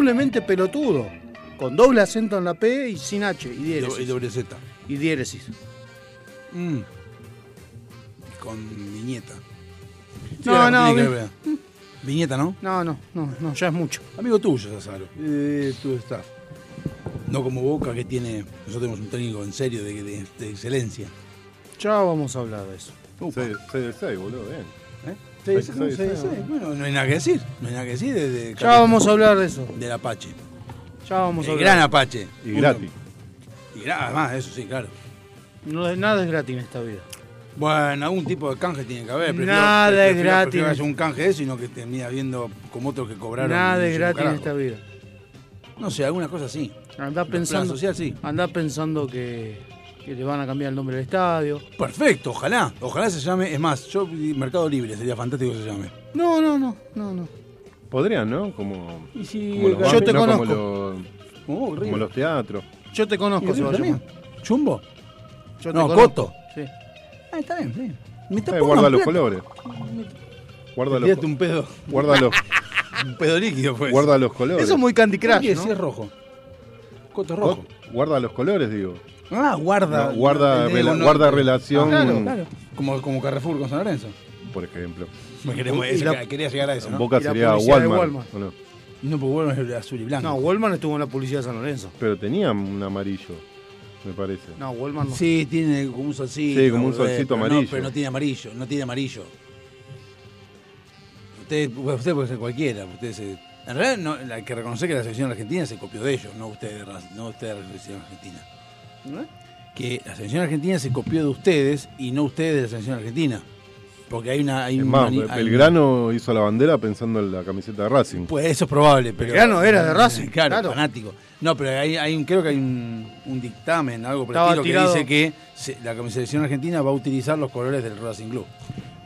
Doblemente pelotudo. con doble acento en la P y sin H y Y do- y diéresis. doble Z. Y diéresis. Mm. Con viñeta. No, no, que. Viñeta, ¿no? No, no, no, no, ya es mucho. Amigo tuyo, Sazaro. Eh, tú estás. No como Boca que tiene. Nosotros tenemos un técnico en serio de, de- de excelencia. Ya vamos a hablar de eso. 6 de 6, boludo, bien. ¿Eh? Bueno, no hay nada que decir. No hay nada que decir de, de- Ya vamos a hablar de eso. del Apache. Ya vamos a El hablar. gran Apache. Y Uno- gratis. Y gra- además, eso sí, claro. No, es- nada es gratis en esta vida. Bueno, algún tipo de canje tiene que haber. Nada es prefiero- gratis. Prefiero que haya un canje de eso y no que termine viendo como otros que cobraron. Nada es gratis en esta vida. No sé, alguna cosa sí. Andá pensando, social sí. andá pensando que, que le van a cambiar el nombre del estadio. Perfecto, ojalá. Ojalá se llame. Es más, yo Mercado Libre sería fantástico que se llame. No, no, no, no, no. Podrían, ¿no? Como, Y si como los Yo te no conozco. Como los, Oh, como River. los teatros. Yo te conozco, ¿Y se va a River llamar. también? ¿Chumbo? Yo te No, conozco. Coto. Sí. Ah, está bien, sí. Me está Eh, poniendo guarda los plata. colores. Guarda los, Tírate un pedo. guarda los, Un pedo líquido, pues. guarda los colores. Eso es muy Candy ¿Por qué Crush, ¿no? es rojo? Coto rojo. Guarda los colores, digo. Ah, guarda. No, guarda, rela- guarda relación, Ah, claro, claro. Como, como Carrefour con San Lorenzo. por ejemplo. Me queremos, eso, la- que- quería llegar a eso, ¿no? Boca la sería Walmart. Walmart. ¿o no? No, porque bueno es azul y blanco. No, Wallman estuvo en la publicidad de San Lorenzo. Pero tenía un amarillo, me parece. No, Wallman no. Sí, tiene como un solcito. Sí, como un solcito pero amarillo. No, pero no tiene amarillo, no tiene amarillo. Usted, usted puede ser cualquiera. Usted se, en realidad, no, hay que reconocer que la selección argentina se copió de ellos, no usted no usted de la selección argentina. ¿Eh? Que la selección argentina se copió de ustedes y no ustedes de la selección argentina. Porque hay una. Hay Es más, hay- Belgrano hizo la bandera pensando en la camiseta de Racing. Pues eso es probable, pero. Belgrano era de Racing, Claro, claro. fanático. No, pero hay, hay un, creo que hay un, un dictamen, algo por el Estaba estilo, tirado. que dice que se- la selección argentina va a utilizar los colores del Racing Club.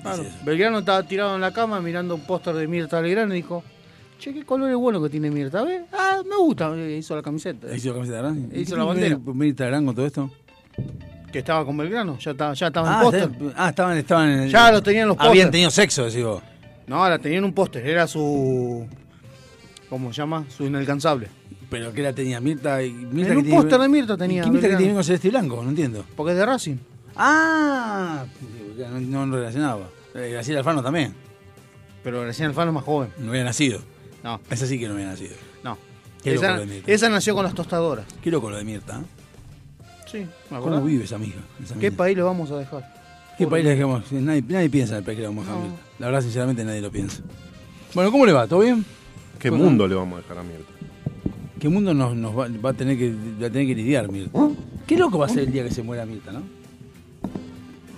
Claro. Belgrano estaba tirado en la cama mirando un póster de Mirta Legrano y dijo, che, qué color es bueno que tiene Mirta, ¿ves? Ah, me gusta, y hizo la camiseta. ¿Hizo la camiseta de Racing? Hizo ¿Y la qué bandera. que Instagram con todo esto? Que estaba con Belgrano, ya estaba, ya estaba en Ah, póster. está- ah, estaban, estaban en el- Ya lo tenían los Habían póster. tenido sexo, decís vos. No, la tenían en un póster, era su... ¿Cómo se llama? Su inalcanzable. Pero que la tenía Mirta y Mirta En un tiene- póster de Mirta tenía, ¿Y qué Mirta que tiene con celeste blanco? No entiendo. Porque es de Racing. Ah, no, no relacionaba. Eh, Graciela Alfano también. Pero Graciela Alfano es más joven. No había nacido. No, Esa sí que no había nacido. no. Qué loco Esa, lo de Mirta. esa nació con las tostadoras. Qué loco lo de Mirta. ¿eh? Sí, ¿me ¿Cómo acordás? vive esa amiga? esa ¿Qué mina? país le vamos a dejar? ¿Qué país le dejamos? Nadie, nadie piensa en el país que le vamos a dejar. No. Mirta. La verdad, sinceramente, nadie lo piensa. Bueno, ¿cómo le va? ¿Todo bien? ¿Qué Bueno. mundo le vamos a dejar a Mirta? ¿Qué mundo nos, nos va, va a tener que, va a tener que lidiar, Mirta? Qué loco va a ser el día que se muera Mirta, ¿no?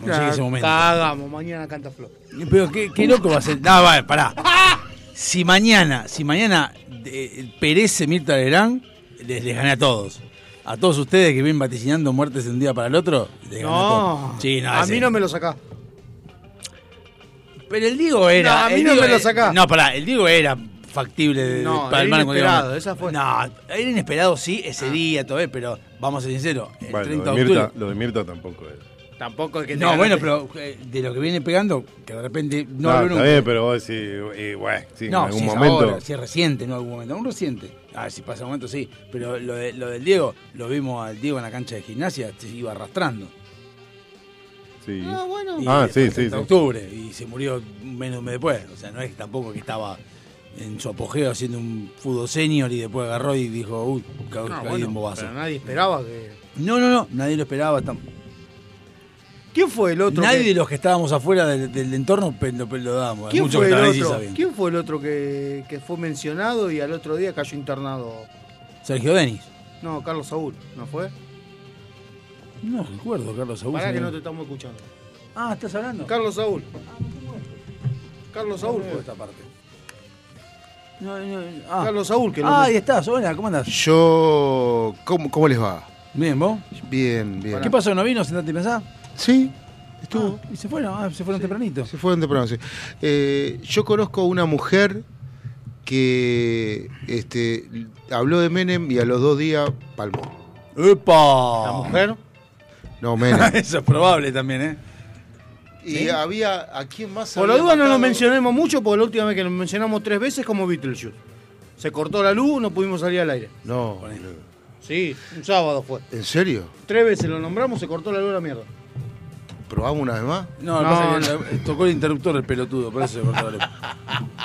No llegue ese momento. Cagamos, mañana canta Flor. Pero qué, qué loco va a ser. No, vale, pará. Si mañana, si mañana eh, perece Mirta Legrand, les, les gané a todos. A todos ustedes que ven vaticinando muertes de un día para el otro, les gané a No, todos. Sí, no, a ese- mí no me lo sacás. Pero el Diego era. No, a mí no Diego me lo sacás. No, pará, el Diego era factible de, No, para el el inesperado, esa fue. No, era inesperado, sí, ese día, todo, eh, pero vamos a ser sinceros. El Bueno, 30 lo de de, Mirta, octubre. lo de Mirta tampoco es. Tampoco el que No, bueno, pero eh, de lo que viene pegando, que de repente no No, está nunca. bien, pero vos decís, eh, bueno, sí, No, en algún si es momento. ahora, si es reciente, no en algún momento, un reciente. Ah, si pasa un momento, sí. Pero lo, de- lo del Diego, lo vimos al Diego en la cancha de gimnasia, se iba arrastrando. sí. Ah, bueno. Y Ah, sí, sí, 30 de sí. octubre y se murió menos de un mes después. O sea, no es tampoco que estaba en su apogeo haciendo un fútbol senior y después agarró y dijo, uy, ca- No, caí Ah, bueno, en bobazo. pero nadie esperaba que... No, no, no, nadie lo esperaba. tam- ¿Quién fue el otro Nadie que... de los que estábamos afuera del, del entorno lo, lo dábamos. Hay ¿Quién fue que el otro? ¿Quién fue el otro que, que fue mencionado y al otro día cayó internado? Sergio Denis. No, Carlos Saúl, ¿no fue? No recuerdo, Carlos Saúl. Pará que no te estamos escuchando. Ah, ¿estás hablando? Carlos Saúl. Carlos Saúl Saúl fue. esta parte. No, no, ah. Carlos Saúl, que Ah, ahí estás, hola, ¿cómo andás? Yo. ¿Cómo, cómo les va? Bien, ¿vos? Bien, bien. ¿Qué pasó? ¿No vino? ¿Sentate y pensá? Sí, estuvo. Ah, y se fueron, ah, se fueron tempranito. Se fueron temprano, sí. Eh, yo conozco una mujer que este, habló de Menem y a los dos días palmó. ¡Epa! ¿La mujer? No, Menem. Eso es probable también, ¿eh? y había. ¿A quién más Por la duda no lo mencionemos mucho porque la última vez que lo mencionamos tres veces como Beetlejuice. Se cortó la luz, no pudimos salir al aire. No. Sí, un sábado fue. ¿en serio? Tres veces lo nombramos, se cortó la luz a la mierda. ¿Probamos una vez más? No, No, pasa que tocó el interruptor el pelotudo, por eso se cortó la luz.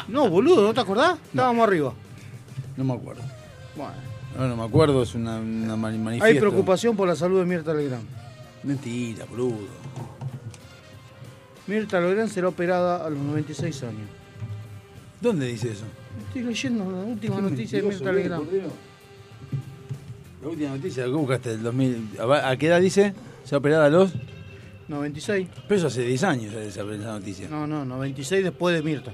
No, boludo, ¿no te acordás? Estábamos arriba. No me acuerdo. Bueno. No, no me acuerdo, es una, una mani- manifiesto. Hay preocupación por la salud de Mirta Legrand. Mentira, boludo. Mirta Legrand será operada a los 96 años. ¿Dónde dice eso? Estoy leyendo la última Qué noticia de Mirta Legrand. La última noticia, ¿qué buscaste? ¿El 2000? ¿A a qué edad dice? ¿Se ha operado a los? 96. Pero eso hace 10 años esa, esa noticia. No, no, 96 después de Mirta.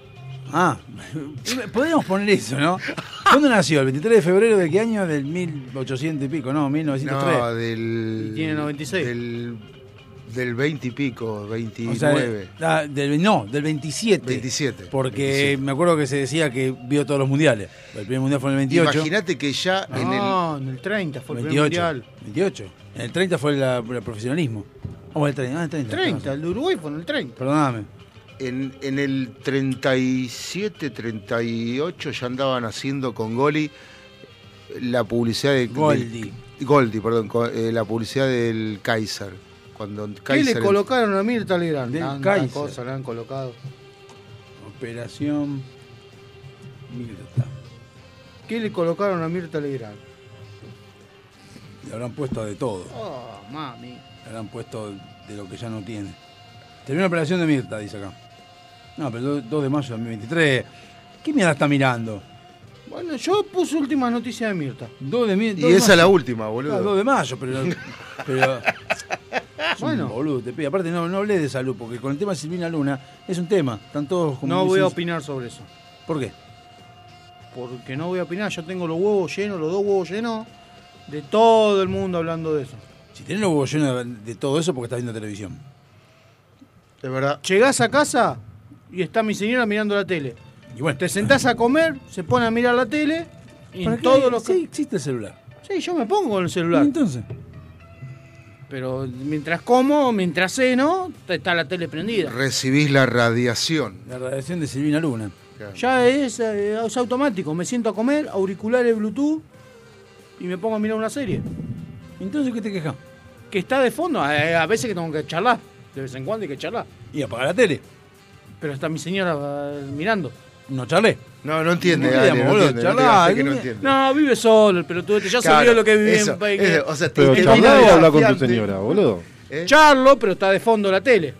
Ah, podríamos poner eso, ¿no? ¿Cuándo nació? ¿El 23 de febrero de qué año? Del 1800 y pico, no, 1903. No, del. Y tiene 96. Del, del 20 y pico, O 29. sea, ah, del, no, del 27. 27. Porque 27. me acuerdo que se decía que vio todos los mundiales. El primer mundial fue en el 28. Imagínate que ya en el. No, en el 30 fue el primer 28. mundial. 28. En el 30 fue el profesionalismo. Vamos, el 30. Ah, el 30. 30, el de Uruguay fue en el 30. Perdóname. En, en el 37, 38 ya andaban haciendo con Goli la publicidad de Goldi. de- Goldi, perdón, eh, la publicidad del Kaiser. Cuando ¿Qué le colocaron a Mirta Legrand? Del Kaiser. cosa le han colocado. Operación Mirta. ¿Qué le colocaron a Mirta Legrand? Le habrán puesto de todo. Oh, mami. Le habrán puesto de lo que ya no tiene. Terminó la operación de Mirta, dice acá. No, pero el 2 de mayo de 2023. ¿Qué mierda está mirando? Bueno, yo puse última noticia de Mirta. 2 de, mi- Y 2 de esa es la última, boludo. 2 de mayo, pero. Bueno. boludo, te pido. Aparte, no, no hablé de salud, porque con el tema de Silvina Luna es un tema. Están todos como. No voy a opinar sobre eso. ¿Por qué? Porque no voy a opinar. Yo tengo los huevos llenos, los dos huevos llenos, de todo el mundo hablando de eso. Si tenés los huevos llenos de, de todo eso, porque estás viendo televisión. Es verdad. Llegás a casa y está mi señora mirando la tele. Y bueno, Te sentás a comer, se pone a mirar la tele y ¿para en qué? todo lo que. Sí, existe el celular. Sí, yo me pongo con el ¿Y celular. entonces? Pero mientras como, mientras ceno, está la tele prendida. Recibís la radiación. La radiación de Silvina Luna. Ya es, eh, es automático. Me siento a comer, auriculares Bluetooth y me pongo a mirar una serie. Entonces, ¿qué te quejas? Que está de fondo. A veces que tengo que charlar. De vez en cuando hay que charlar. Y apagar la tele. Pero está mi señora eh, mirando. No charlé. No, no entiende, No digamos, no boludo, entiende. no entiende. Vive solo el pelotudo. Ya Claro, sabía lo que vivía eso, en país. o sea, te- Pero charlá o hablar con tu señora, boludo. ¿eh? Charlo, pero está de fondo la tele.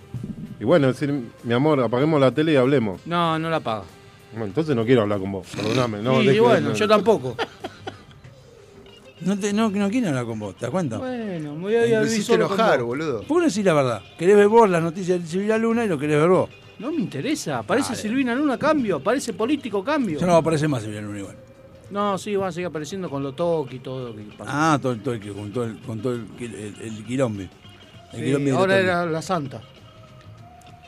Y bueno, decir, mi amor, apaguemos la tele y hablemos. No, no la paga. Bueno, entonces no quiero hablar con vos, perdóname. No, y bueno, no. yo tampoco. No, te, no, no quieren hablar con vos, ¿te das cuenta? bueno, me voy a ir a vivir con enojar, vos. boludo. ¿Por qué no decís la verdad? ¿Querés ver vos las noticias de Silvina Luna y lo querés ver vos? No me interesa. Aparece Dale. Silvina Luna, cambio. Aparece político, cambio. Ya no va a aparecer más Silvina Luna igual. No, sí, van a seguir apareciendo con lo toque y todo lo que pasa. Ah, todo, el- todo el, con todo el, con todo el, el, el quilombe. El Sí, quilombe de ahora era la santa.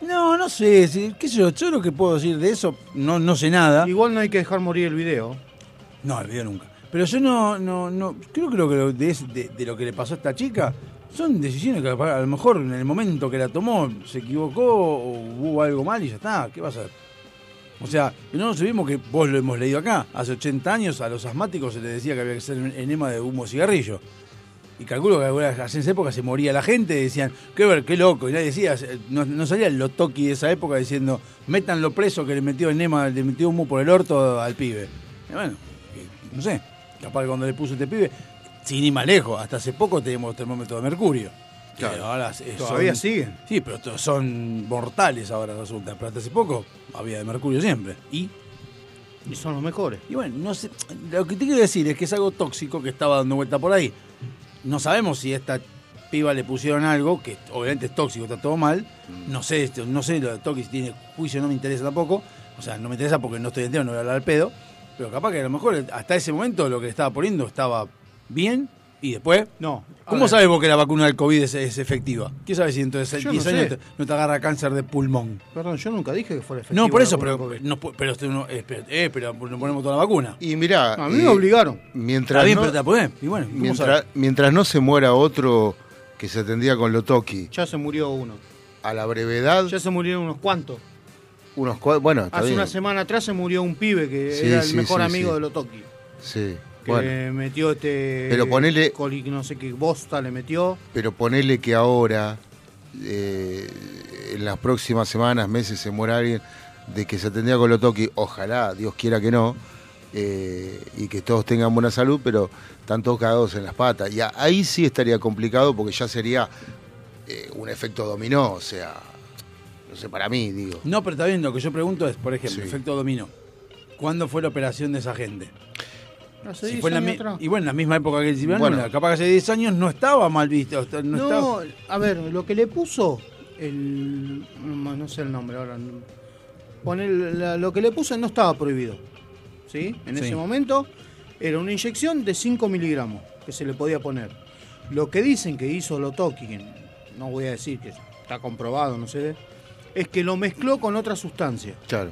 No, no sé, sí, qué sé yo, yo lo que puedo decir de eso, no, no sé nada. Igual no hay que dejar morir el video. No, el video nunca. Pero yo no, no, no, creo lo que lo- de, de- de lo que le pasó a esta chica son decisiones que a lo mejor en el momento que la tomó se equivocó o hubo algo mal y ya está, ¿qué va a hacer? O sea, no nos olvidemos que vos lo hemos leído acá, hace 80 años a los asmáticos se les decía que había que ser enema de humo cigarrillo. Y calculo que en esa época se moría la gente, decían, qué ver, qué loco, y nadie decía, no, salía el lotoki de esa época diciendo, métanlo preso que le metió enema, le metió humo por el orto al pibe. Bueno, no sé, capaz que cuando le puso este pibe, sin ir más lejos, hasta hace poco teníamos termómetros de mercurio. Claro. Ahora Todavía son- siguen. Sí, pero son mortales ahora resulta, pero hasta hace poco había de mercurio siempre. Y Y son los mejores. y bueno, no sé, lo que te quiero decir es que es algo tóxico que estaba dando vuelta por ahí. No sabemos si a esta piba le pusieron algo, que obviamente es tóxico, está todo mal. No sé, esto- no sé lo de tóxico, si tiene juicio, no me interesa tampoco. O sea, no me interesa porque no estoy entero, no voy a hablar al pedo. Pero capaz que a lo mejor hasta ese momento lo que le estaba poniendo estaba bien y después... No. ¿Cómo sabes vos que la vacuna del COVID es, es efectiva? ¿Qué sabes si de Yo 10 no años te- no te agarra cáncer de pulmón? Perdón, yo nunca dije que fuera efectivo. No, por eso, pero, COVID. no, pero, esto no- eh, pero, eh, pero nos ponemos toda la vacuna. Y mirá, No, a mí eh, me obligaron. Mientras Está bien, no, pero te la podés. Y bueno, ¿cómo mientras, mientras no se muera otro que se atendía con Lotoki Ya se murió uno. a la brevedad, Ya se murieron unos cuantos. Unos bueno, Hace bien. una semana atrás se murió un pibe que Sí, era el sí, mejor sí, amigo de Lotoki. Sí. Que Bueno, metió este. Pero ponele- coli- no sé qué bosta le metió. pero ponele que ahora, eh, en las próximas semanas, meses, se muera alguien de que se tendría con Lotoki, ojalá, Dios quiera que no, eh, y que todos tengan buena salud, pero están todos cagados en las patas. Y ahí sí estaría complicado porque ya sería eh, un efecto dominó, o sea, sé, para mí, digo. No, pero está bien, lo que yo pregunto es, por ejemplo, Sí. efecto dominó. ¿Cuándo fue la operación de esa gente? Hace Si 10 fue en la mi- y bueno, en la misma época que el Silvano, Bueno. capaz que hace 10 años no estaba mal visto. No, No, estaba- a ver, lo que le puso el. No, no sé el nombre ahora. La- lo que le puso no estaba prohibido. ¿Sí? En Sí. ese momento era una inyección de 5 miligramos que se le podía poner. Lo que dicen que hizo Lotoki, que no voy a decir que está comprobado, no sé, es que lo mezcló con otra sustancia. Claro.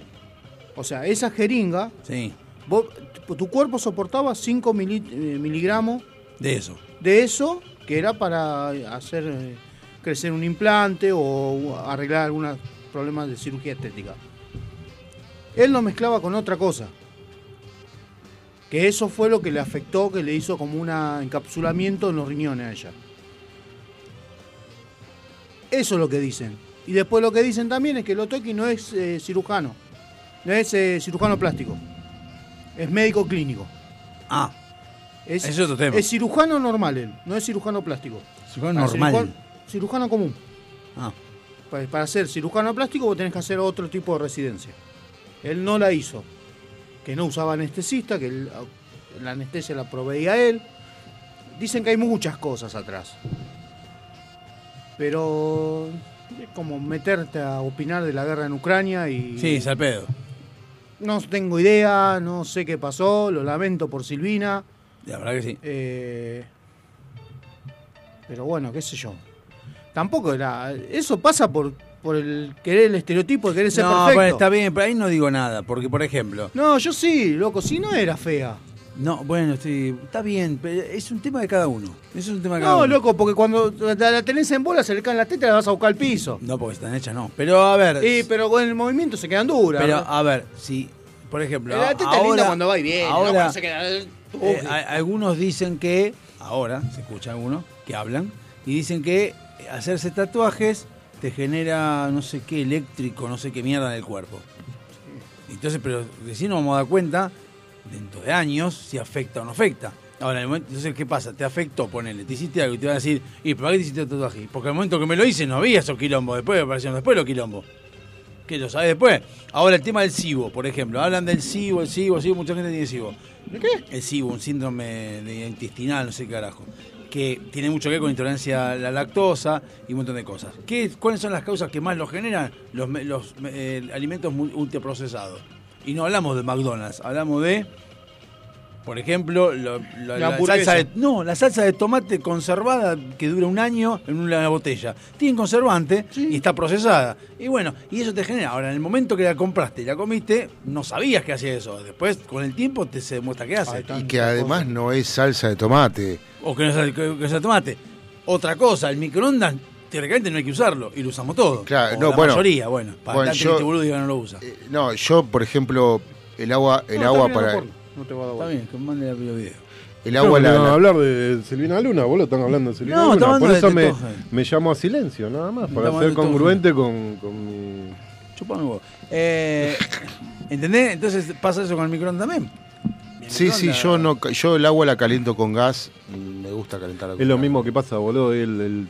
O sea, esa jeringa, Sí, vos- tu cuerpo soportaba 5 mili- eh, miligramos de eso. de eso que era para hacer eh, crecer un implante o arreglar algunos problemas de cirugía estética. Él lo mezclaba con otra cosa. Que eso fue lo que le afectó, que le hizo como un encapsulamiento en los riñones a ella. Eso es lo que dicen. Y después lo que dicen también es que Lotoki no es eh, cirujano. No es eh, cirujano plástico. Es médico clínico. Ah, Es, otro tema. es cirujano normal él, no es cirujano plástico. cirujano Ah, normal. cirujano- cirujano común. Ah, Pa- Para, ser cirujano plástico vos tenés que hacer otro tipo de residencia. Él no la hizo. Que no usaba anestesista, que la anestesia la proveía él. Dicen que hay muchas cosas atrás. Pero como meterte a opinar de la guerra en Ucrania y sí, es al pedo. no tengo idea, no sé qué pasó, lo lamento por Silvina. La verdad que sí. Eh, pero bueno, qué sé yo. Tampoco era. Eso pasa por, por el querer el estereotipo de querer ser No, perfecto. bueno, está bien, pero ahí no digo nada, porque por ejemplo, No, yo sí, loco, si no era fea. No, bueno, sí, está bien, pero es un tema de cada uno. Es un tema de cada No, uno. loco, porque cuando la, tenés en bola, se le caen las tetas y la vas a buscar al piso. No, porque están hechas, no. Pero a ver, Y, pero con el movimiento se quedan duras. pero a ver, si, por ejemplo, la teta es ahora, linda cuando va y viene, ahora, no cuando se queda. Eh, a- algunos dicen que, ahora se escucha algunos que hablan, y dicen que hacerse tatuajes te genera no sé qué eléctrico, no sé qué mierda en el cuerpo. Entonces, pero si nos vamos a dar cuenta, dentro de años, si afecta o no afecta. Ahora, en el momento- entonces, ¿qué pasa? Te afectó, ponele, te hiciste algo y te van a decir, ¿y por qué te hiciste tatuaje? Porque al momento que me lo hice no había esos quilombos, después aparecieron después los quilombos. que lo sabes después. Ahora el tema del SIBO, por ejemplo. Hablan del SIBO, el SIBO, el SIBO, mucha gente tiene SIBO. ¿De qué? El SIBO, un síndrome de intestinal, no sé qué carajo. Que tiene mucho que ver con intolerancia a la lactosa y un montón de cosas. ¿Qué, ¿Cuáles son las causas que más lo generan? Los, los eh, alimentos ultraprocesados. Y no hablamos de McDonald's, hablamos de, por ejemplo, lo- lo- La salsa de, no, la salsa de tomate conservada que dura un año en una botella. Tiene conservante y está procesada. Y bueno, y eso te genera. Ahora, en el momento que la compraste y la comiste, no sabías que hacía eso. Después, con el tiempo, te se demuestra que hace. Ay, Y que además cosa. no es salsa de tomate. O que no que, que sea tomate. Otra cosa, el microondas, teóricamente no hay que usarlo. Y lo usamos todo. Claro, O no, la bueno. mayoría, bueno. Para Bueno, yo- gente boludo diga no lo usa. Eh, no, yo, por ejemplo, el agua, el No, agua para. No te va a dar Está bien, que mande el video. El No, agua pero la, no, la- hablar de Silvina Luna, boludo, están hablando de Silvina No, Luna. Por eso me, me llamo a silencio, nada más, para Estamos ser congruente con, con mi... Chupame huevo. Eh, ¿Entendés? Entonces pasa eso con el microondas también. El Sí, sí, yo no, yo el agua la caliento con gas. Me gusta calentar Es lo mismo que pasa, boludo, el, el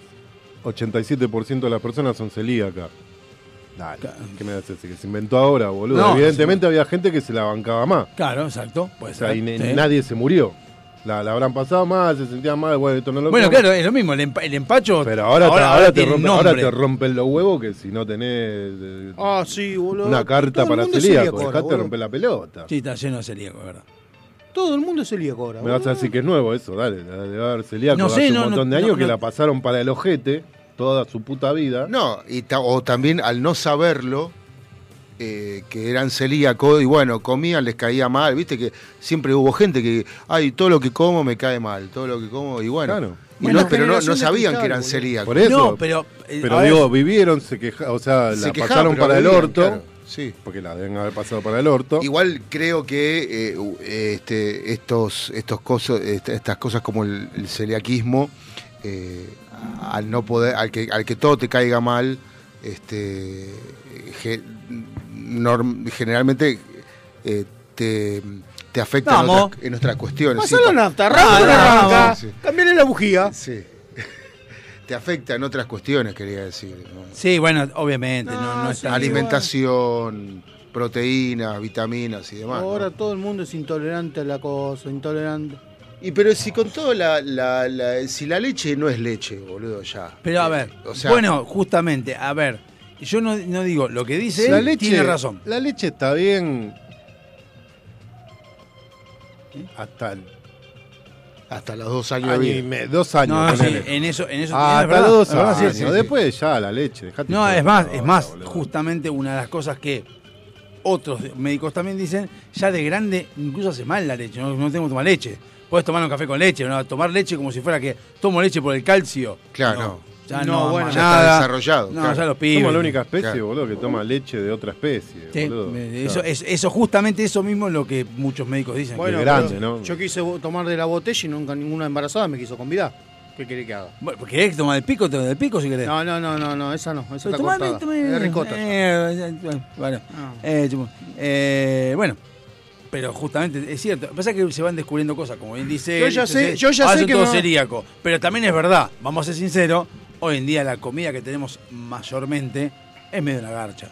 87% de las personas son celíacas. Dale, ¿qué me das ese? Que se inventó ahora, boludo. No, Evidentemente había gente que se la bancaba más. Claro, exacto. Puede O sea, ser. y Sí. nadie se murió. La, la habrán pasado mal, se sentían mal, bueno, esto no lo Bueno, claro, es lo mismo. El, empa- el empacho. Pero ahora, te- ahora, te rompe- ahora te rompen los huevos que si no tenés eh, Ah, sí, boludo. una carta Todo para celíaco, celíaco ahora, dejate de boludo. romper la pelota. Sí, está lleno de celíaco, ¿verdad? Todo el mundo es celíaco ahora. Me vas a boludo. decir que es nuevo eso, dale, debe haber celíaco No sé, hace no, un montón no, de años no, que no. la pasaron para el ojete toda su puta vida. No, y ta- o también al no saberlo, eh, que eran celíacos y bueno, comían, les caía mal. Viste que siempre hubo gente que, ay, todo lo que como me cae mal, todo lo que como, y bueno. Claro. Y Bueno, no, pero no, no sabían que eran celíacos. Por eso. No, pero. eh, Pero ver, digo, vivieron, se queja, o sea, Se la quejaban, pasaron para el orto, claro. Sí. porque la deben haber pasado para el orto. Igual creo que eh, este, estos, estos cosos, est- estas cosas como el, el celiaquismo, eh, al no poder, al que, al que todo te caiga mal, este, ge- norm- generalmente eh, te, te afecta en otras, en otras cuestiones. sí, pa- nafta, Ah, arranca, sí. la bujía. Sí. te afecta en otras cuestiones, quería decir. ¿no? Sí, bueno, obviamente. No, No, no, es sí, tan- Alimentación, proteínas, vitaminas y demás. Ahora todo el mundo es intolerante a la cosa, intolerante. Y pero si con todo la, la- la- si la leche no es leche, boludo, ya. Pero a Eh, ver, o sea, bueno, justamente, a ver, yo no, no digo, lo que dice la él leche, tiene razón. La leche está bien. Hasta el hasta los dos años año de y vida. me- dos años. No, sí, en eso, en eso Ah, hasta los dos verdad, años. sí, sí. Después ya la leche. No, es más, es más, boludo. justamente una de las cosas que otros médicos también dicen, ya de grande incluso hace mal la leche, no, no tengo que tomar leche. Puedes tomar un café con leche, no tomar leche como si fuera que tomo leche por el calcio. Claro, no. Ya No, no, bueno, ya está nada. desarrollado, No, claro. ya los pibes. Somos la única especie, Claro. boludo, que toma leche de otra especie, Sí, boludo. eso, es, eso justamente eso mismo es lo que muchos médicos dicen. Bueno, grande, ¿no? Yo quise tomar de la botella y nunca ninguna embarazada me quiso convidar. ¿Qué querés que haga? Bueno, ¿Querés tomar del pico? Te del pico si querés. No, no, no, no, no, esa no, esa Pero está tomame, cortada. tomame- Es ricota. Eh, eh, bueno, Ah. eh. Eh, bueno, pero justamente es cierto. Pasa que se van descubriendo cosas, como bien dice. Yo él, ya sé- entonces, yo ya ahora sé que todos no- celíacos. Pero también es verdad, vamos a ser sinceros, hoy en día la comida que tenemos mayormente es medio una garcha.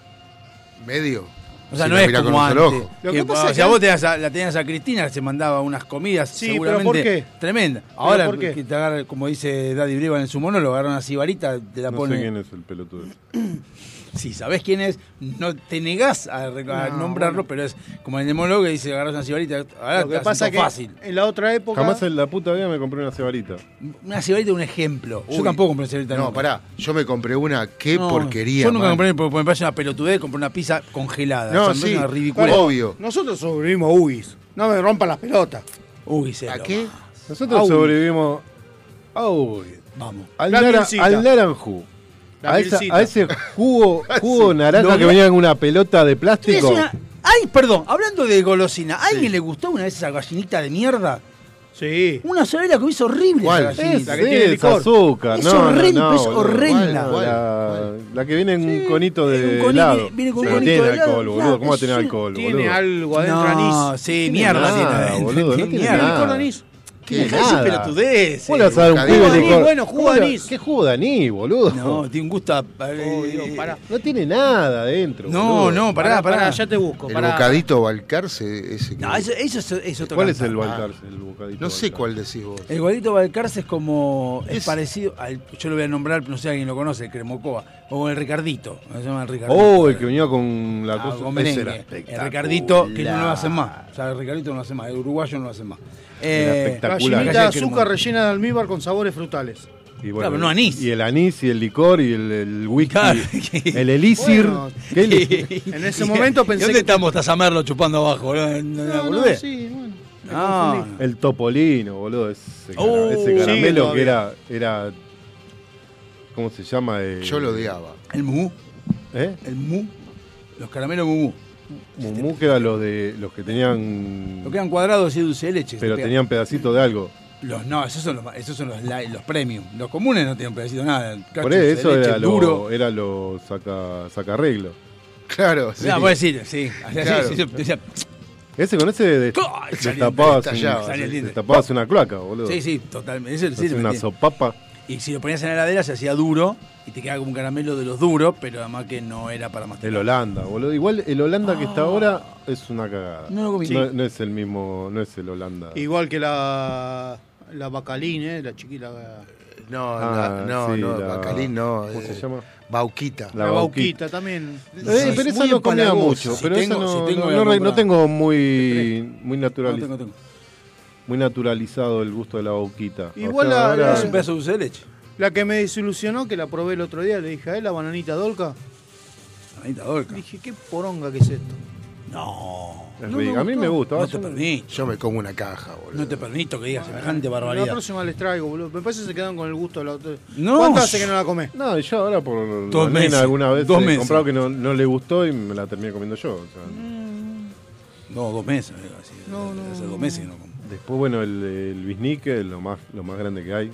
Medio. O sea, Si no es como antes. ojo. Lo que, que pasa o sea, que vos tenías a- la tenías a Cristina que se mandaba unas comidas Sí, pero seguramente ¿por qué? tremendas. Ahora, por qué? que te agarra, como dice Daddy Breva en su monólogo, agarra una cibarita, te la no pone. sé quién es el pelotudo. Si sabés quién es, no te negás a, a No, nombrarlo, bueno. pero es como el monólogo que dice agarras una cibarita. Ahora Lo que pasa que fácil. en la otra época. Jamás en la puta vida me compré una cebarita. Una cibarita es un ejemplo. Yo tampoco compré cibarita. No, nunca. pará. Yo me compré una, qué No, porquería. Yo nunca man. compré porque me parece una pelotudez, compré una pizza congelada. No, O sea, sí, una ridícula. obvio. Nosotros sobrevivimos a UIS. No me rompan las pelotas. Se ¿A qué? Nosotros sobrevivimos Uy, Vamos. al, La nara- mielcita. al naranjú. A, esa- a ese jugo, jugo naranja que venía en una pelota de Es plástico. una- Ay, perdón, hablando de golosina, ¿a alguien le gustó una vez esa gallinita de mierda? Sí. Una sola que hizo horrible ¿Cuál? esa Es, gallinita. La que tiene es licor. azúcar. Es no, no, horrible, no, es horrenda. ¿Cuál? La, la que viene en un conito de un conito, helado. viene con un Pero conito tiene de helado, alcohol, boludo. claro, ¿Cómo va a tener es- alcohol, Tiene boludo? algo adentro No, anís. sí, Tiene mierda nada, tiene adentro. boludo, no Tiene tiene mierda. nada. Ese nada. pelotudez. ¿Cómo le vas a dar un pibe de licor? bueno, jugo ¿Cómo de anís. ¿Qué jugo de anís, boludo? No, tiene un gusto a- Oh, Dios, pará. No tiene nada adentro. No, boludo. no, pará, pará. ya te busco. El pará. bocadito Balcarce, ese que... No, eso, eso es, es otro ¿Cuál es cantar. el Balcarce, el bocadito? no sé Balcarce? cuál decís vos. El guadito Balcarce es como. Es, Es- parecido. Al, yo lo voy a nombrar, no sé si alguien lo conoce, el Cremocoa. O el Ricardito. Se llama el Ricardito. Oh, el que venía con la Ah, cosa. con ese merengue. era El espectacular. Ricardito, que no lo hacen más. O sea, el Ricardito no lo hace más. El uruguayo no lo hace más. Eh, espectacular. Gallinita azúcar rellena de almíbar con sabores frutales. Y Claro, pero no anís. Y el anís y el licor y el, el whisky. Claro. el elixir. Bueno, ¿Qué eli- En ese momento pensé ¿Y dónde que- estamos Tazamerlo chupando abajo? ¿No, sí, bueno. Ah. el topolino, boludo. Ese, Oh, ese caramelo que era, era. ¿Cómo se llama? Eh, Yo lo odiaba. El mu, ¿Eh? el mu, los caramelos mu, Mumú que era los de los que tenían. Lo quedan cuadrados y dulce de leche. pero tenían pedacitos de algo. Los, no, esos son los, esos son los, los premium. Los comunes no tienen pedacito de nada. Por de eso leche era duro. lo, era lo saca, sacarreglo. Claro, sí. No, puedes decir, sí. Así, Claro. sí, sí, decía, Ese con ese de- ¡Ay! destapabas, destapabas una cloaca, boludo. sí, sí, totalmente. Ese, sí, una sopapa. Y si lo ponías en la heladera se hacía duro y te quedaba como un caramelo de los duros, pero además que no era para masticar. El Holanda, boludo. Igual el Holanda que está ahora es una cagada. No lo comí. No, no es el mismo, no es el Holanda. Igual que la, la Bacalín, ¿eh? La chiquita. No, Ah, la- no, sí, no, la- Bacalín no. ¿Cómo eh, se llama? Bauquita. La, La Bauquita también. Eh, Sí, pero es esa no comía mucho. Si pero tengo- esa no, si tengo, no, tengo muy, muy, No, naturaliz- tengo, tengo. Muy naturalizado el gusto de la bauquita. O Igual sea, la- ahora- Es un pedazo de dulce de leche. La que me desilusionó, que la probé el otro día, le dije a él, la bananita dolca. Anita Dolca. Dije, qué poronga que es esto. No. Es No me a mí me gusta. No te yo- permito. Yo me como una caja, boludo. No te permito que digas semejante La barbaridad. próxima les traigo, boludo. Me parece que se quedan con el gusto de la otra. No. ¿Cuánto hace que no la comés? No, yo ahora por Dos la meses. alguna vez Dos he meses. comprado que no, no le gustó y me la terminé comiendo yo. o sea. No, dos meses. así, No, no, Hace dos meses que no como. Después, bueno, el, el bisnique es lo más, lo más grande que hay.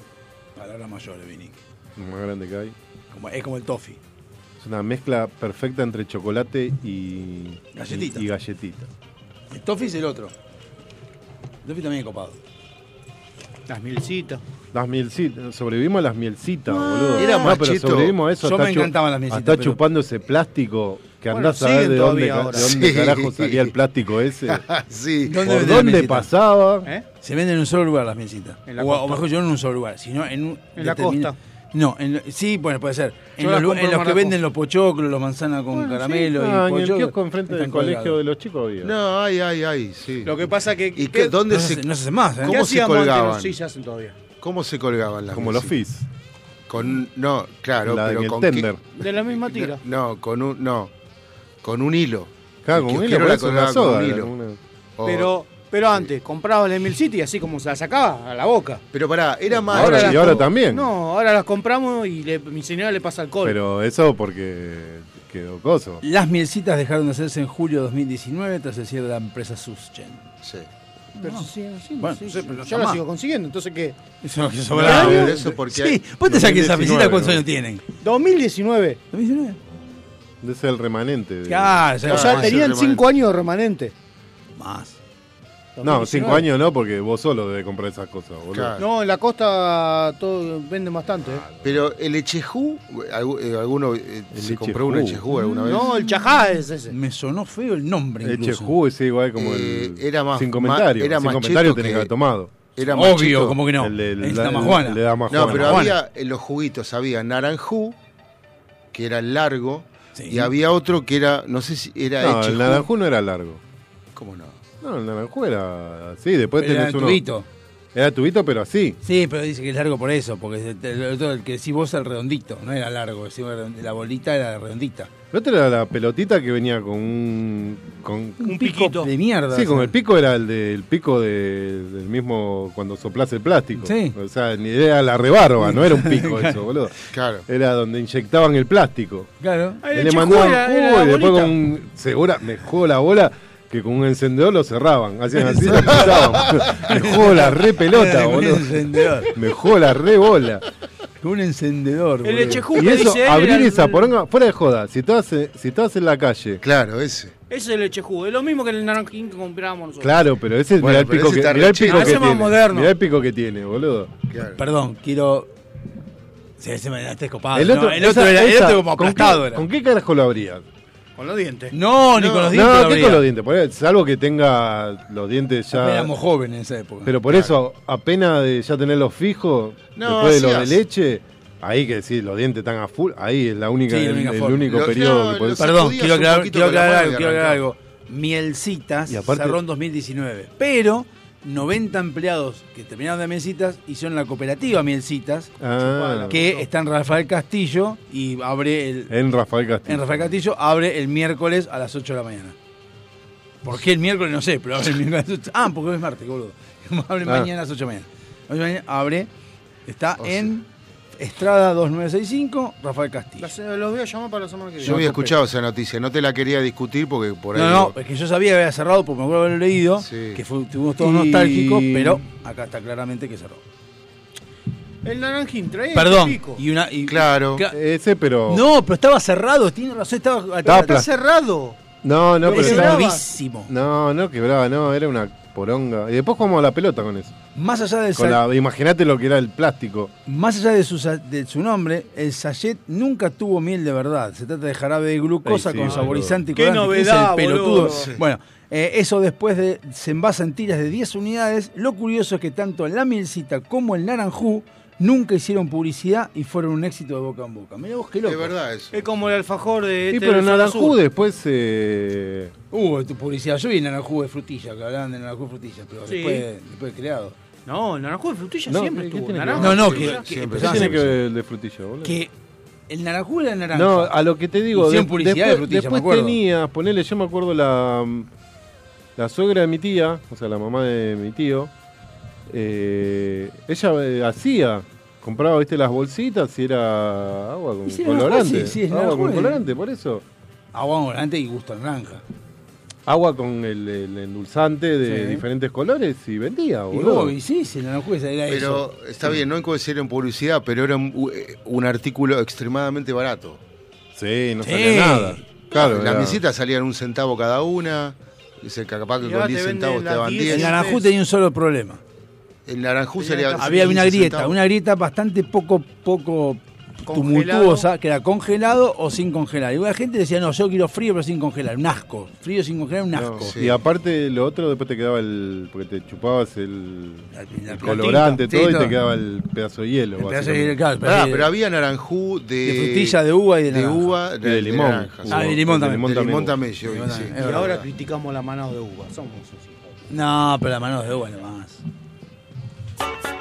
Palabra mayor, Vinic. Lo más grande que hay. Como, es como el toffee. Es una mezcla perfecta entre chocolate y Galletita. Y, y galletita. El toffee es el otro. El toffee también es copado. Las milcitas. Las mielcitas, sobrevivimos a las mielcitas, boludo. Era no, pero machito. sobrevivimos a eso. Yo me encantaban las mielcitas, pero- chupando ese plástico que Bueno, andás a ver de dónde, de dónde Sí. carajo salía el plástico ese. sí. ¿Dónde pasaba? ¿Eh? Se venden en un solo lugar las la o, mejor yo no en un solo lugar, sino en un. En la costa. No, en lo- sí, bueno, puede ser. En Yo los, en los que venden los pochoclos, los manzanas con Bueno, sí. caramelo Ah, y en el pochoclo, kiosco enfrente del colegio de los chicos había. No, ay, ay, ay, sí. Lo que pasa que. ¿Y qué, dónde No se, se, no se hace más, ¿eh? ¿Cómo ¿Qué se colgaban? Sí, se hacen todavía. cómo se colgaban las Como los fizz. Con no, claro, La pero con tender. qué- De la misma tira. No, con un no. Con un hilo. Claro, con un hilo, la eso colgaba con soda. un hilo. como una- O- Pero, pero antes, compraba la milcita y así como se la sacaba a la boca. pero pará, era más Ahora, y ahora también. No, ahora las compramos y le- mi señora le pasa alcohol. Pero eso porque quedó coso. Las mielcitas dejaron de hacerse en julio de 2019 tras el cierre de la empresa Suschen. Sí. Pero Bueno, sí, sí, sí. pero no yo la sigo consiguiendo. Entonces, ¿qué? Eso es lo que No, sobraba. pero eso porque Sí, vos te saques esa 2019, mielcita, ¿cuántos ¿no? años tienen? 2019. ¿2019? Ese es el remanente. de- O sea, Ah, tenían 5 años de remanente. más. No, 2019. cinco años no, porque vos solo debes comprar esas cosas, boludo. Claro. No, en la costa todo venden bastante. ¿eh? Pero el echejú, eh, alguno eh, El se compró un echejú. echejú alguna vez. No, el chajá es ese. Me sonó feo el nombre. El incluso. Chejú ese igual como Eh, el. era más- Sin comentario. era sin más comentario tenés que haber tomado. Era más Obvio, como que no. El de es la- el de No, pero había en los juguitos había naranjú, que era el largo, Sí. y había otro que era, no sé si era No, echejú. el naranjú no era largo. ¿Cómo no? No, el naranjú era así. Después Pero era tenés uno. tubito. Era tubito, pero así. Sí, pero dice que es largo por eso, porque el, el- que decís vos el redondito, no era largo, la bolita era redondita. El otro era la pelotita que venía con un. Con, Un pico piquito. de mierda. sí, o con el pico era el del pico de- del mismo cuando soplás el plástico. Sí. O sea, ni era la rebarba, no era un pico eso, boludo. Claro. Era donde inyectaban el plástico. Claro. Ay, Y el le mandaban jugo y después con un, segura, me la bola que con un encendedor lo cerraban. Hacían así, lo pisaban. me la re pelota, boludo. Me la re bola. Un encendedor. El boludo. echejú Y que eso, dice él abrir era el- esa poronga, fuera de joda, si estás, eh, si estás en la calle, Claro, ese. Ese es el echejú. Es lo mismo que el naranjín que comprábamos nosotros. claro, pero ese Bueno, mirá el pico que, el pico chido. que tiene. moderno. Mirá el pico que tiene, boludo. Claro. Perdón, quiero. Sí, ese me está escopado. el no, otro, el otro esa- era, el esa, otro como ¿con aplastado qué, era. ¿Con qué carajo lo abrías? Con los dientes. No, ni con los dientes. No, ¿qué con los dientes? Por Salvo que tenga los dientes ya. Éramos jóvenes en esa época. Pero por eso, apenas de ya tenerlos fijos, No, después de los de leche, ahí que sí, los dientes están a full, ahí es la única, Sí, la el, única el forma. único Lo- periodo no, que podés. los- Perdón, sacudías quiero un aclarar, poquito quiero con la aclarar mano algo, y quiero aclarar algo. Mielcitas Y aparte- cerró en 2019, pero 90 empleados que terminaron de Mielcitas hicieron la cooperativa Mielcitas, Ah, que está en Rafael Castillo y abre el, en Rafael Castillo. en Rafael Castillo abre el miércoles a las 8 de la mañana. ¿Por qué el miércoles? No sé, pero abre el miércoles a las 8. Ah, porque hoy es martes, boludo. abre Ah. mañana a las 8 de la mañana. Hoy mañana abre, está O sea. en Estrada 2965, Rafael Castillo. La se- los voy a llamar para la semana que Yo viene. había escuchado esa noticia, no te la quería discutir porque por ahí. No, no, es que yo sabía que había cerrado porque me acuerdo haberlo leído, Sí. que fue, estuvimos todos Y- nostálgicos, pero acá está claramente que cerró. El naranjín trae Perdón, el pico. y una... y- Claro. Cla- Ese, pero. No, pero estaba cerrado, tiene razón, estaba... Estaba Está cerrado. No, no, pero es estaba- bravísimo. No, no quebraba, no, era una poronga. Y después jugamos a la pelota con eso. Más allá del Con sa- la, imagínate lo que era el plástico. Más allá de su, de su nombre, el sachet nunca tuvo miel de verdad. Se trata de jarabe de glucosa Ay, sí, con boludo. saborizante y Qué. ¿Quién es novedad, el pelotudo? Sí. Bueno, eh, eso después de se envasa en tiras de 10 unidades. Lo curioso es que tanto la mielcita como el naranjú nunca hicieron publicidad y fueron un éxito de boca en boca. Mira vos qué loco. Es verdad eso. Es como el alfajor de Sí, este pero en Naranjú después. Eh, Hubo tu publicidad. Yo vi naranjú de frutilla, que hablaban de naranjú de frutilla, pero Sí. después, después de creado. No, el naranjú de frutilla No, siempre ¿qué estuvo. tiene que? No, no, que- Siempre, ¿Qué tiene que ver el de frutilla, boludo? Que El naranjú era el naranja. No, a lo que te digo, de- publicidad de frutilla, me después acuerdo. tenías, ponele, yo me acuerdo la, la suegra de mi tía, o sea, la mamá de mi tío, eh, ella eh, hacía, compraba, viste, las bolsitas y era agua con naranjú, colorante. sí, sí, es agua con eh. colorante, por eso. Agua volante y gusto a naranja. Agua con el, el endulzante de Sí. diferentes colores y vendía, Y, boludo. vos, y sí, sí, el naranjú era eso. Pero está bien, no que decir en publicidad, pero era un, un artículo extremadamente barato. Sí, no Sí. salía nada. Claro, Las era- mesitas salían un centavo cada una. Dice que capaz que Y ahora con 10 te venden centavos te daban 10. 10. El naranjú tenía un solo problema. El sería. casi Había una 15 grieta, centavos. una grieta bastante poco, poco Congelado. tumultuosa, que era congelado o sin congelar. Y la gente decía, no, yo quiero frío pero sin congelar. Un asco. Frío sin congelar, un No, asco. sí. Y aparte lo otro después te quedaba el. porque te chupabas el, La- la- el colorante, todo, Sí, y todo. te quedaba el pedazo de hielo. El pedazo de hielo, claro, de- pero había naranjú de. De frutilla, de uva y de de naranja. uva, Y de limón. naranja. Ah, de limón De también. De limón también Limón sí. Y ahora criticamos la mano de uva. Somos. No, pero la mano de uva nomás. Do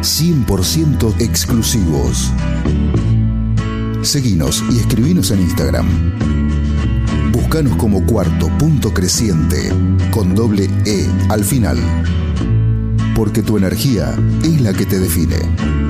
100% exclusivos. Seguinos y escribinos en Instagram. Buscanos como cuarto punto creciente con doble E al final. Porque tu energía es la que te define.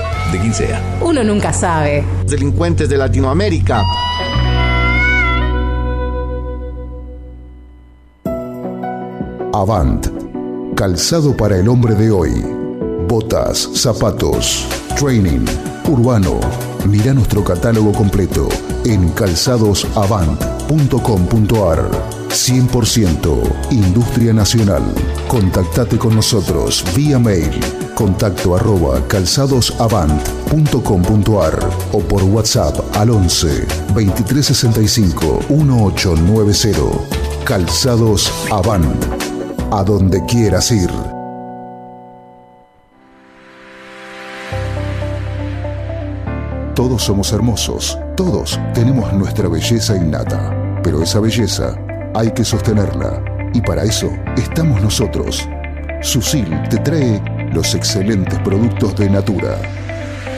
de quien sea. Uno nunca sabe. Delincuentes de Latinoamérica. Avant. Calzado para el hombre de hoy. Botas, zapatos, training, urbano. Mira nuestro catálogo completo en calzadosavant.com.ar. 100% Industria Nacional. Contactate con nosotros vía mail contacto arroba calzadosavant.com.ar o por WhatsApp al 11 2365 1890. Calzados Avant. A donde quieras ir. Todos somos hermosos, todos tenemos nuestra belleza innata, pero esa belleza hay que sostenerla y para eso estamos nosotros. Susil te trae los excelentes productos de Natura.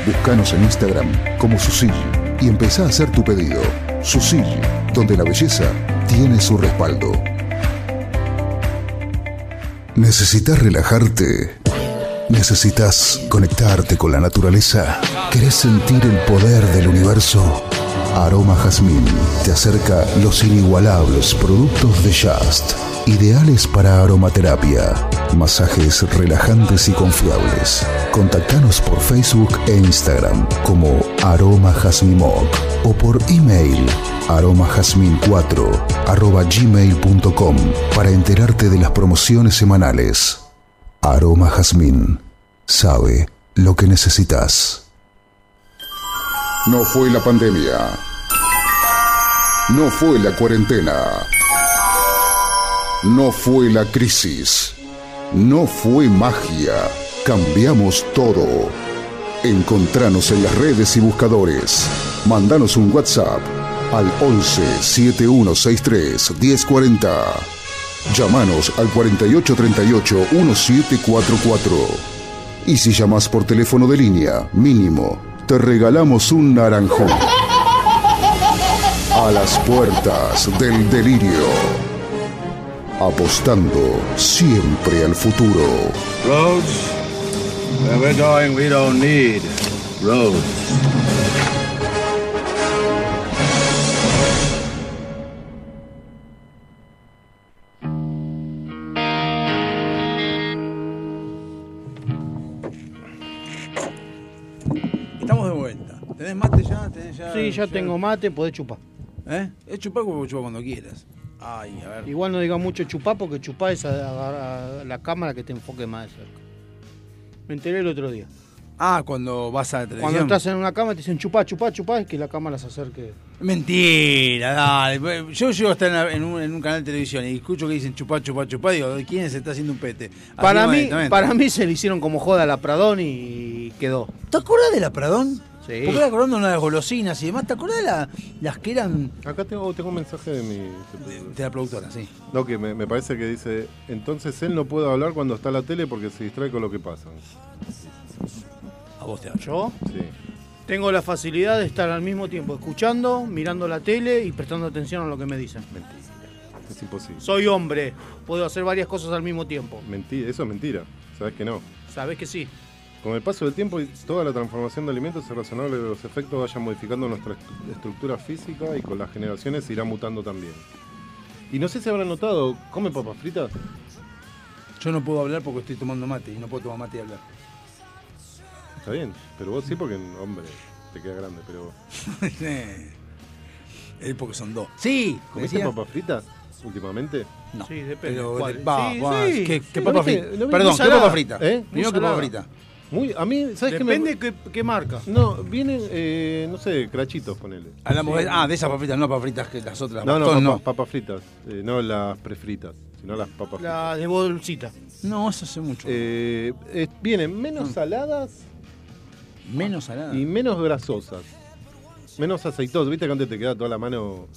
Búscanos en Instagram como Susil y empezá a hacer tu pedido. Susil, donde la belleza tiene su respaldo. ¿Necesitas relajarte? ¿Necesitas conectarte con la naturaleza? ¿Querés sentir el poder del universo? Aroma Jazmín te acerca los inigualables productos de Just, ideales para aromaterapia, masajes relajantes y confiables. Contactanos por Facebook e Instagram como Aroma Jazmimoc o por email aromajazmin4 arroba gmail.com para enterarte de las promociones semanales. Aroma Jazmín sabe lo que necesitas. No fue la pandemia. No fue la cuarentena. No fue la crisis. No fue magia. Cambiamos todo. Encontranos en las redes y buscadores. Mandanos un WhatsApp al 11 7163 1040. Llámanos al 4838 1744. Y si llamas por teléfono de línea, mínimo, te regalamos un naranjón. A las puertas del delirio. Apostando siempre al futuro. Roads? Where we're going, we don't need roads. Estamos de vuelta. ¿Tenés mate ya? ¿Tenés ya Sí, ya tengo mate, podés chupar. ¿Eh? Es chupar como chupar cuando quieras. Ay, a ver. Igual no diga mucho chupar porque chupar es a- a- a la cámara que te enfoque más de cerca. Me enteré el otro día. Ah, cuando vas a la televisión. Cuando estás en una cámara te dicen chupá, chupá, chupá, es que la cámara se acerque. Mentira, dale. Yo llego a estar en, un, en un canal de televisión y escucho que dicen chupá, chupá, chupá. Digo, ¿de quién se está haciendo un pete? Así Para mí, para mí se le hicieron como joda a la Pradón y quedó. ¿Te acordás de la Pradón? Sí. Porque era acordando una de las golosinas y demás. ¿Te acordás de la- las que eran Acá tengo, tengo un mensaje de mi. de la productora? Sí. No, que me, me parece que dice. Entonces él no puede hablar cuando está en la tele porque se distrae con lo que pasa. A vos te hablo. Yo Sí. tengo la facilidad de estar al mismo tiempo escuchando, mirando la tele y prestando atención a lo que me dicen. Mentira. Es imposible. Soy hombre, puedo hacer varias cosas al mismo tiempo. Mentira, eso es mentira. Sabes que no. Sabés que sí. Con el paso del tiempo y toda la transformación de alimentos es razonable que los efectos vayan modificando nuestra est- estructura física y con las generaciones irá mutando también. Y no sé si habrán notado, ¿come papas fritas? Yo no puedo hablar porque estoy tomando mate y no puedo tomar mate y hablar. Está bien, pero vos sí porque, hombre, te queda grande, pero... es porque son dos. Sí, ¿Comiste decía. papas fritas últimamente? No. Sí, depende. Pero ¿Cuál? va, Sí, va, sí. ¿qué, qué ¿No papa frita? Perdón, ¿qué papa frita? ¿Eh? Primero que papa frita. Muy, a mí, ¿sabes qué me- Depende qué, qué marca. No, vienen, eh, no sé, crachitos, ponele. Hablamos de, ah, de esas papas fritas, no papas fritas que las otras. No, no, bastón, papas, papas fritas. eh, no las prefritas, sino las papas fritas. La de bolsita. No, eso hace mucho. Eh, eh, vienen menos saladas Menos salada. y menos grasosas. Menos aceitosas. ¿Viste que antes te queda toda la mano?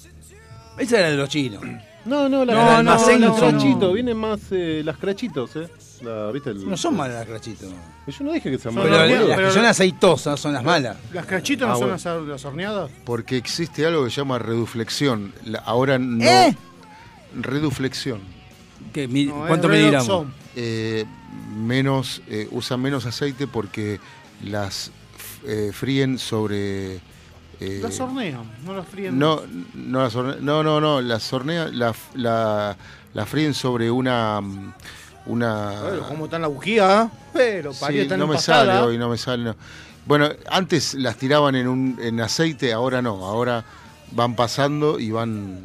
Esa era de los chinos. No, no, la, No, la- no, las no, crachitos. no. Vienen más eh, las crachitos, ¿eh? La- ¿viste el- No son malas las crachitos. Yo no dije que sean Son Pero malas. las- las pero- que son aceitosas son las malas. ¿Las crachitas Ah, no son bueno. las, hor- las horneadas? Porque existe algo que se llama reduflexión. La- ahora no. ¿Eh? Reduflexión. ¿Qué, mi- No, ¿Cuánto redoxón. Eh, menos, eh, usan menos aceite porque las eh, fríen sobre. eh, Las hornean, no las fríen. no, no, las no, no, no, las hornean, la, la, la fríen sobre una. Una Bueno, ¿Cómo está la bujía? ah? Pero Sí, parió, están no me sale hoy, no me sale. no. Bueno, antes las tiraban en, un, en aceite, ahora no, ahora van pasando y van.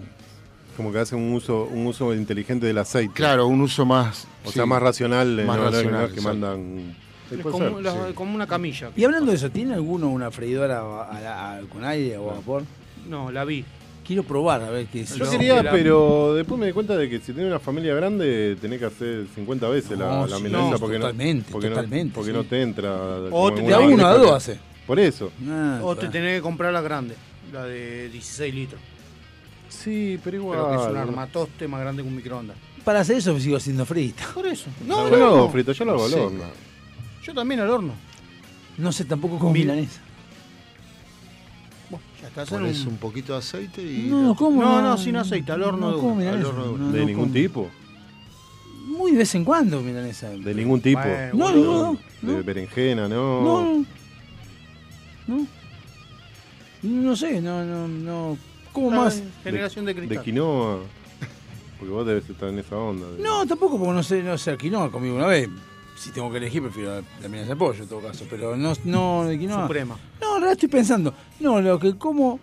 Como que hacen un uso, un uso inteligente del aceite. Claro, un uso más. O sí, sea, más racional. eh, Más no, no, no racional, que mandan. Como, la- como una camilla. Y hablando de eso, ¿tiene alguno una freidora a- a- a- con aire o a vapor? No, la vi. Quiero probar a ver qué es. Yo No, quería, la- pero después me di cuenta de que si tenés una familia grande tenés que hacer 50 veces la, No, la sí, milanesa no, porque totalmente, no, porque totalmente, no, porque sí. no te entra. O te- De a una uno a dos hace. Por eso. Ah, O te tenés que comprar la grande, la de 16 litros. Sí, pero igual. Pero que es un armatoste más grande que un microondas. Para hacer eso sigo haciendo frita. Por eso. No, No, yo no, lo hago no. frito, yo lo hago al Sí. horno. Yo también al horno. No sé tampoco cómo Mil- milanesa. Pones un- un poquito de aceite y. No, ¿cómo? No, no, sin aceite, al horno no, de ¿cómo una, horno de una. No, De no, ningún tipo. Muy de vez en cuando milanesa. De ningún tipo. Bueno, No, no, De no. berenjena, no. No, no. No. No sé, no, no, no. ¿Cómo más? Generación de, De cristal. quinoa. Porque vos debes estar en esa onda. de- No, tampoco, porque no sé, no sé, quinoa conmigo una vez. Si tengo que elegir, prefiero la milanesa de pollo en todo caso. Pero no, no de quinoa. Suprema. No, en realidad estoy pensando. No, lo que como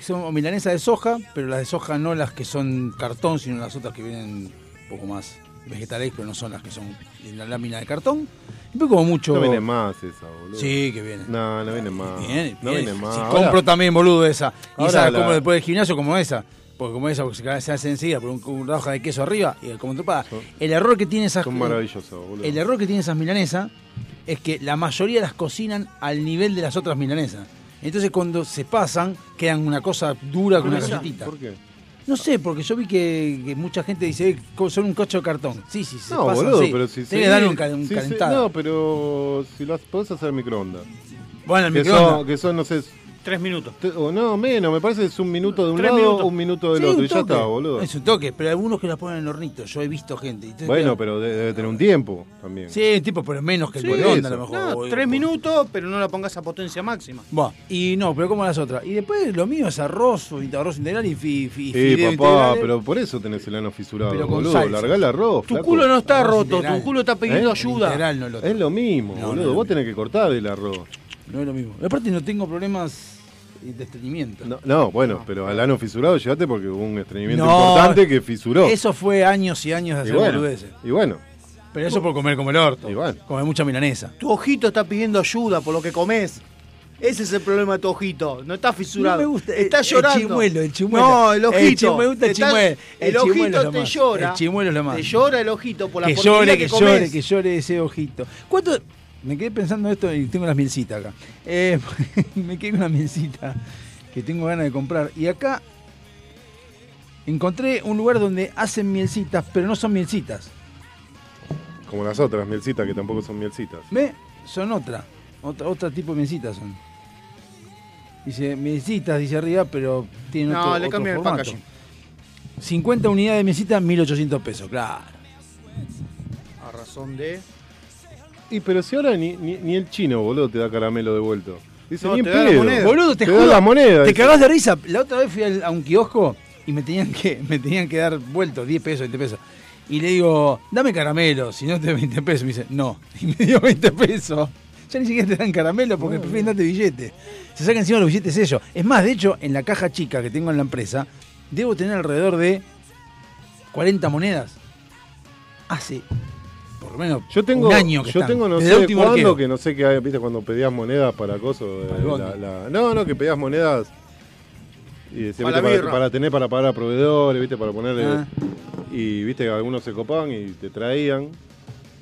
son milanesas de soja, pero las de soja no las que son cartón, sino las otras que vienen un poco más vegetales, pero no son las que son en la lámina de cartón. Y después como mucho. No viene más esa, boludo. Sí, que viene. No, no viene más. Viene, no viene. más. Si Ahora- compro también, boludo, esa. Y ahora esa la- como después del gimnasio como esa. Porque como esa, porque se, hace enseguida por un, una hoja de queso arriba y como tropada. Son- El error que tiene esas Son maravillosas, boludo. el error que tienen esas milanesas es que la mayoría las cocinan al nivel de las otras milanesas. Entonces cuando se pasan, quedan una cosa dura con una galletita. ¿Por qué? No sé, porque yo vi que, que mucha gente dice, "Eh, son un cocho de cartón. Sí, sí, se No, pasan, boludo, sí. pero si Tenés que darle un, cal- un si se- calentado. No, pero si las podés hacer microondas. bueno, el Que microondas. son, que son, no sé, Tres minutos. o no, menos, me parece que es un minuto de un Tres lado minutos. un minuto del Sí, otro. Y ya está, boludo. Es un toque, pero hay algunos que las ponen en el hornito. Yo he visto gente. Entonces Bueno, pero de- debe tener un tiempo también. Sí, tipo, pero menos que el Sí, microondas a eso. lo mejor. No, tres minutos, pero no la pongas a potencia máxima. Buah, y no, pero como las otras. Y después lo mío es arroz, o arroz integral y, fi, fi- Sí, papá, integrales. pero por eso tenés el ano fisurado, Pero con boludo. salsa. Largá el arroz, Tu flaco. culo no está Arroz roto, integral. tu culo está pidiendo ¿Eh? ayuda. Integral, no el otro. Es lo mismo, No, boludo. lo Vos mismo. tenés que cortar el arroz. No es lo mismo. Aparte no tengo problemas de estreñimiento. No, no, bueno, pero al ano fisurado llegate porque hubo un estreñimiento No, importante que fisuró. Eso fue años y años de y hacer bueno, boludeces. y bueno, Pero eso por comer como el orto. y bueno. Comer mucha milanesa. Tu ojito está pidiendo ayuda por lo que comes. Ese es el problema de tu ojito. No está fisurado. No me gusta. Está el, llorando. El chimuelo, el chimuelo. No, el ojito. El me gusta el chimuelo. El, ojito te más. llora. El chimuelo es lo más. Te llora el ojito por la que porquería llore, que, que, comes. llore, que llore ese ojito. ¿Cuánto? Me quedé pensando esto y tengo las mielcitas acá. Eh, me quedé con una mielcita que tengo ganas de comprar. Y acá encontré un lugar donde hacen mielcitas, pero no son mielcitas. Como las otras mielcitas que tampoco son mielcitas. ¿Ve? Son otra. Otra, otra tipo de mielcitas son. Dice mielcitas, dice arriba, pero tiene No, otro, le otro cambian el formato. packaging. 50 unidades de mielcitas, 1800 pesos, claro. A razón de. Y pero si ahora ni, ni, ni el chino, boludo, te da caramelo devuelto. Dice, No, ni en te da la pedo. moneda. Boludo, te, Te juro, da la moneda. Te dice. cagás de risa. La otra vez fui al- a un kiosco y me tenían que, me tenían que dar vueltos, 10 pesos, 20 pesos. Y le digo, dame caramelo, si no te doy 20 pesos. Me dice, no. Y me dio 20 pesos. Ya ni siquiera te dan caramelo porque prefieren darte billete. Se sacan encima los billetes ellos. Es más, de hecho, en la caja chica que tengo en la empresa, debo tener alrededor de 40 monedas. Hace por lo menos Yo tengo, un año que yo están. tengo no Desde sé cuándo, arqueo. que no sé qué hay, viste, cuando pedías monedas para cosas. eh, no, no, que pedías monedas y decía, Para viste, la para, birra. para tener para pagar a proveedores, viste, para ponerle. Ah. Y viste que algunos se copaban y te traían.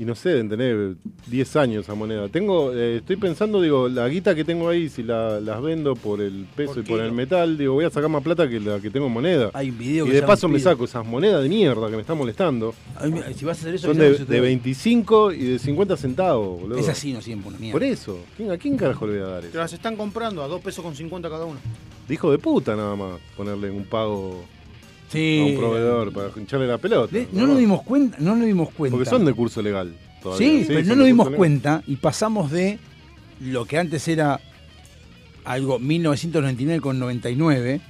Y no sé, deben tener 10 años esa moneda. Tengo, eh, estoy pensando, digo, la guita que tengo ahí, si la- las vendo por el peso Por y por el metal, digo, voy a sacar más plata que la que tengo en moneda. Hay un video Y que de paso me saco esas monedas de mierda que me están molestando. Ay, Si vas a hacer eso, Son de, te de doy. 25 y de 50 centavos, boludo. Es así, no siempre una mierda. Por eso. ¿Quién- ¿A quién carajo le voy a dar Te eso? las están comprando a 2 pesos con 50 cada uno. De hijo de puta nada más ponerle un pago Sí. a un proveedor para hincharle la pelota. De- no nos dimos cuenta, no nos dimos cuenta. Porque son de curso legal. Todavía. Sí, pero no nos dimos legal. cuenta y pasamos de lo que antes era algo 1999 con 99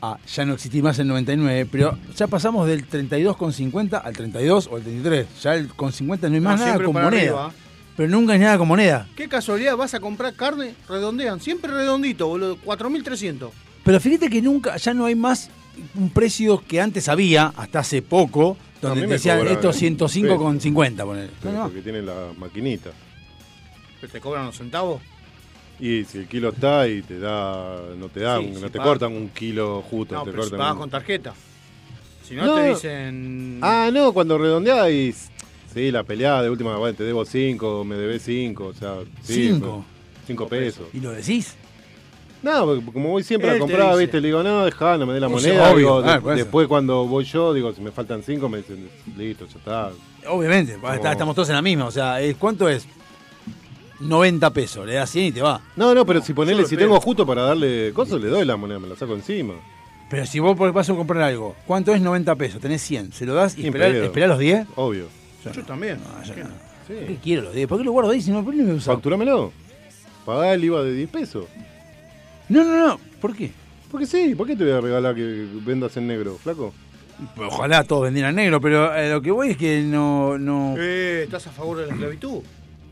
a ya no existir más el 99, pero ya pasamos del 32 con 50 al 32 o al 33. Ya el con 50 no hay más No, nada con moneda. arriba. Pero nunca hay nada con moneda. Qué casualidad, vas a comprar carne, redondean, siempre redondito, boludo, 4.300. Pero fíjate que nunca, ya no hay más un precio que antes había, hasta hace poco, donde te me decían esto el 105 peso. con 50, ponele. Pero No, no. Porque tiene la maquinita. ¿Pero te cobran los centavos? Y si el kilo está y te da, no te Sí, no si te pagas- cortan un kilo justo, No, te pero si cortan pagas un- con tarjeta. Si no, No. te dicen... Ah, no, cuando redondeás y sí, la peleada de última, bueno, te debo 5, me debes 5, o sea, sí, Cinco. 5 pesos. ¿Y lo decís? No, porque como voy siempre Él a te comprar, viste, le digo, no, dejá, no me dé la Pues, moneda. obvio, digo, ah, de- eso. después cuando voy yo, digo, si me faltan 5, me dicen, listo, ya está. Obviamente, Como- está- estamos todos en la misma. O sea, eh, ¿cuánto es? 90 pesos, le das 100 y te va. No, no, pero si ponele, si lo tengo justo para darle cosas, le doy la moneda, me la saco encima. Pero si vos por vas a comprar algo, ¿cuánto es 90 pesos? Tenés 100, se lo das y Sin esperás pedo. esperás los 10. Obvio. Yo también. No, yo ¿Qué no. no? ¿Por qué quiero los 10? ¿Por qué lo guardo ahí si no, ¿por qué no me uso? Factúramelo. Pagá el IVA de 10 pesos. No, no, no. ¿Por qué? Porque sí, ¿por qué te voy a regalar que vendas en negro, flaco? Ojalá todos vendieran negro, pero eh, lo que voy es que no, no, Eh, ¿Estás a favor de la esclavitud?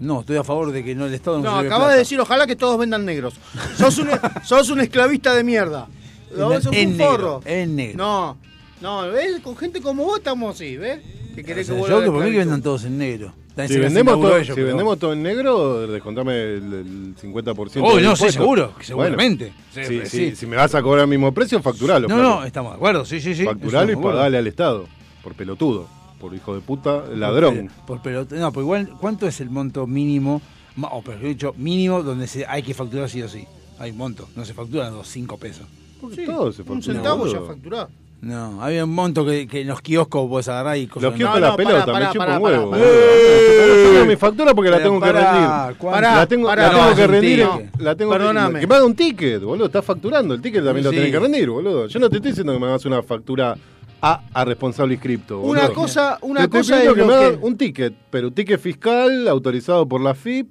no, estoy a favor de que no el Estado no, No, acabas plata. de decir, ojalá que todos vendan negros. Sos un, sos un esclavista de mierda. En- sos en un negro, forro. en negro. No, no, ¿ves? Con gente como vos estamos así, ¿ves? Que O querés sea, que yo que por mí que vendan todos en negro. Si vendemos, todo, ellos, si pero- vendemos todo en negro, descontame el, el 50%. Uy, del no, sí, seguro, seguramente. Sí, Sí, pero sí, sí. Si me vas a cobrar el mismo precio, facturalo. No, no, estamos de acuerdo, sí, sí, sí. Facturalo y pagale al Estado. Por pelotudo. Por hijo de puta, ladrón. Por pelota. No, pero igual, ¿cuánto es el monto mínimo? O, pero dicho, mínimo donde se, hay que facturar sí o sí. Hay un monto, no se facturan los 5 pesos. Porque Sí, todo se un factura, centavo boludo. ya facturás. No, había un monto que, que en los kioscos vos agarrás y cosas. Los kioscos No, la no, pelota, pará, me chupa un huevo. pará, boludo. pará. Yo tengo mi factura porque la tengo que rendir. La tengo, Pará, la tengo no, es que rendir. La tengo que- Perdóname. Que me haga un ticket, boludo. Estás facturando. El ticket también lo tenés que rendir, boludo. Yo no te estoy diciendo que me hagas una factura a, a responsable inscripto. Una cosa, Te una estoy cosa es que lo me que, un ticket, pero un ticket fiscal autorizado por la FIP.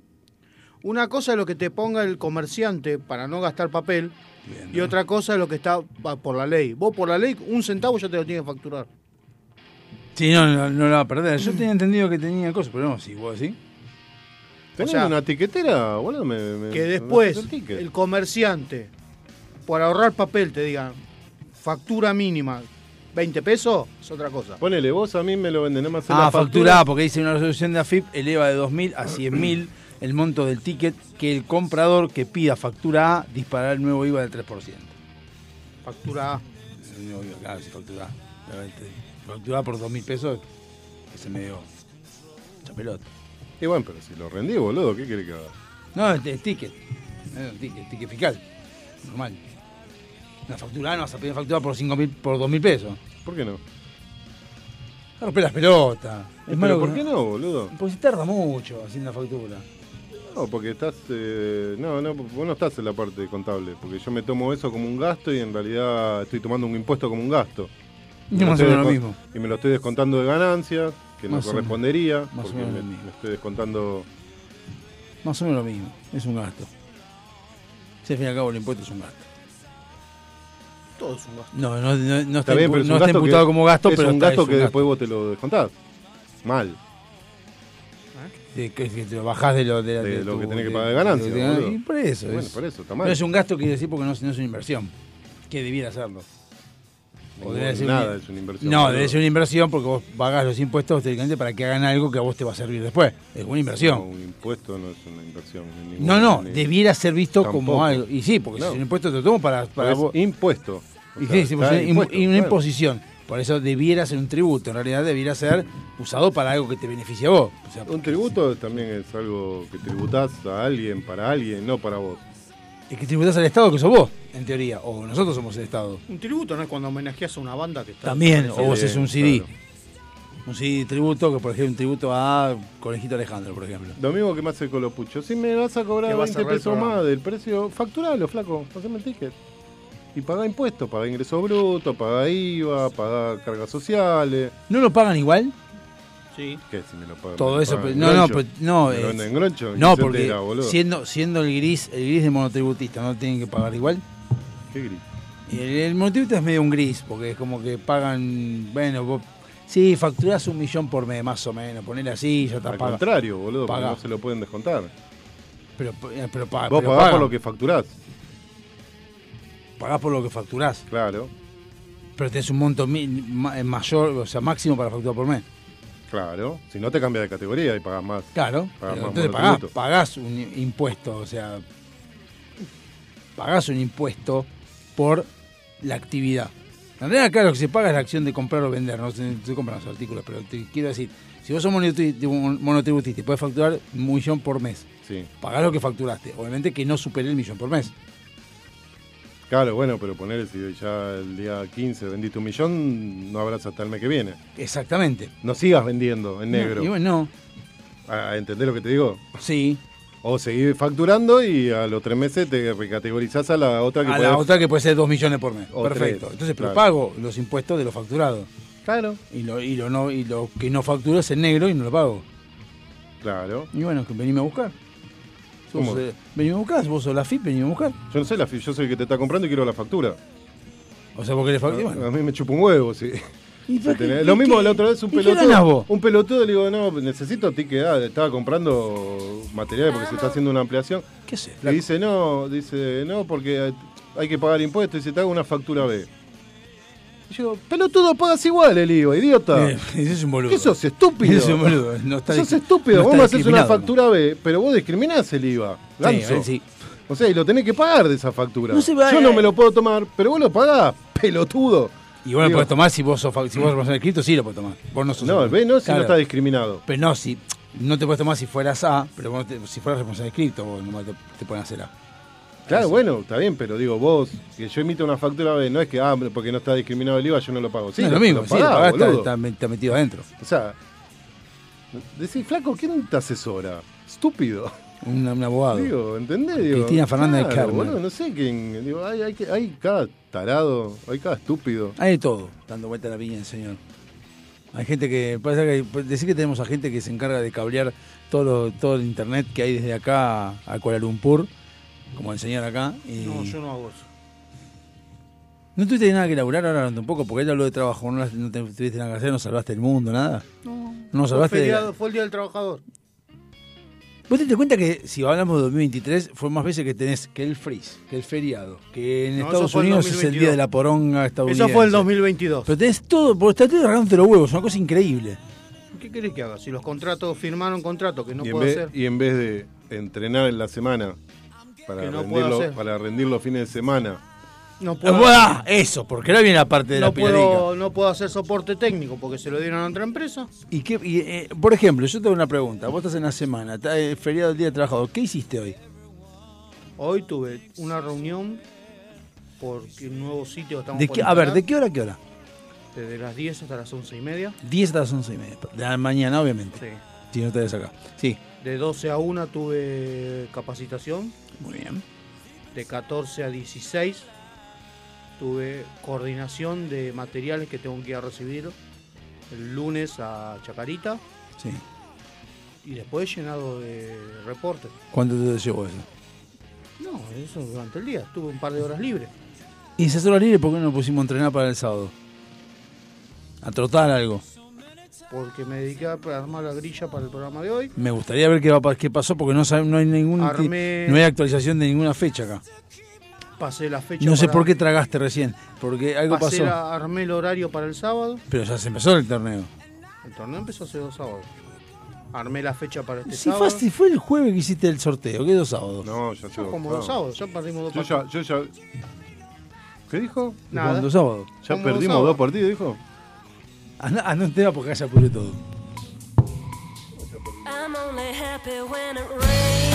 una cosa es lo que te ponga el comerciante para no gastar papel y otra cosa es lo que está por la ley. Vos por la ley un centavo ya te lo tienes que facturar. Sí, no, no, no la va a perder. Yo tenía entendido que tenía cosas, pero no, si vos sí. ¿Tenés sea, una tiquetera, boludo? Me, me- Que después el comerciante por ahorrar papel te diga factura mínima 20 pesos es otra cosa. Ponele, vos a mí me lo venden, nada más Ah, la facturá, porque dice una resolución de AFIP eleva de 2.000 a 100.000 el monto del ticket que el comprador que pida factura A disparará el nuevo IVA del 3%. Factura A. El nuevo IVA, claro, si factura A. Factura A por 2.000 pesos, que se me dio mucha pelota. Y bueno, pero si lo rendí, boludo, ¿qué querés que haga? No, es, es ticket. Un ticket, ticket fiscal. Normal. Una factura A no vas a pedir factura por 5.000, por 2.000 pesos. ¿Por qué no? Rompe las pelotas. Es Pero malo ¿por que- qué no, boludo? Porque se tarda mucho haciendo la factura. No, porque estás. eh, no, no, vos no estás en la parte contable. Porque yo me tomo eso como un gasto y en realidad estoy tomando un impuesto como un gasto. Y Me lo más o estoy menos lo mismo. Y me lo estoy descontando de ganancias, que no correspondería, Más o porque menos me, lo mismo. me estoy descontando Más o menos lo mismo. Es un gasto. Si al fin y al cabo el impuesto es un gasto. Todo es un gasto. No, no, no, no está, Está bien, impu- pero es no un está imputado que- como gasto, es pero un está- gasto es que después vos te lo descontás. Mal. De que, que te lo bajás de lo, de, De de lo tu- que tenés que pagar de ganancia, de- y por eso. Bueno, es, por eso, está No es un gasto, quiere decir, porque no, no es una inversión. Que debiera serlo. O Ningún- debe ser nada es una inversión, No, debe ser una inversión porque vos pagás los impuestos técnicamente para que hagan algo que a vos te va a servir después. Es una No, inversión. un impuesto no es una inversión. ningún- No, no, ni- debiera ser visto como algo. Y sí, porque No. si es un impuesto te lo tomo para, para vos. impuesto. O Y sí, sí, impuesto, una claro. imposición. Por eso debiera ser un tributo. En realidad debiera ser usado para algo que te beneficie a vos. O sea, Un tributo también es algo que tributás a alguien, para alguien, no para vos. es que tributás al Estado que sos vos, en teoría. O nosotros somos el Estado. Un tributo no es cuando homenajeas a una banda que está. También, o vos haces un CD. claro. Un CD tributo, que por ejemplo un tributo a Conejito Alejandro, por ejemplo. Lo mismo que me hace Colopucho. Si me vas a cobrar Que va a 20 cerrar el pesos más del precio, facturalo, flaco. Haceme el ticket. Y pagá impuestos, pagá ingresos brutos, pagá IVA, pagá cargas sociales. ¿No lo pagan igual? Sí. ¿Qué si me lo pagan? Todo ¿Me eso, pagan pero- no, no, pero- no, ¿Me lo es- venden groncho? No, ¿Quién se porque entera, siendo, siendo el gris, el gris de monotributista, ¿no tienen que pagar igual? ¿Qué gris? Y el, el monotributista es medio un gris, porque es como que pagan, bueno, vos, sí, facturás un millón por mes, más o menos, ponele así, ya está Al paga. contrario, boludo, porque Paga. no se lo pueden descontar. Pero, eh, pero, paga- Vos pero pagás por lo que facturás. Pagás por lo que facturás. Claro, Pero tenés un monto eh, mayor, o sea, máximo para facturar por mes. claro. Si no te cambia de categoría y pagás más. Claro. Pagás más entonces pagás, pagás un impuesto, o sea, pagás un impuesto por la actividad. En realidad, acá lo que se paga es la acción de comprar o vender, no se, se compran los artículos, pero te quiero decir, si vos sos monotri- monotributista y puedes facturar un millón por mes, Sí. pagás lo que facturaste. Obviamente que no supere el millón por mes. Claro, bueno, pero poner si ya el día 15 vendiste un millón, no habrás hasta el mes que viene. Exactamente. No sigas vendiendo en negro. No, y bueno, ¿A, a entender lo que te digo? sí. O seguir facturando y a los tres meses te recategorizás a la otra que A puede- la otra que puede ser dos millones por mes. O Perfecto. tres, Entonces, pero claro. pago los impuestos de lo facturado. Claro. Y lo, y lo no, y lo que no facturo es en negro y no lo pago. Claro. Y bueno, venime a buscar. Sos, ¿Cómo? eh, venime a buscar, vos sos la FIP, venime a buscar. Yo no soy la fi- yo soy el que te está comprando y quiero la factura. O sea, porque le factura. A mí me chupa un huevo, sí. ¿Y Se qué- Lo y mismo qué- la otra vez un y pelotudo. vos? Un pelotudo le digo, no, necesito ticket. Ah, estaba comprando materiales porque se está haciendo una ampliación. ¿Qué sé? Le dice, no, dice, no, porque hay que pagar impuestos. Dice, te hago una factura B. Y yo, pelotudo, pagas igual el IVA, idiota. Eh, es un boludo. ¿Qué sos estúpido? Es un boludo. No está sos estúpido. no Vos me haces una factura B, pero vos discriminás el IVA. Sí, Ganso. eh, sí. O sea, y lo tenés que pagar de esa factura. No se va- Yo no me lo puedo tomar, pero vos lo pagás, pelotudo. Y vos lo Digo, podés tomar si vos sos, si vos sos escrito, sí lo podés tomar. Vos no sos No, el B no si Claro. no está discriminado. Pero no, si no te puedes tomar si fueras A, pero vos te- si fueras responsable escrito, vos nomás te, te pueden hacer A. Claro, bueno, está bien, pero digo, vos, que yo emito una factura B, no es que, ah, porque no está discriminado el IVA, yo no lo pago. Sí, no, lo, lo mismo, lo sí, lo pagás, pagás, está, metido adentro. O sea, decís, flaco, ¿quién te asesora? Estúpido. Un, un abogado. Digo, ¿entendés? Digo, Cristina Fernández de claro, Kerman. boludo, no sé quién. Digo, hay, hay, hay cada tarado, hay cada estúpido. Hay de todo, dando vuelta a la piña, señor. Hay gente que, parece que decir que tenemos a gente que se encarga de cablear todo, lo- todo el internet que hay desde acá a Kuala Lumpur, como el señor acá. Y No, yo no hago eso. ¿No tuviste nada que laburar ahora un poco? Porque él habló de trabajo, no, no te- tuviste nada que hacer, no salvaste el mundo, nada. No. No Fue, salvaste. de- feriado, fue el Día del Trabajador. ¿Vos te das cuenta que si hablamos de 2023 fue más veces que tenés que el freeze, que el feriado, que en No, Estados fue el Unidos es el 2022. día de la poronga estadounidense? Eso fue el 2022. Pero tenés todo, porque estás arrancándote los huevos, es una cosa increíble. ¿Qué querés que haga? Si los contratos firmaron contratos que no y, puedo vez, hacer. y en vez de entrenar en la semana para, Que no puedo rendirlo, hacer. para rendir los fines de semana, No puedo, Ah, eso, porque ahora viene la parte de la no, pilarica. puedo, no puedo hacer soporte técnico porque se lo dieron a otra empresa. ¿Y qué, y, eh, por ejemplo, yo te hago una pregunta. Vos estás en la semana, está el feriado del Día del Trabajador. ¿Qué hiciste hoy? Hoy tuve una reunión por un nuevo sitio estamos ¿De qué, a ver, ¿de qué hora a qué hora? Desde las 10 hasta las 11 y media. 10 hasta las 11 y media. De la mañana, obviamente. Sí. Si no estás acá. Sí. De 12 a 1 tuve capacitación. Muy bien. De 14 a 16 tuve coordinación de materiales que tengo que ir a recibir el lunes a Chacarita. Sí. Y después llenado de reportes. ¿Cuánto te llevó eso? No, eso durante el día. Estuve un par de horas libres. Y esas horas libres, ¿por qué no nos pusimos a entrenar para el sábado? A trotar algo. Porque me dediqué a armar la grilla para el programa de hoy. Me gustaría ver qué, va, a- qué pasó, porque no, no hay ningún Armé- no hay actualización de ninguna fecha acá. Pasé la fecha. No sé para- por qué tragaste recién, porque algo pasé pasó. la- armé el horario para el sábado. Pero ya se empezó el torneo. El torneo empezó hace dos sábados. Armé la fecha para este Si sábado. fue, si fue el jueves que hiciste el sorteo, ¿qué dos sábados? No, ya Ya como dos sábados, ya perdimos dos Yo ya, partidos. yo ya. ¿Qué dijo? Nada. ¿Cuántos sábados? Ya Como dos perdimos sábados. dos partidos, dijo. Anda, anda un tema porque se apuré todo. I'm only happy when it rains.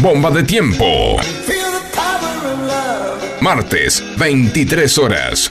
Bomba de tiempo. Martes, 23 horas.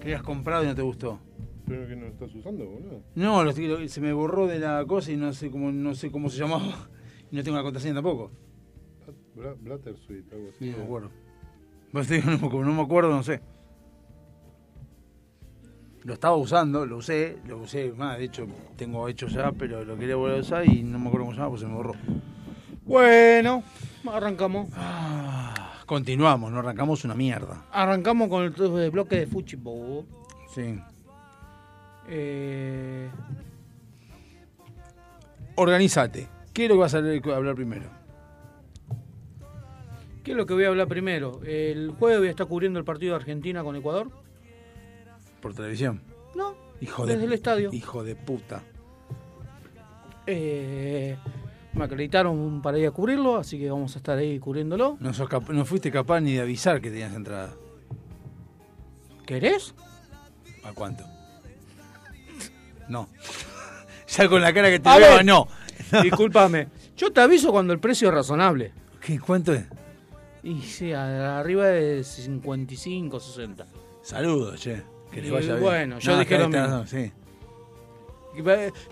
Que habías comprado y no te gustó. ¿Pero que no estás usando, boludo? No, lo estoy- lo- se me borró de la cosa y no sé cómo, no sé cómo se llamaba. Y no tengo la contraseña tampoco. Bra- Blatter Suite, algo así. No me acuerdo. No, me acuerdo, no me acuerdo, no sé. Lo estaba usando, lo usé, lo usé más, de hecho tengo hecho ya, pero lo quería volver a usar y no me acuerdo cómo se llama, pues se me borró. Bueno, arrancamos. Continuamos, no arrancamos una mierda. Arrancamos con el eh, bloque de fútbol. Sí. Eh, Organízate. ¿Qué es lo que vas a hablar primero? ¿Qué es lo que voy a hablar primero? El jueves voy a estar cubriendo el partido de Argentina con Ecuador. ¿Por televisión? No, Hijo desde de, el estadio. Hijo de puta. Eh, me acreditaron para ir a cubrirlo, así que vamos a estar ahí cubriéndolo. No, sos no fuiste capaz ni de avisar que tenías entrada. ¿Querés? ¿A cuánto? No. ya con la cara que te A veo, ver, no. Discúlpame. Yo te aviso cuando el precio es razonable. ¿Qué, ¿Cuánto es? Y sí, arriba de 55, 60. Saludos, che. Que les Y vaya bien. bueno, yo No, dije lo mismo. Sí.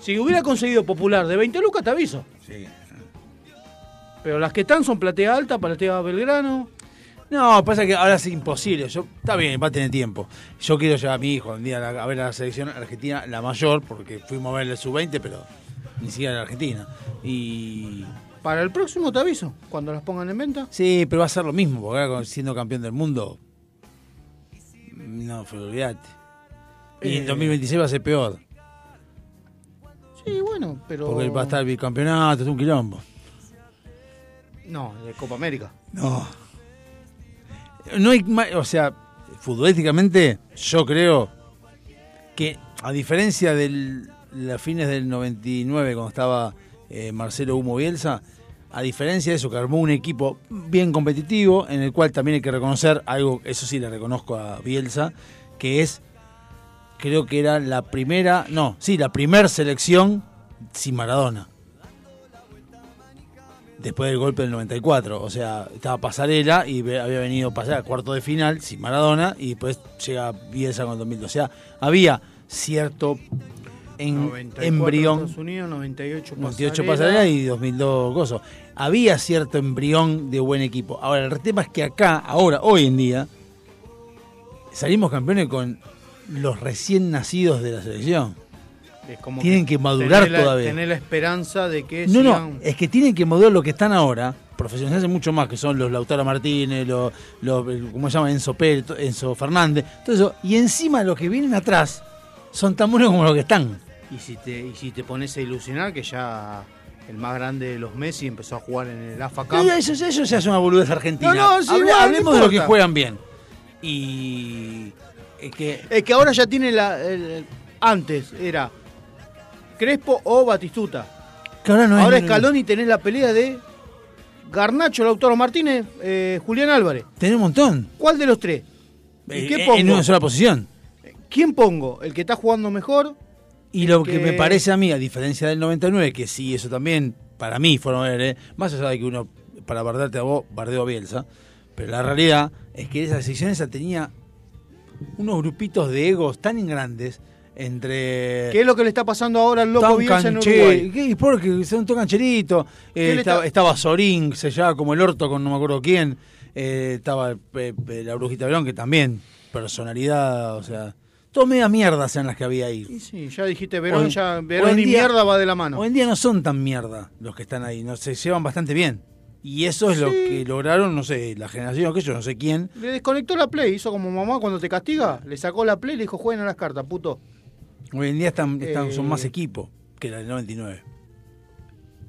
Si hubiera conseguido popular de 20 lucas, te aviso. Sí. Pero las que están son platea alta, platea Belgrano. No, pasa que ahora es imposible. Yo, está bien, va a tener tiempo. Yo quiero llevar a mi hijo un día a, la- a ver a la selección argentina, la mayor, porque fuimos a ver el sub-20, pero ni siquiera la Argentina. Y. Para el próximo te aviso, cuando las pongan en venta. Sí, pero va a ser lo mismo, porque ahora siendo campeón del mundo. No, fue olvídate. Y Eh. en 2026 va a ser peor, Sí, bueno, pero. porque va a estar el bicampeonato, es un quilombo. No, de Copa América. No. No hay ma- o sea, futbolísticamente, yo creo que a diferencia de las fines del 99, cuando estaba eh, Marcelo Humo Bielsa, a diferencia de eso, que armó un equipo bien competitivo, en el cual también hay que reconocer algo, eso sí le reconozco a Bielsa, que es, creo que era la primera, no, sí, la primera selección sin Maradona después del golpe del 94. O sea, estaba Pasarela y había venido Pasarela a cuarto de final sin Maradona y después llega Bielsa con el 2002. O sea, había cierto en, 94 embrión. Estados Unidos, 98 98 Pasarela. Pasarela y 2002 Gozo. Había cierto embrión de buen equipo. Ahora, el tema es que acá, ahora, hoy en día, salimos campeones con los recién nacidos de la selección. Es como Tienen que madurar tener la- todavía. Tener la esperanza de que No, no, es que tienen que modular lo que están ahora, profesionalizarse mucho más, que son los Lautaro Martínez, los, los ¿cómo se llama? Enzo Pérez, Enzo Fernández, todo eso. Y encima los que vienen atrás son tan buenos como los que están. Y si te, y si te pones a ilusionar que ya el más grande de los Messi empezó a jugar en el AFA Cup. No, eso, eso ya es una boludez argentina. No, no, sí, no hablemos de los que juegan bien. Y es que Es que ahora ya tiene la. el- antes era Crespo o Batistuta. que ahora no ahora es, Scaloni tenés la pelea de Garnacho, Lautaro Martínez, eh, Julián Álvarez. Tenés un montón. ¿Cuál de los tres? ¿Y Eh, qué en pongo? una sola posición. ¿Quién pongo? ¿El que está jugando mejor? Y lo que... que- me parece a mí, a diferencia del 99, que sí, eso también, para mí fueron ver, ¿eh? más allá de que uno, para bardarte a vos, bardeo a Bielsa, pero la realidad es que esa sección esa tenía unos grupitos de egos tan grandes entre... ¿Qué es lo que le está pasando ahora al loco tan Bielsa en Uruguay? ¿Qué? Porque son todo cancherito. ¿Qué Eh, está- estaba Sorín, se llevaba como el orto con no me acuerdo quién. Eh, estaba eh, eh, la Brujita Verón, que también, personalidad, o sea... Todas medias mierdas eran las que había ahí. Y sí, ya dijiste, Verón, Hoy- ya, Verón en y día- mierda va de la mano. Hoy en día no son tan mierda los que están ahí, no se llevan bastante bien. Y eso es lo que lograron, no sé, la generación que yo no sé quién. Le desconectó la play, hizo como mamá cuando te castiga, le sacó la play y le dijo, jueguen a las cartas, puto. Hoy en día están, están- son Eh. más equipo que la del 99.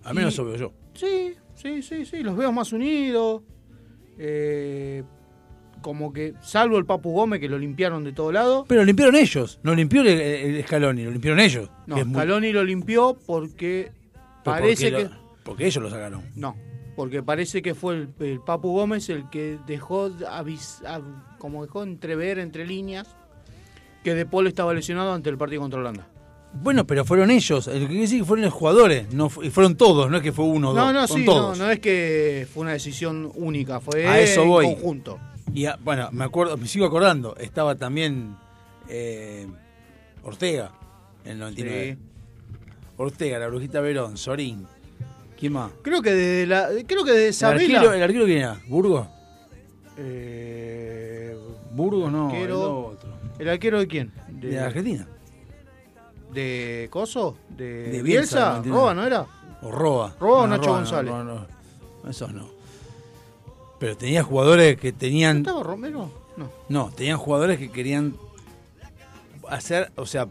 Al menos Y- eso veo yo. Sí, Sí, sí, sí, los veo más unidos. Eh, como que, salvo el Papu Gómez, que lo limpiaron de todo lado. Pero lo limpiaron ellos, no limpió el, el Scaloni, lo limpiaron ellos. No, es muy- Scaloni lo limpió porque pero parece porque que... lo- porque ellos lo sacaron. No, porque parece que fue el, el Papu Gómez el que dejó avis- como dejó entrever entre líneas que De Paul estaba lesionado ante el partido contra Holanda. Bueno, pero fueron ellos, el que quiere decir que fueron los jugadores, no fueron todos, no es que fue uno o No, dos, no, sí, no, todos. no es que fue una decisión única, fue A eso en voy. conjunto. Y a- bueno, me acuerdo, me sigo acordando, estaba también eh, Ortega en el 99. Ortega, la brujita Verón, Sorín. ¿Quién más? Creo que de la, creo que de ¿El Sabela. arquero, ¿El arquero quién era? ¿Burgos? Eh, Burgos no, arquero- el otro. ¿El arquero de quién? De Argentina. ¿De Coso? ¿De, De Bielsa, Bielsa? ¿Roba no era? O Roa. Roa o No, Nacho González. No, no, no. Esos no. Pero tenía jugadores que tenían. ¿Estaba Romero? No. No, tenían jugadores que querían hacer, o sea,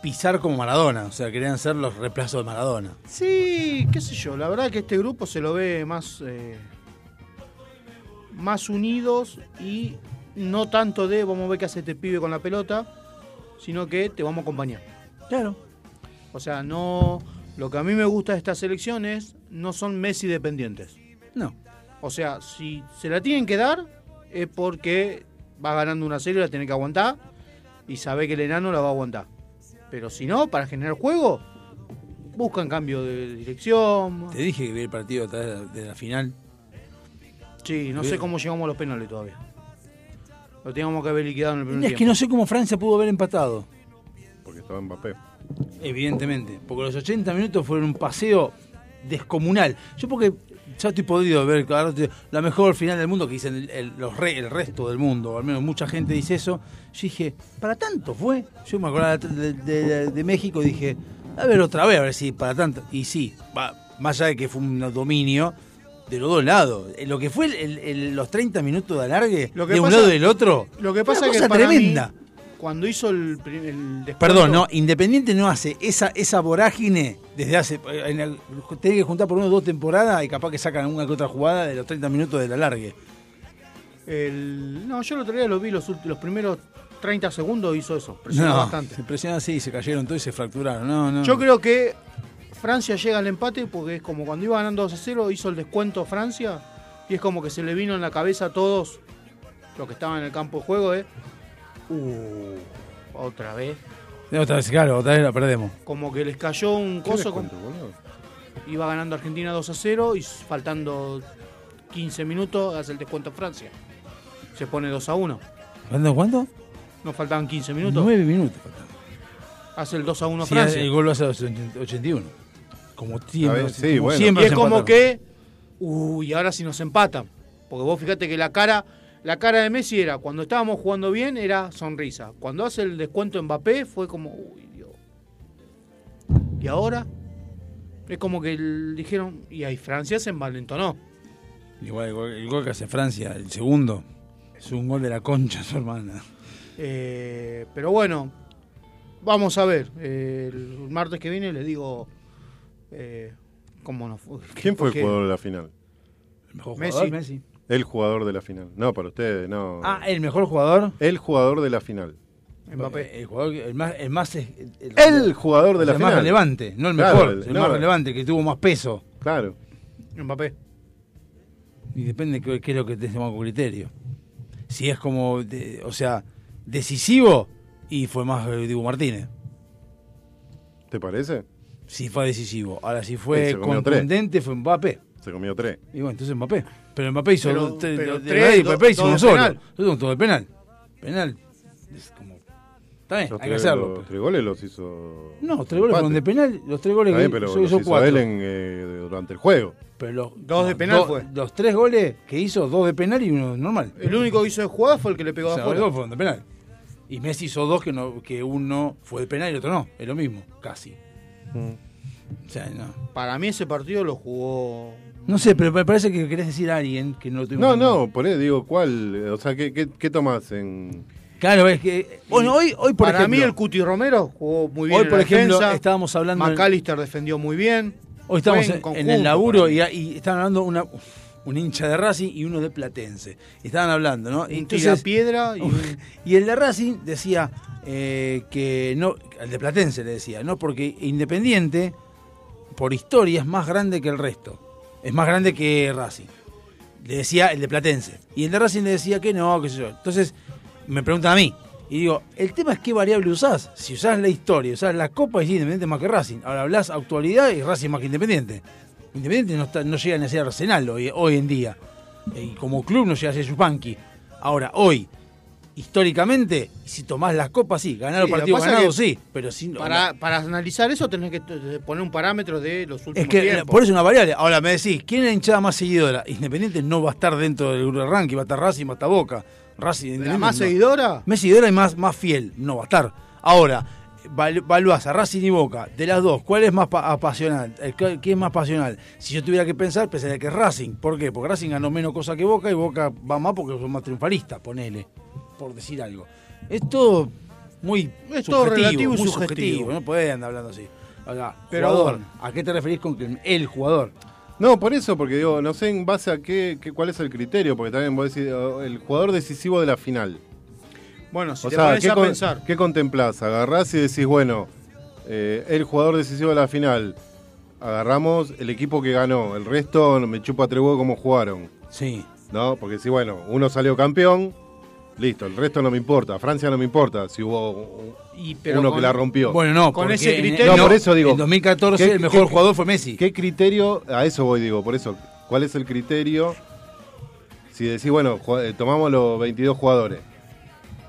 pisar como Maradona. O sea, querían ser los reemplazos de Maradona. Sí, qué sé yo. La verdad que este grupo se lo ve más, eh, más unidos y no tanto de vamos a ver qué hace este pibe con la pelota, sino que te vamos a acompañar. Claro. O sea, no. Lo que a mí me gusta de estas elecciones no son Messi dependientes. No. O sea, si se la tienen que dar es porque va ganando una serie, la tiene que aguantar y sabe que el enano la va a aguantar. Pero si no, para generar juego, buscan cambio de dirección. Te dije que vi el partido a través de la final. Sí, no sé cómo llegamos a los penales todavía. Lo teníamos que haber liquidado en el primer Es tiempo. que no sé cómo Francia pudo haber empatado. Porque estaba Mbappé. Evidentemente. Porque los 80 minutos fueron un paseo descomunal. Yo porque ya estoy podido ver la mejor final del mundo que dicen el, el- los re- el resto del mundo, al menos mucha gente dice eso. Yo dije, ¿para tanto fue? Yo me acordaba de, de- de- de México y dije, a ver otra vez, a ver si para tanto. Y sí, va, más allá de que fue un dominio de los dos lados. Eh, Lo que fue el- el- el- los 30 minutos de alargue Lo que de un pasa- lado y del otro, Lo que pasa una es que cosa para tremenda. mí, cuando hizo el, el descuento- Perdón, no, Independiente no hace esa, esa vorágine desde hace. En el- tiene que juntar por uno o dos temporadas y capaz que sacan una que otra jugada de los 30 minutos de la largue. el- no, yo el otro día lo vi los, los primeros 30 segundos hizo eso. Presionó No, bastante. se presionan así, se cayeron todos y se fracturaron. No, no. Yo creo que Francia llega al empate porque es como cuando iba ganando 2 a 0, hizo el descuento Francia y es como que se le vino en la cabeza a todos los que estaban en el campo de juego de. Uh, otra vez. Otra vez, claro, otra vez la perdemos. Como que les cayó un ¿Qué coso. con- iba ganando Argentina 2 a 0 y faltando 15 minutos hace el descuento Francia. Se pone 2 a 1. ¿Cuánto? ¿Cuánto? Nos faltaban 15 minutos. 9 minutos. Hace el 2 a 1 Sí, Francia. el gol lo hace a los 81. Como siempre. Ver, sí, como bueno. siempre y es como empataron. que, uy, ahora sí nos empatan. Porque vos fíjate que la cara, la cara de Messi era, cuando estábamos jugando bien, era sonrisa. Cuando hace el descuento Mbappé, fue como, uy, Dios. Y ahora, es como que el- dijeron, y ahí Francia se envalentonó. Igual el gol, el gol que hace Francia, el segundo, es un gol de la concha, su hermana. Eh, pero bueno, vamos a ver. Eh, el martes que viene les digo eh, cómo nos fue. ¿Quién fue el jugador de la final? El mejor Messi. jugador, Messi. El jugador de la final. No, para ustedes, no. Ah, el mejor jugador. El jugador de la final. Mbappé. El jugador, el más, el más el, El jugador de la el final. más relevante, no el mejor, el- el no, más relevante, que tuvo más peso. Claro. Mbappé. Y depende qué, qué es lo que tenemos como criterio. Si es como, de- o sea, decisivo, y fue más eh, Dibu Martínez. ¿Te parece? Si fue decisivo. Ahora, si fue contundente, fue Mbappé. Se comió tres. Y bueno, entonces Mbappé. Pero Mbappé hizo Pero- pero de- tres, de- do- Mbappé hizo de solo. todo de penal. Penal. Es como. Está bien, Los hay que tres, hacerlo. los tres goles los hizo. No, tres goles fueron de penal, los tres goles que bien, pero hizo, los hizo hizo cuatro. él en, eh, durante el juego. Pero los, Dos de penal do- fue. Los tres goles que hizo, dos de penal y uno normal. El único que hizo de jugada fue el que le pegó O de sea, afuera. los dos fueron de penal. Y Messi hizo dos que, no, que uno fue de penal y el otro no. Es lo mismo, casi. O sea, no. Para mí ese partido lo jugó. No sé, pero me parece que querés decir a alguien que no lo tuvimos No, no, por eso digo, ¿cuál? O sea, ¿qué, qué, qué tomás en...? Claro, es que. Bueno, hoy, hoy por Para ejemplo. mí el Cuti Romero jugó muy bien. Hoy, en por la ejemplo, defensa. estábamos hablando. McAllister defendió muy bien. Hoy estamos en, el laburo y, y estaban hablando una, un hincha de Racing y uno de Platense. Estaban hablando, ¿no? Un tirapiedra y y el de Racing decía eh, que no, el de Platense le decía, no, porque Independiente, por historia, es más grande que el resto. Es más grande que Racing. Le decía el de Platense. Y el de Racing le decía que no, qué sé yo. Entonces, me preguntan a mí. Y digo, el tema es qué variable usás. Si usás la historia, usás la Copa, es Independiente más que Racing. Ahora hablas actualidad y Racing más que Independiente. Independiente no, está, no llega ni a ser Arsenal hoy, hoy en día. Y como club no llega a ser Yupanqui. Ahora, hoy, históricamente, si tomás las copas, sí. Ganar Sí, pasa ganados, que sí. Pero Para, para analizar eso tenés que poner un parámetro de los últimos Es que tiempos. por eso es una variable. Ahora me decís, ¿quién es la hinchada más seguidora? Independiente no va a estar dentro del grupo de ranking, va a estar Racing, va a estar Boca. Racing, Independiente, más no. seguidora? Más seguidora y más, más fiel, no va a estar. Ahora, val- evaluás a Racing y Boca, de las dos, ¿cuál es más pa- apasional? El ¿Quién es más pasional? Si yo tuviera que pensar, pensaría que es Racing. ¿Por qué? Porque Racing ganó menos cosas que Boca y Boca va más porque son más triunfalistas, ponele, por decir algo. Es todo muy Es todo subjetivo, relativo y muy subjetivo. No podés andar hablando así. Ahora, Pero jugador, bueno. ¿a qué te referís con que el jugador? No, por eso, porque digo, no sé en base a qué, qué- cuál es el criterio, porque también vos decís, el jugador decisivo de la final. Bueno, si o te sea, pones ¿qué, a con- pensar. ¿qué contemplás? Agarrás y decís, bueno, eh, el jugador decisivo de la final, agarramos el equipo que ganó, el resto me chupa tres huevos cómo jugaron. Sí. ¿No? Porque si, bueno, uno salió campeón, listo, el resto no me importa. Francia no me importa si hubo pero uno con- que la rompió. Bueno, no, Con ese en- criterio- No, por eso digo. En 2014 ¿qué- el mejor qué- jugador fue Messi. ¿Qué criterio? A eso voy, digo, por eso. ¿Cuál es el criterio? Si decís, bueno, eh, tomamos los 22 jugadores,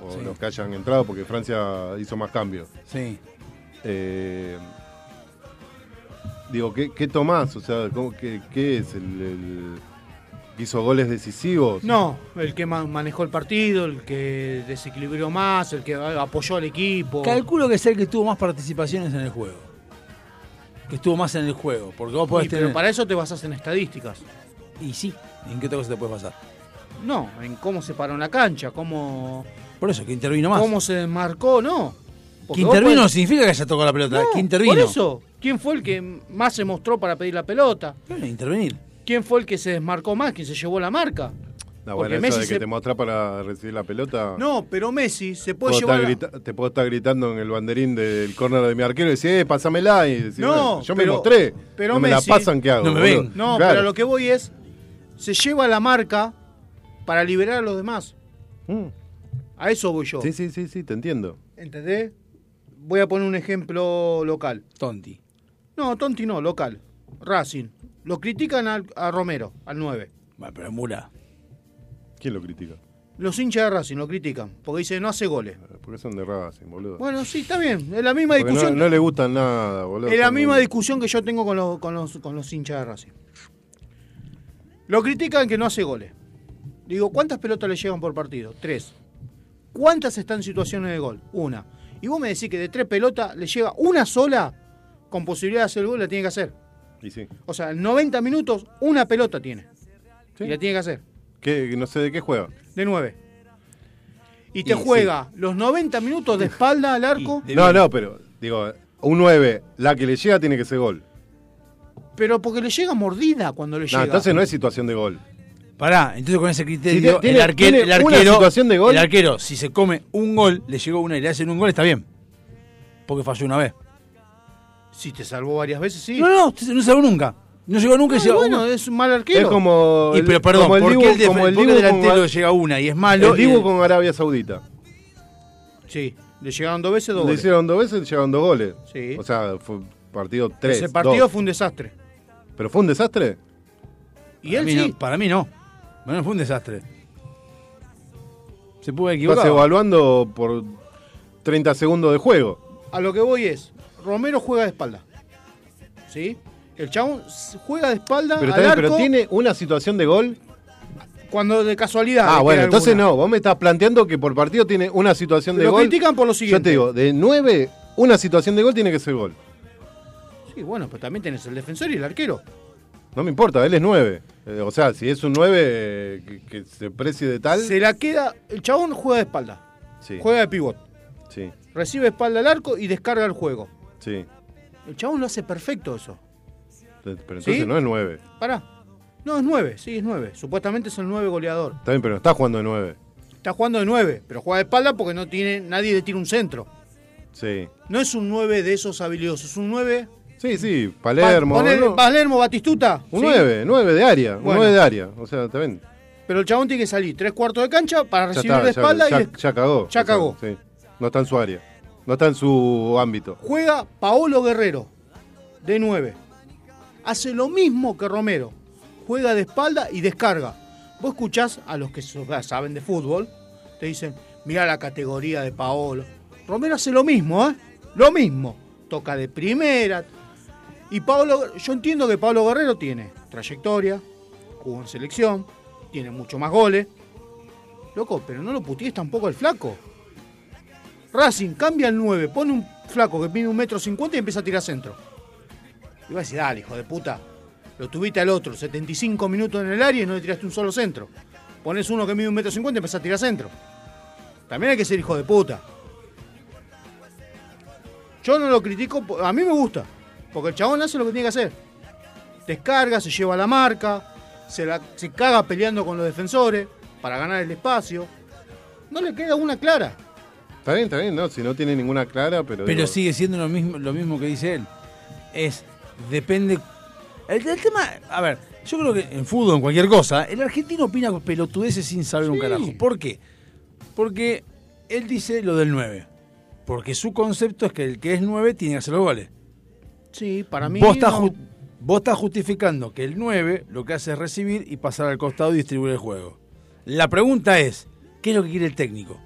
o Sí. los que hayan entrado, porque Francia hizo más cambios. Sí. Eh, digo, ¿qué, qué tomás? O sea, ¿cómo- qué, qué es? ¿El, el que hizo goles decisivos? No, el que ma- manejó el partido, el que desequilibró más, el que apoyó al equipo. Calculo que es el que tuvo más participaciones en el juego. Que estuvo más en el juego. Porque vos podés Y, pero para eso te basas en estadísticas. Y sí, ¿en qué otra cosa te puede pasar? No, en cómo se paró en la cancha, cómo, Por eso, que intervino más. cómo se desmarcó, no. Que Porque vos intervino no podés- significa que haya tocado la pelota. No, que intervino. Por eso, ¿quién fue el que más se mostró para pedir la pelota? Bueno, intervenir. ¿Quién fue el que se desmarcó más, quién se llevó la marca? No, Porque bueno, eso Messi de que se- te mostrás para recibir la pelota. No, pero Messi se puede puedo llevar. grita- te puedo estar gritando en el banderín del córner de mi arquero y decir, eh, pásamela. Y decir, No, bueno, yo pero- me mostré. pero no me Messi- la pasan, ¿qué hago? No me ven. No, Claro. pero lo que voy es. Se lleva la marca para liberar a los demás. Mm. A eso voy yo. Sí, sí, sí, sí, te entiendo. ¿Entendés? Voy a poner un ejemplo local. Tonti. No, Tonti no, local. Racing. Lo critican al- a, Romero, al 9. Bueno, pero Mura. ¿Quién lo critica? Los hinchas de Racing lo critican. Porque dice no hace goles. Porque son de Racing, boludo. Bueno, sí, está bien. Es la misma Porque discusión. no le gustan nada, boludo. Es la misma discusión que yo tengo con los, con los, con los hinchas de Racing. Lo critican que no hace goles. Digo, ¿cuántas pelotas le llegan por partido? Tres. ¿Cuántas están en situaciones de gol? Una. Y vos me decís que de tres pelotas le llega una sola con posibilidad de hacer el gol, la tiene que hacer. Y sí. O sea, en 90 minutos, una pelota tiene. Y la tiene que hacer. ¿Qué? No sé de qué juega. De nueve. Y te Y juega los 90 minutos de espalda al arco, No, no, pero, digo, un 9, la que le llega tiene que ser gol. pero porque le llega mordida cuando le No, llega. entonces no es situación de gol. Pará, entonces con ese Si criterio, tiene- el, arquero, tiene el una arquero. situación de gol- El arquero, si se come un gol, le llegó una y le hacen un gol, está bien. Porque falló una vez. Si te salvó varias veces, sí. No, no, no salvó nunca. No llegó nunca y No, llegó bueno, una. es un mal arquero. Es como. Y pero perdón, como el ¿por qué el, def- como el Dibu con- delantero llega una y es malo? El Dibu el- con Arabia Saudita. Sí, le llegaron dos veces, dos Le goles. hicieron dos veces, llegaron dos goles. Sí. O sea, fue partido 3. Ese partido fue un desastre. ¿Pero fue un desastre? Y para él mí sí. no, para mí no. Bueno, fue un desastre. Se puede Estás equivocar. evaluando por 30 segundos de juego. A lo que voy es, Romero juega de espalda. ¿Sí? El chabón juega de espalda Pero, al está bien, arco pero tiene una situación de gol. cuando de casualidad. Ah, bueno, entonces alguna. no. Vos me estás planteando que por partido tiene una situación de Lo gol. critican por lo Yo siguiente. te digo, de 9, una situación de gol tiene que ser gol. Sí, bueno, pero también tenés el defensor y el arquero. No me importa, él es 9. o sea, si es un 9 que, que se precie de tal. Se la queda. El chabón juega de espalda. Sí, Juega de pivot. sí, Recibe espalda al arco y descarga el juego. Sí. El chabón lo hace perfecto eso. Pero entonces ¿Sí? no es 9. Pará. No, es 9, sí, es 9. Supuestamente es el 9 goleador. Está bien, pero está jugando de 9. Está jugando de 9, pero juega de espalda porque no tiene nadie le tira un centro. Sí. No es un 9 de esos habilidosos, es un 9. Sí, sí, Palermo. Pa- ¿no? Palermo, Batistuta. Un ¿sí? 9, 9 de área. Un Bueno. 9 de área. O sea, está bien. Pero el chabón tiene que salir tres cuartos de cancha para Ya recibir está, de ya- espalda ya, y de- ya cagó. Ya O sea, cagó. sí. No está en su área. No está en su ámbito. Juega Paolo Guerrero, de 9. Hace lo mismo que Romero. Juega de espalda y descarga. Vos escuchás a los que saben de fútbol, te dicen, mirá la categoría de Paolo. Romero hace lo mismo, ¿eh? Lo mismo. Toca de primera. Y Paolo, yo entiendo que Pablo Guerrero tiene trayectoria, jugó en selección, tiene mucho más goles. Loco, pero no lo putees tampoco al flaco. Racing cambia el 9, pone un flaco que mide un metro cincuenta y empieza a tirar centro. Y va a decir, dale, hijo de puta. Lo tuviste al otro, 75 minutos en el área y no le tiraste un solo centro. Pones uno que mide un metro cincuenta y empezás a tirar centro. También hay que ser hijo de puta. Yo no lo critico, a mí me gusta. Porque el chabón hace lo que tiene que hacer. Descarga, se lleva la marca, se, se caga peleando con los defensores para ganar el espacio. No le queda una clara. Está bien, está bien, no, si no tiene ninguna clara, pero. Pero digo, sigue siendo lo mismo, lo mismo que dice él. Es, depende. El, el tema, a ver, yo creo que en fútbol, en cualquier cosa, el argentino opina pelotudeces sin saber un carajo. ¿Por qué? Porque él dice lo del 9. Porque su concepto es que el que es 9 tiene que hacer los goles. Sí, para mí. Vos estás, no. ju- vos estás justificando que el 9 lo que hace es recibir y pasar al costado y distribuir el juego. La pregunta es, ¿qué es lo que quiere el técnico?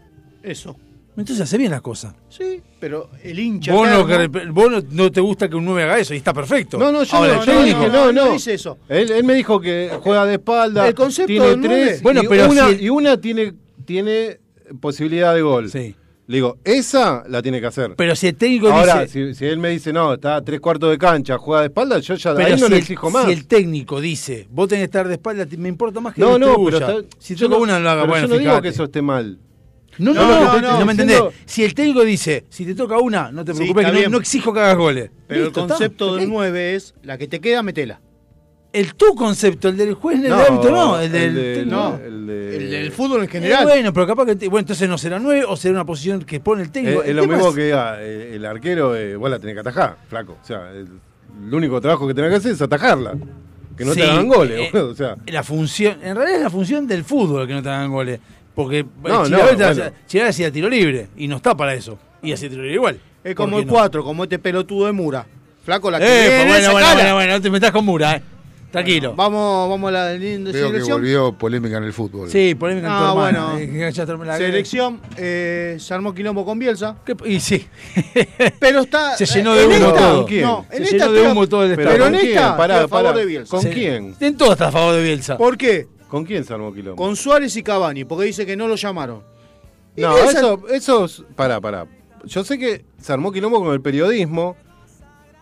Eso. Entonces hace bien las cosas. Sí, pero el hincha. Vos, no, que- vos no, no te gusta que un 9 haga eso y está perfecto. No, no, yo Ahora, no, el técnico- dije, no, no. no dice eso. Él, él me dijo que juega de espalda. El concepto tiene del nueve. tres. Bueno, y pero una, si- y una tiene, tiene posibilidad de gol. Sí. Le digo, esa la tiene que hacer. Pero si el técnico Ahora, dice. si, si él me dice, no, está a tres cuartos de cancha, juega de espalda, yo ya de Pero ahí no si le el- exijo más. Si el técnico dice, vos tenés que estar de espalda, me importa más que no, no, pero está- si yo no- una, lo haga pero bueno, yo no digo fíjate. que eso esté mal. No, no, no, no, no, me entendés. Si el técnico dice, si te toca una, no te preocupes, que no, exijo que hagas goles. Pero Listo, el concepto del 9 es la que te queda, metela. El tu concepto, el del juez en el No, árbitro, no. El del. de- no. el de- El del fútbol en Eh, general. bueno, pero capaz que. te- bueno, entonces no será nueve o será una posición que pone el técnico. es El lo mismo es- que diga, eh, el arquero, eh, vos la tenés que atajar, flaco. O sea, el, el único trabajo que tenés que hacer es atajarla. Que no Sí, te hagan goles, eh, O sea, La función, en realidad es la función del fútbol que no te hagan goles. Porque No, Chilaver te- bueno. Hacía tiro libre y no está para eso. Y hacía tiro libre igual. Es como ¿Por el qué no? 4, como este pelotudo de Mura. Flaco, la que Eh, viene, pues bueno, bueno, bueno, bueno, no te metas con Mura, eh. Tranquilo. Vamos, vamos a la linda que selección. volvió polémica en el fútbol. Sí, polémica en tu Ah, bueno. Eh, que ya Selección, eh, se armó quilombo con Bielsa. ¿Qué- Y sí. Pero está. Se llenó de humo esta- todo. ¿Con quién? No, Se en llenó esta de estoy a- humo todo el pero Pero estado. en esta, Pará, a favor pará. de Bielsa. ¿Con quién? En todo está a favor de Bielsa. ¿Por qué? ¿Con quién se armó quilombo? Con Suárez y Cavani, porque dice que no lo llamaron. No, eso, eso, es- pará, pará. Yo sé que se armó quilombo con el periodismo.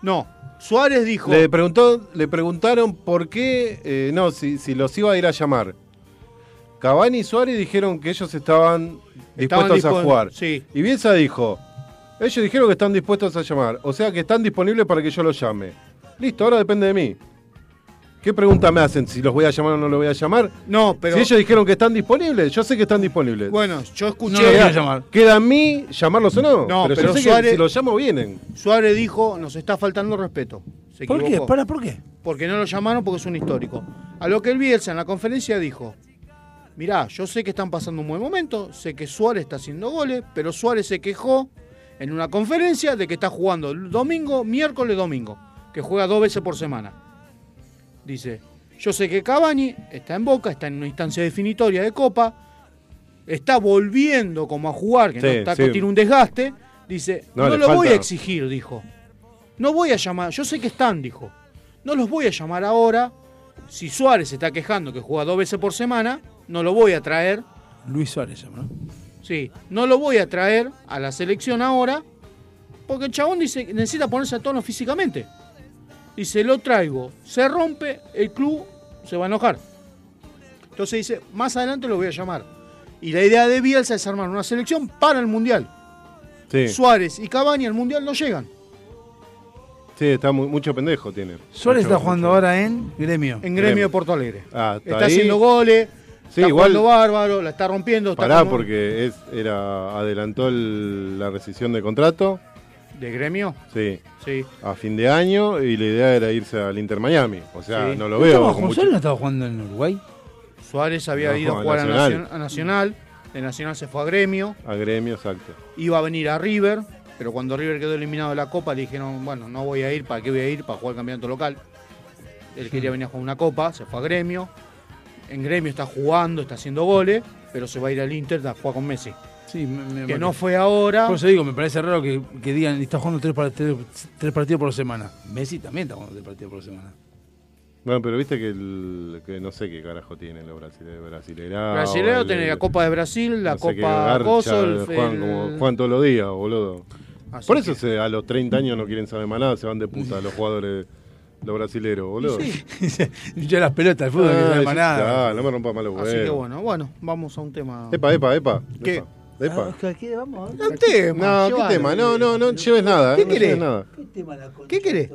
No, Suárez dijo. Le preguntó, le preguntaron por qué, eh, no, si, si los iba a ir a llamar. Cavani y Suárez dijeron que ellos estaban Estaban dispuestos a jugar. sí. Y Bielsa dijo, ellos dijeron que están dispuestos a llamar, o sea que están disponibles para que yo los llame. Listo, ahora depende de mí. ¿Qué pregunta me hacen? ¿Si los voy a llamar o no los voy a llamar? No, pero. Si ellos dijeron que están disponibles, yo sé que están disponibles. Bueno, yo No escuché. lo voy a llamar. queda a mí llamarlos o no. No, pero, pero yo sé Suárez- que si los llamo vienen. Suárez dijo: nos está faltando respeto. Se ¿Por qué? ¿Para por qué? Porque no lo llamaron porque es un histórico. A lo que el Bielsa en la conferencia dijo: Mirá, yo sé que están pasando un buen momento, sé que Suárez está haciendo goles, pero Suárez se quejó en una conferencia de que está jugando domingo, miércoles, domingo, que juega dos veces por semana. Dice, yo sé que Cavani está en Boca, está en una instancia definitoria de Copa, está volviendo como a jugar, que no está, sí. tiene un desgaste. Dice, No, lo voy a exigir, dijo. No voy a llamar, yo sé que están, dijo. No los voy a llamar ahora. Si Suárez se está quejando que juega dos veces por semana, no lo voy a traer. Luis Suárez ¿no? Sí, no lo voy a traer a la selección ahora porque el chabón dice que necesita ponerse a tono físicamente. Dice, lo traigo, se rompe, el club se va a enojar. Entonces dice, más adelante lo voy a llamar. Y la idea de Bielsa es armar una selección para el Mundial. Sí. Suárez y Cavani al Mundial no llegan. Sí, está mu- mucho pendejo tiene. Suárez Mucho- está jugando mucho- ahora en Gremio. En Gremio de Porto Alegre. Ah, está, Está haciendo goles, Sí, está igual- jugando bárbaro, la está rompiendo. Está Pará, como- porque es, era adelantó el- la rescisión de contrato. ¿De Gremio? Sí. Sí. A fin de año y la idea era irse al Inter Miami. O sea, Sí. no lo ¿No veo. estaba con jugando- mucho- ¿Suárez no estaba jugando en Uruguay? Suárez había No, ido a a jugar a Nacional. Nacional. a Nacional. De Nacional se fue a Gremio. A gremio, exacto. Iba a venir a River. Pero cuando River quedó eliminado de la Copa, le dijeron, bueno, no voy a ir, ¿para qué voy a ir? Para jugar el campeonato local. Él quería venir a jugar una Copa, se fue a Gremio. En Gremio está jugando, está haciendo goles, pero se va a ir al Inter a jugar con Messi. Sí, me- me- que me- no fue ahora. Por eso digo, me parece raro que, que digan, está jugando tres, par- tres- tres partidos por semana. Messi también está jugando tres partidos por semana. Bueno, pero viste que, el, que no sé qué carajo tienen los brasileños. Brasileirao, Brasilero el- tiene la Copa de Brasil, la no Copa garcha, el, el- como- juegan todos los días, boludo. Así Por eso que- se- a los 30 años no quieren saber más nada, se van de puta los jugadores, los brasileros, boludo. Yo las pelotas, el fútbol, que no Ah, hay sí, más nada. no me rompa mal los huevos. Así que bueno, bueno, vamos a un tema. Epa, epa, epa. ¿Qué? Epa, epa. vamos Un tema. No, ¿qué llevalo. tema? No, no, no lleves nada. ¿Qué no querés? lleves nada. ¿Qué querés?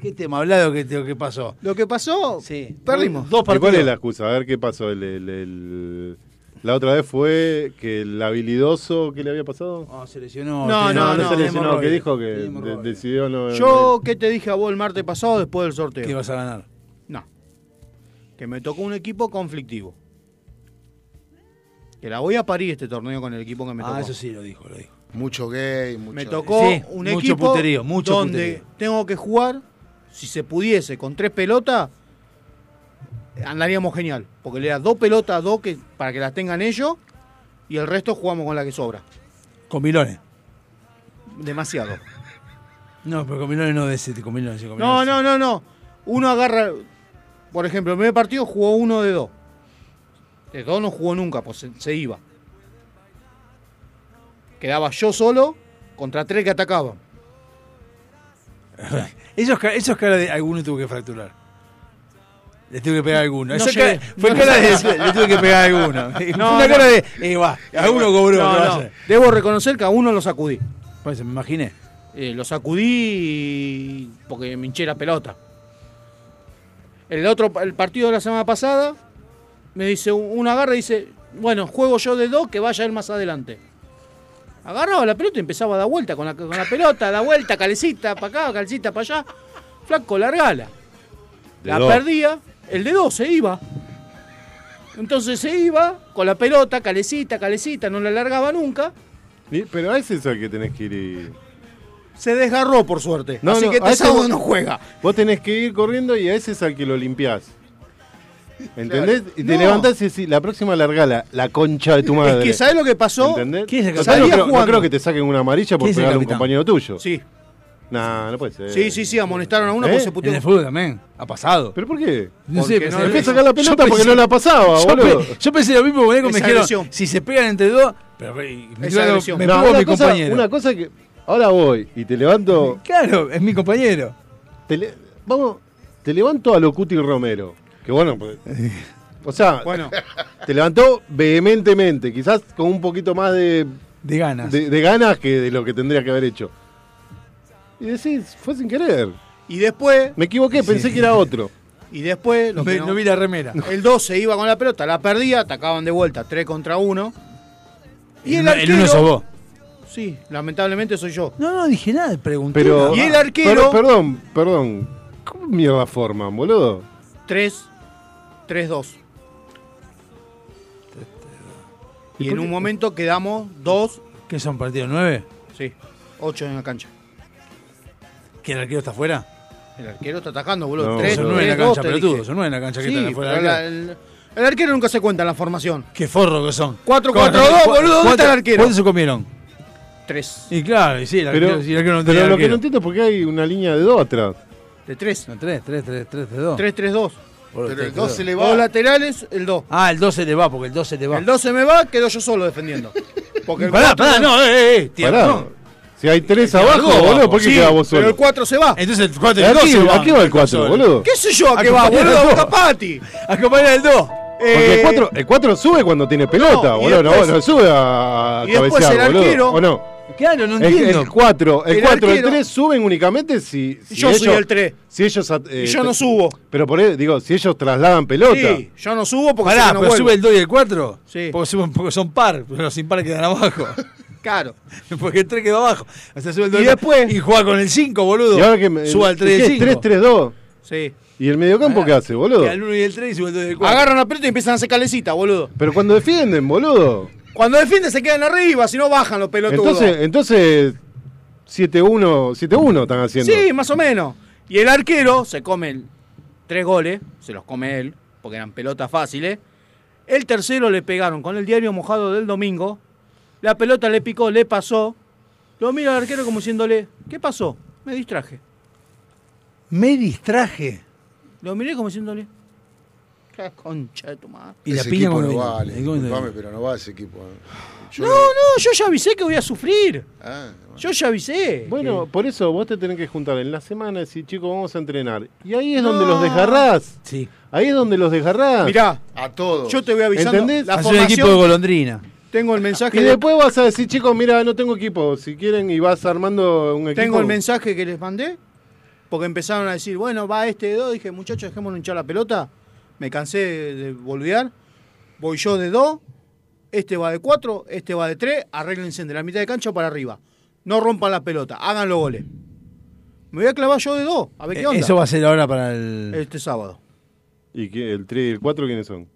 ¿Qué tema? Hablado que, que pasó. Lo que pasó, Sí. perdimos. Dos ¿Y cuál partidos. es la excusa? A ver qué pasó. El, el- el- la otra vez fue que el habilidoso, ¿qué le había pasado? No, se lesionó. No, no, no, no, se lesionó, que dijo que de- decidió no. Yo, ¿qué te dije a vos el martes pasado después del sorteo? Que ibas a ganar. No. Que me tocó un equipo conflictivo. Que la voy a parir este torneo con el equipo que me tocó. Ah, eso sí lo dijo, lo dijo. Mucho gay, mucho. Me tocó Sí, un mucho equipo puterío, mucho donde puterío. tengo que jugar, si se pudiese, con tres pelotas, andaríamos genial. Porque le da dos pelotas a dos que, para que las tengan ellos y el resto jugamos con la que sobra. Con Milones. Demasiado. No, pero con Milones no de ese, con Milones. con No, Milones. no, no, no. Uno agarra, por ejemplo, el primer partido jugó uno de dos. De dos no jugó nunca, pues se, se iba. Quedaba yo solo contra tres que atacaban. Eso es, ca- eso es cara de alguno tuvo que fracturar. Le tuve que pegar a alguno. No Eso es llegué. cara- fue No cara de. Le tuve que pegar a alguno. No, una cara de. Eh, va, cobró. No, ¿qué va a no. hacer? Debo reconocer que a uno lo sacudí. Pues me imaginé. Eh, lo sacudí porque me hinché la pelota. El otro el partido de la semana pasada me dice uno agarra y dice, bueno, juego yo de dos, que vaya él más adelante. Agarraba la pelota y empezaba a dar vuelta con la, con la pelota, da vuelta, calecita para acá, calecita para allá. Flaco, largala. De La dos. perdía, el de dos se iba. Entonces se iba con la pelota, calecita, calecita, no la largaba nunca. Pero a ese es el que tenés que ir y... Se desgarró por suerte. No, así no, que vos- no juega. Vos tenés que ir corriendo y a ese es al que lo limpiás. ¿Entendés? Y te No. levantás y decís, la próxima largala, la concha de tu madre. Es que ¿sabés lo que pasó? ¿Entendés? ¿Quién es el Total, capitán? no, creo, no creo que te saquen una amarilla por ¿Quién es el pegarle a un compañero tuyo. Sí. Nah, no puede ser. Sí, sí, sí, amonestaron a uno ¿Eh? porque se puteó. En el fútbol también. Ha pasado. ¿Pero por qué? No Porque sé, no pensé- le- sacar la pelota Yo porque pensé- no la pasaba, yo, boludo. pe- yo pensé lo mismo, boludo, me Esa dijeron, si se pegan entre dos, pero me, Esa claro, agresión. me No, una mi cosa, compañero. Una cosa que. Ahora voy y te levanto. Claro, es mi compañero. te le- vamos, te levanto a lo Cuti Romero. Que bueno, pues, o sea, Bueno, te levantó vehementemente, quizás con un poquito más de, De ganas. de, de ganas que de lo que tendría que haber hecho. Y decís, fue sin querer. y después, Me equivoqué, pensé que era otro. y después, lo que no- no vi la remera. el 2 se iba con la pelota, la perdía, atacaban de vuelta, 3 contra 1. Y el el, uno vos. Sí, lamentablemente soy yo. No, no dije nada, pregunté. Pero. Y el arquero- Per- perdón, perdón. ¿Cómo mierda forman, boludo? 3, 3, 2. Y en un momento quedamos 2, ¿Qué son partidos? ¿Nueve? sí, 8 en la cancha. ¿Que el arquero está afuera? El arquero está atacando, boludo. No, 3, son no, nueve en la 2, cancha, pelotudo. Son nueve en la cancha que Sí, están afuera. la- arquero. el, el arquero nunca se cuenta en la formación. Qué forro que son. 4, ¿Cuánto- 4, 2, cu- boludo, ¿dónde está el arquero? ¿Cuántos se comieron? 3. Y claro, y sí, el arquero, Pero, si el arquero no pero tenía lo que arquero. no entiendo es por qué hay una línea de dos atrás. De 3. No, tres, tres, tres, tres de dos. 3, 3, 2. Pero el de 2 dos. se le Dos va. laterales, el 2. Ah, el 2 se le va, porque el 2 se le va. El 2 se me va, quedo yo solo defendiendo. Porque el Pará, pará, no, eh, eh, tío, Pará. no. Si hay tres Tiene abajo, algo boludo. ¿por qué Sí, quedás vos solo? pero el 4 se va. Entonces el 4 y ¿A el 2 qué- se van. ¿A qué va el 4, Solo. boludo? ¿Qué sé yo a qué va, boludo? Capati. Acompañar al 2. Porque Eh, el 4 el cuatro sube cuando tiene pelota, no, boludo. No, después- no sube a, a y después cabecear, el boludo. arquero- ¿O no? Claro, no El- entiendo. El 4, el El 4, el arquero- 3 suben únicamente si, si Yo ellos, soy el 3. Si ellos eh, Y yo no subo. Pero por eso, digo, si ellos trasladan pelota. Sí, yo no subo porque Pará, no pero sube el 2 y el 4. Sí. Porque, suben- porque son par, pero los impar quedan abajo. Claro. porque el 3 quedó abajo. O sea, sube el 2 Y después- Y juega con el 5, boludo. Y ahora que me- Suba al 3 y el ¿qué? 5. 3-3-2. Sí. ¿Y el mediocampo qué hace, boludo? Queda el 1 y el 3 y sube el 2 y el 4. Agarran la pelota y empiezan a hacer calecita, boludo. Pero cuando defienden, boludo. Cuando defienden se quedan arriba, si no bajan los pelotudos. Entonces, entonces 7-1, 7-1 están haciendo. Sí, más o menos. Y el arquero se come el- tres goles, se los come él, porque eran pelotas fáciles. El tercero le pegaron con el diario mojado del domingo. La pelota le picó, le pasó. Lo mira al arquero como diciéndole, ¿qué pasó? Me distraje. Me distraje. Lo miré como diciéndole, ¿qué concha de tu madre? Y la ese piña equipo no vale, ¿Y cómo te- disculpame, pero no va ese equipo. Yo No, no, yo ya avisé que voy a sufrir. Ah, Yo ya avisé. Bueno, por eso vos te tenés que juntar en la semana y decir, chicos, vamos a entrenar. Y ahí es No. donde los desgarrás. Sí. Ahí es donde los desgarrás. Mirá, a todos. yo te voy avisando. ¿Entendés? La un equipo de formación, golondrina. tengo el mensaje. Y de- después vas a decir, chicos, mira, no tengo equipo. Si quieren y vas armando un equipo. Tengo el mensaje que les mandé, porque empezaron a decir, bueno, va este de dos. Dije, muchachos, dejémonos hinchar la pelota. Me cansé de, volver. Voy yo de dos, este va de cuatro, este va de tres. Arréglense de la mitad de cancha para arriba. No rompan la pelota, hagan los goles. Me voy a clavar yo de dos, a ver qué onda. Eh, Eso va a ser ahora para el. Este sábado. ¿Y qué, el 3 y el 4 quiénes son?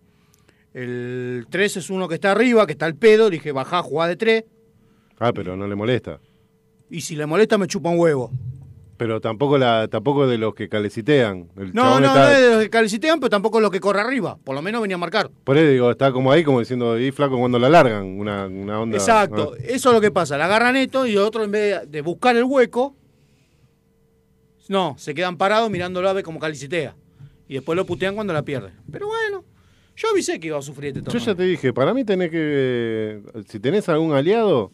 El 3 es uno que está arriba, que está al pedo. Dije, bajá, jugá de tres. Ah, pero no le molesta. Y si le molesta, me chupa un huevo. Pero tampoco la tampoco de los que calecitean. El No, no, está- no es de los que calicitean, pero tampoco los que corre arriba. Por lo menos venía a marcar. Por eso digo, está como ahí, como diciendo, y flaco cuando la largan, una, una onda. Exacto, ah. eso es lo que pasa. La agarran esto y otro en vez de, buscar el hueco, no, se quedan parados mirándolo a ver cómo calicitea. Y después lo putean cuando la pierde. Pero bueno, yo avisé que iba a sufrir este Yo torneo. ya te dije, para mí tenés que. Si tenés algún aliado,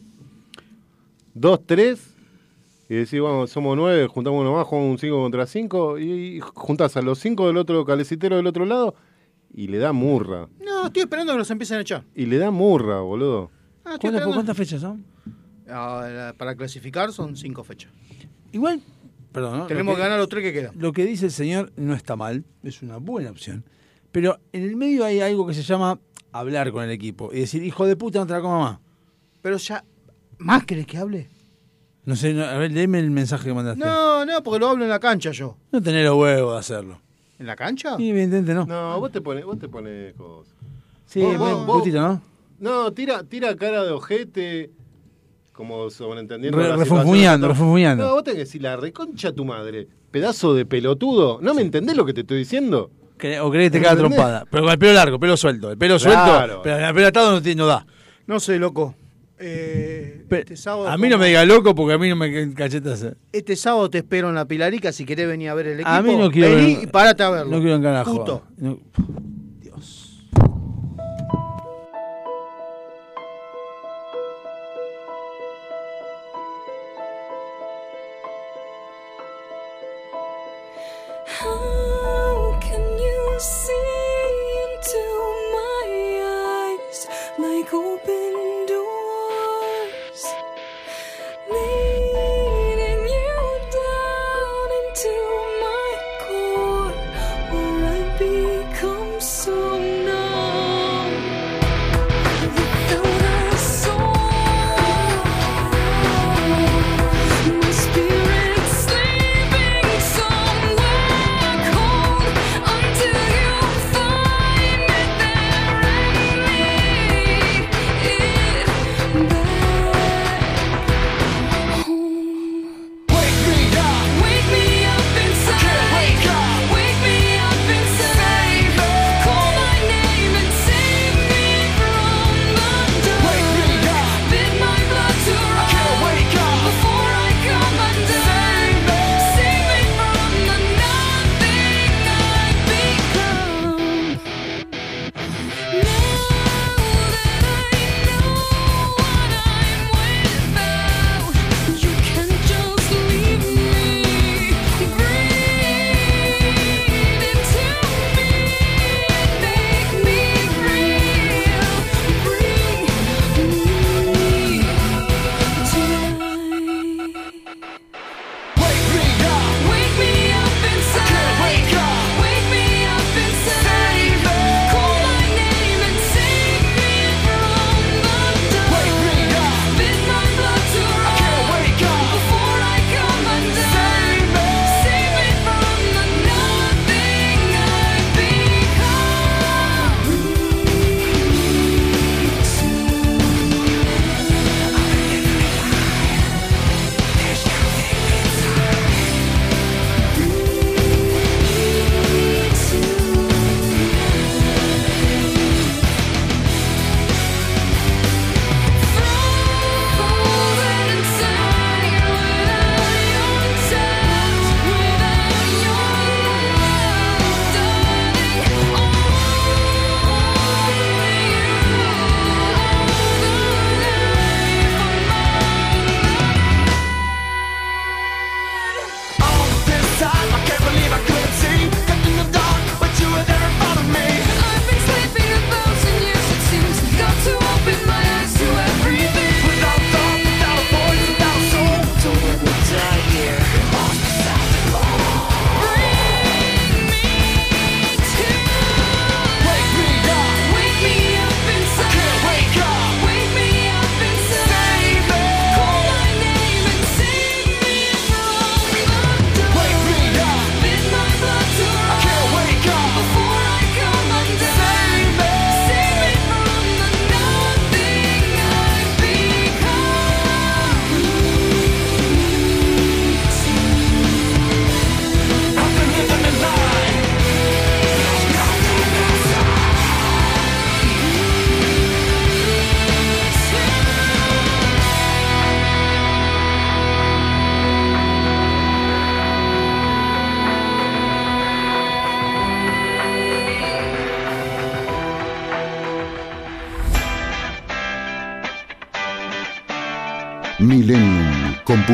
dos, tres, y decís, bueno, somos nueve, juntamos uno más, jugamos un 5 contra 5, y juntás a los cinco del otro calecitero del otro lado, y le da murra. No, estoy esperando que los empiecen a echar. Y le da murra, boludo. Ah, ¿Cuántas, esperando- ¿Cuántas fechas son? Ah, para clasificar son cinco fechas. Igual, perdón, ¿no? Tenemos Lo que ganar los tres que quedan. Lo que dice el señor no está mal, es una buena opción. Pero en el medio hay algo que se llama hablar con el equipo y decir, hijo de puta, no te la coma más. Pero ya, ¿más querés que hable? No sé, no, a ver, léeme el mensaje que mandaste. No, no, porque lo hablo en la cancha yo. No tenés los huevos de hacerlo. ¿En la cancha? Sí, evidentemente no. No, vos te pones, vos te pones cosas. Sí, Vos- vos- vos- vos- putito, ¿no? No, tira, tira cara de ojete, como sobreentendiendo. Re- refunfuñando, refunfuñando. No, vos tenés que decir la reconcha tu madre. Pedazo de pelotudo. ¿No me entendés lo que te estoy diciendo? O crees que te ¿Entendés? trompada. Pero con el pelo largo, pelo suelto. El pelo Claro. suelto, pero el pelo atado no, no da. No sé, loco. Eh, este sábado A mí no me diga loco porque a mí no me cachetas. Este sábado te espero en la Pilarica si querés venir a ver el equipo. A mí no quiero Vení ver- y parate a verlo. No quiero enganar Puto. No. How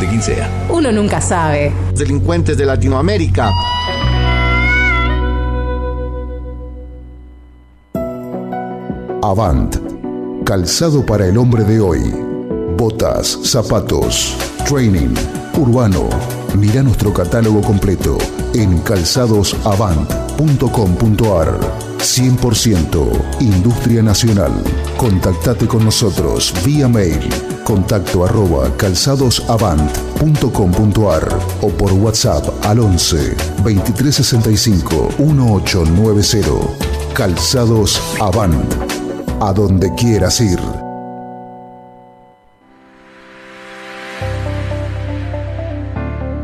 de quien sea. Uno nunca sabe. Delincuentes de Latinoamérica. Avant. Calzado para el hombre de hoy. Botas, zapatos, training, urbano. Mira nuestro catálogo completo en calzadosavant.com.ar. 100% Industria Nacional. Contactate con nosotros vía mail contacto arroba calzadosavant.com.ar o por WhatsApp al 11 2365 1890. Calzados Avant. A donde quieras ir.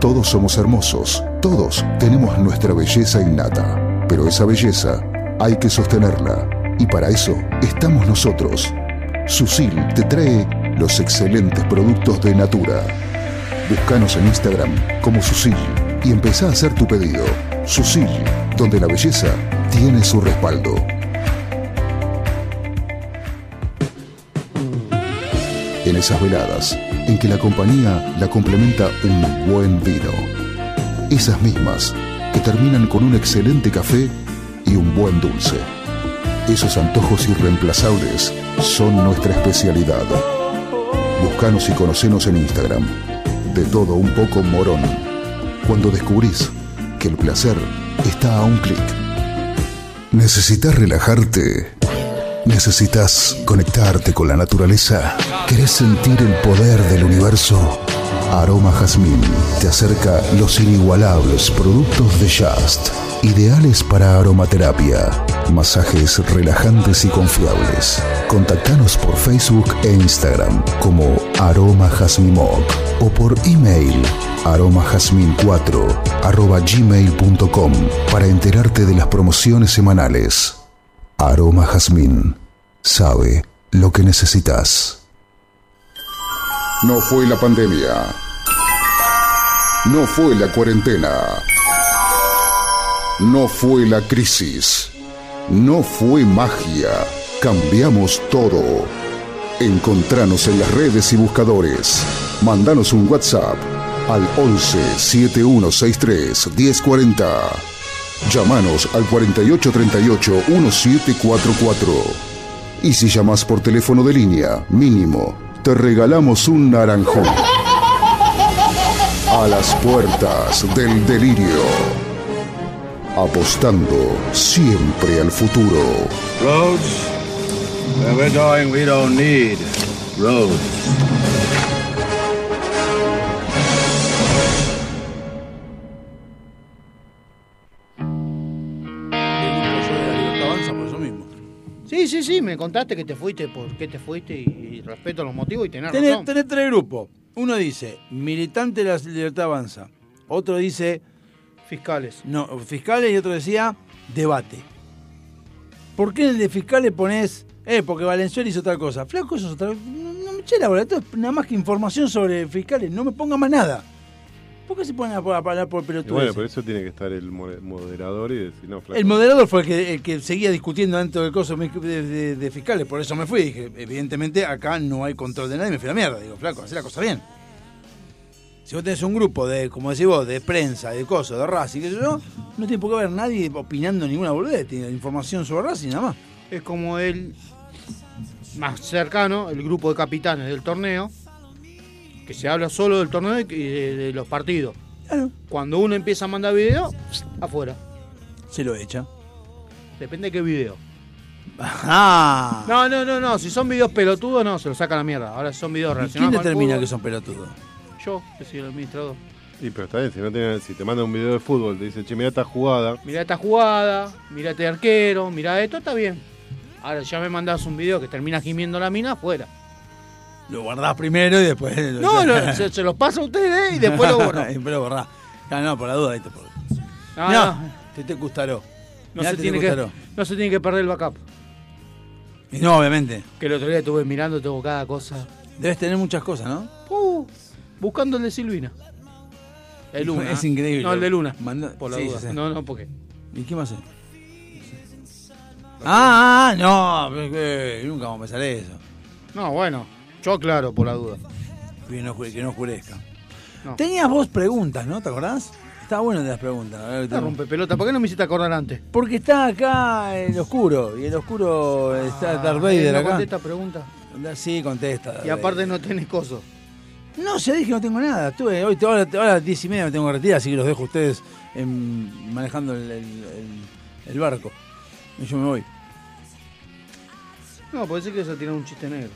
Todos somos hermosos, todos tenemos nuestra belleza innata, pero esa belleza hay que sostenerla y para eso estamos nosotros. Susil te trae los excelentes productos de Natura. Búscanos en Instagram como Susil y empezá a hacer tu pedido. Susil, donde la belleza tiene su respaldo. En esas veladas en que la compañía la complementa un buen vino. Esas mismas que terminan con un excelente café y un buen dulce. Esos antojos irreemplazables son nuestra especialidad. Buscanos y conocenos en Instagram. De todo un poco morón. Cuando descubrís que el placer está a un clic. ¿Necesitas relajarte? ¿Necesitas conectarte con la naturaleza? ¿Querés sentir el poder del universo? Aroma Jazmín te acerca los inigualables productos de Just, ideales para aromaterapia, masajes relajantes y confiables. Contactanos por Facebook e Instagram como Aroma Jazmimoc o por email aromajazmin4 arroba gmail.com para enterarte de las promociones semanales. Aroma Jazmín sabe lo que necesitas. No fue la pandemia. No fue la cuarentena. No fue la crisis. No fue magia. Cambiamos todo. Encontranos en las redes y buscadores. Mandanos un WhatsApp al 11 7163 1040. Llámanos al 4838 1744. Y si llamas por teléfono de línea, mínimo, te regalamos un naranjón. A las puertas del delirio. Apostando siempre al futuro. Roads? Where we're going, we don't need roads. Sí, sí, sí, me contaste que te fuiste, por qué te fuiste y, y respeto los motivos y tenés Tenés, razón. tenés tres grupos. Uno dice, militante de la libertad avanza. Otro dice... Fiscales. No, fiscales y otro decía, debate. ¿Por qué en el de fiscales pones, eh, porque Valenzuela hizo otra cosa? Flaco, eso es otra No, no me eché la bola, esto es nada más que información sobre fiscales, no me ponga más nada. ¿Por qué se ponen a, a hablar por Y pelotudes? bueno, por eso tiene que estar el mo- moderador y decir, no, flaco. El moderador fue el que, el que seguía discutiendo dentro del coso de, de- de fiscales, por eso me fui. Dije, evidentemente acá no hay control de nadie, me fui a la mierda. Digo, flaco, hacé la cosa bien. Si vos tenés un grupo de, como decís vos, de prensa, de cosas, de Racing, qué sé yo, no tiene por qué haber nadie opinando ninguna boludez, tiene información sobre Racing nada más. Es como el más cercano, el grupo de capitanes del torneo, Que se habla solo del torneo y de, de los partidos. Cuando uno empieza a mandar video, afuera. Se lo echa. Depende de qué video. Ah. No, no, no, no. Si son videos pelotudos, no, se los saca a la mierda. Ahora si son videos ¿Y quién relacionados con el determina fútbol, que son pelotudos? Yo, que soy el administrador. Y pero está bien, si, no tiene- si te manda un video de fútbol, te dice, che, mira esta jugada. Mirá esta jugada, mirá este arquero, mirá esto, está bien. Ahora ya me mandás un video que termina gimiendo la mina, afuera. Lo guardás primero y después. lo No, no, se, se los paso a ustedes y después lo y después lo borrás. Ah, no, por la duda. ahí te por... No, no, no. te te gustaró. No Mirá, se, te tiene te que, gustaró. no se tiene que perder el backup. Y no, obviamente. Que el otro día estuve mirando, tengo cada cosa. Debes tener muchas cosas, ¿no? Uh, buscando el de Silvina. El Luna. Es increíble. No, el de Luna. Manda- Por la sí, duda. sí, sí. No, no, ¿por qué? ¿Y qué más es? Ah, ah, no, nunca vamos a pensar eso. No, bueno, yo claro, por la duda. Que no, que no oscurezca. No. Tenías vos preguntas, ¿no? ¿Te acordás? Estaba bueno de las preguntas. A ver, Te tengo- rompe pelota, ¿por qué no me hiciste acordar antes? Porque está acá el oscuro. Y el oscuro está Darth Vader ¿No acá. contesta pregunta? Sí, contesta. Y aparte Vader. no tenés coso. No, ya dije que no tengo nada. Estuve, hoy, ahora, ahora a las 10 y media me tengo que retirar, así que los dejo a ustedes en- manejando el, el- el- el barco. Y yo me voy. No, puede ser que se tirar un chiste negro.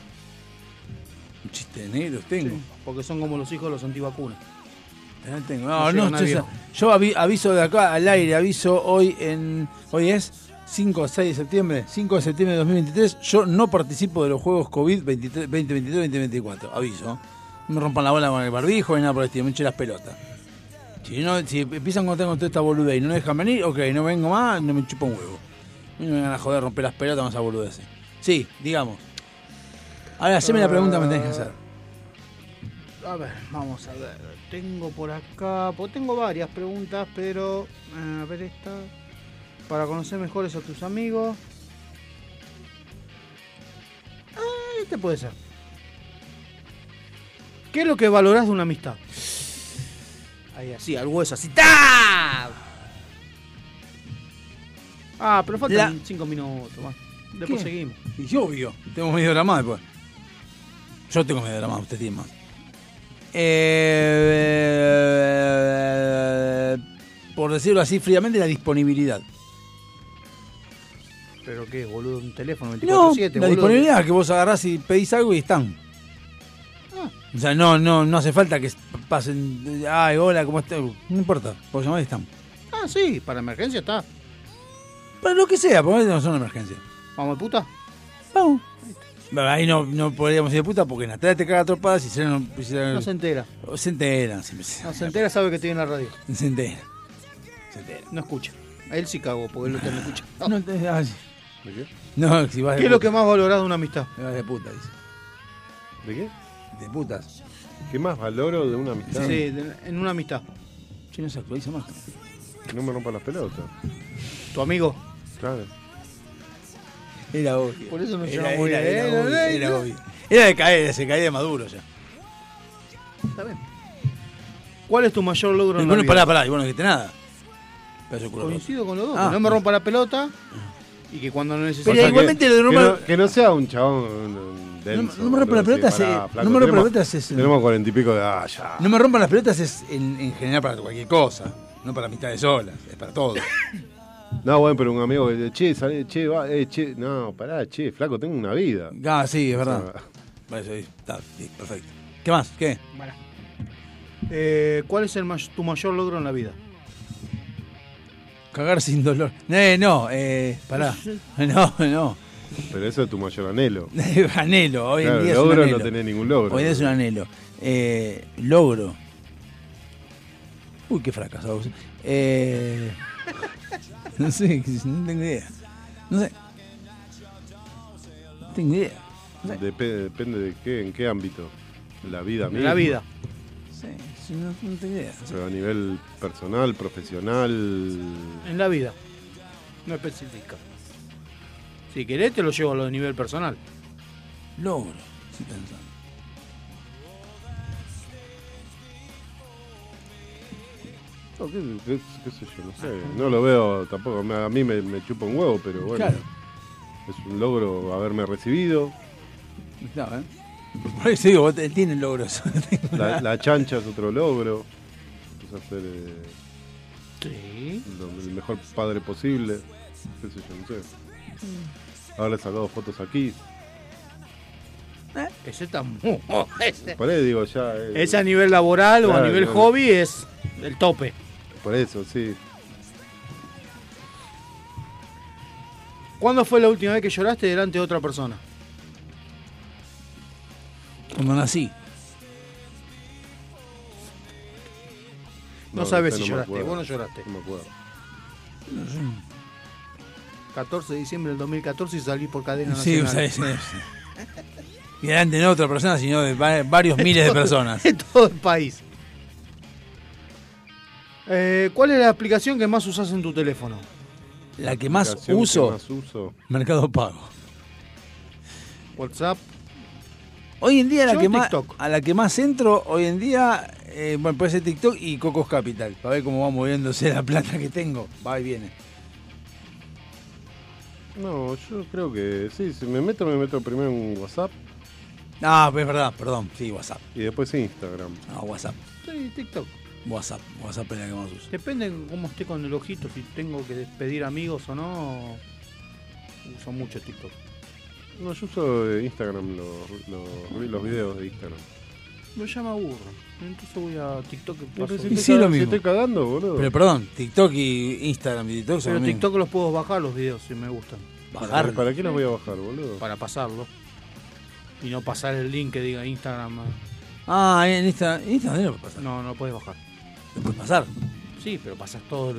Un chiste negro tengo. Sí, porque son como los hijos de los antivacunas. No tengo. No No, no, yo, yo avi- aviso de acá al aire, aviso hoy en. Hoy es 5 o 6 de septiembre, 5 de septiembre de 2023. Yo no participo de los juegos COVID 23 2023-2024. Aviso. No rompan la bola con el barbijo ni nada por el estilo, me echen las pelotas. Si, no, si empiezan a contar con toda esta boludez y no dejan venir, ok, no vengo más, no me chupa un huevo. No me vengan a joder, romper las pelotas con esa boludez. Sí, digamos. Ahora, haceme la pregunta que me tenés que hacer. A ver, vamos a ver. Tengo por acá, pues tengo varias preguntas, pero eh, a ver esta. Para conocer mejores a tus amigos. Ah, este puede ser. ¿Qué es lo que valorás de una amistad? Ahí así, al hueso, así. ¡Ta! Ah, pero faltan La- cinco minutos más. Después ¿Qué? seguimos. Y obvio, tengo media hora más después. Yo tengo media hora más, usted tiene más. Eh, por decirlo así fríamente, la disponibilidad. ¿Pero qué, boludo? Un teléfono 24-7, No, la boludo. disponibilidad, que vos agarrás y pedís algo y están. O sea, no, no, no hace falta que pasen. Ay, hola, ¿cómo estás? No importa, llamás y están. Ah, sí, para emergencia está. Para lo que sea, porque no son emergencias. Vamos, puta. Vamos. Ahí no, no podríamos ir de puta porque Natalia te caga tropadas y si no, si no- No se entera. Se enteran, siempre se, No se entera, sabe que estoy en la radio. se enteran. No escucha. A él sí cago, porque él no escucha. No, te- ah, sí. No, si vas de ¿Qué es lo que más valorás de una amistad? Vas de puta, dice. ¿De qué? De putas. ¿Qué más valoro de una amistad? Sí, de- en una amistad. Si no se actualiza más. Que no me rompan las pelotas. Tu amigo. Claro. Era obvio. Por eso no Era, llevamos era, bien. era Eh, obvio, era obvio. Era de caer, se caía de maduro ya. Está bien. ¿Cuál es tu mayor logro Y en la bueno, vida? pará, pará, y vos no dijiste nada. Pedazo de culo roto. Coincido con los dos. Ah. que no me rompa la pelota y que cuando no necesite... Pero igualmente lo de que, no, que no sea un chabón denso. No- no me rompa la boludo, pelota, sí, se- pará, flaco, no me rompa la tenemos- pelota, se- Tenemos cuarenta y pico de edad ya. No me rompan las pelotas es en, en general para cualquier cosa. No para amistades solas, es para todo. No, bueno, pero un amigo que dice, che, sale, che, va, eh, che. No, pará, che, flaco, tengo una vida. Ah, sí, es verdad. Sea, Vale, ahí, está, sí, perfecto. ¿Qué más? ¿Qué? Eh, ¿Cuál es el tu mayor logro en la vida? Cagar sin dolor. Eh, no, eh, pará. No, no. Pero eso es tu mayor anhelo. anhelo, hoy Claro, en día logro es un no anhelo. tenés ningún logro. Hoy en día es un anhelo. Eh, logro. Uy, qué fracasado. Eh, no sé, no tengo idea. No sé. No tengo idea. Dep- depende de qué, en qué ámbito. La vida En misma. la vida. Sí, no, no tengo idea. Pero a nivel personal, profesional. En la vida. No especifica. Si querés te lo llevo a lo de nivel personal. Logro, estoy pensando. No, qué, qué- qué sé yo, no sé. No lo veo tampoco. A mí me, me chupa un huevo, pero bueno. Claro. Es un logro haberme recibido. No, ¿eh? Por eso digo, vos te- tienen logros. La, la chancha es otro logro. Empezó a ser eh, el mejor padre posible. Qué sé yo, no sé. Haberle sacado fotos aquí. Ese está muy. ese- Por ahí digo ya. eh, a nivel laboral o a nivel claro. hobby es el tope. Por eso, sí. ¿Cuándo fue la última vez que lloraste delante de otra persona? Cuando nací. No, No, sabes si lloraste, vos no lloraste. No me acuerdo. 14 de diciembre del 2014 y salí por cadena Sí, nacional. sí. Y delante no de otra persona, sino de va- varios miles de personas. en todo el país. Eh, ¿Cuál es la aplicación que más usas en tu teléfono? La que más Aplicación que uso, más uso. Mercado Pago. WhatsApp. Hoy en día la Yo que más, a la que más entro, hoy en día, eh, bueno, puede ser TikTok y Cocos Capital, para ver cómo va moviéndose la plata que tengo. Va y viene. No, yo creo que sí. Si me meto, me meto primero en WhatsApp Ah, pues es verdad, perdón. Sí, WhatsApp. y después Instagram. No, WhatsApp. Sí, TikTok. WhatsApp. WhatsApp es la que más uso. Depende de cómo esté con el ojito, si tengo que despedir amigos o no. Uso mucho TikTok. No, yo uso eh, Instagram, los, los, los videos de Instagram. Me aburro. Entonces voy a TikTok paso. si Y sí, lo si mismo. estoy cagando, boludo. Pero perdón, TikTok y Instagram y TikTok son Pero. TikTok los puedo bajar los videos si me gustan. Bajar. ¿Para qué los voy a bajar, boludo? Para pasarlo. Y no pasar el link que diga Instagram. Ah, en Instagram. en Instagram no lo puedes pasar. No, no puedes bajar. Lo puedes pasar. Sí, pero pasas todo el.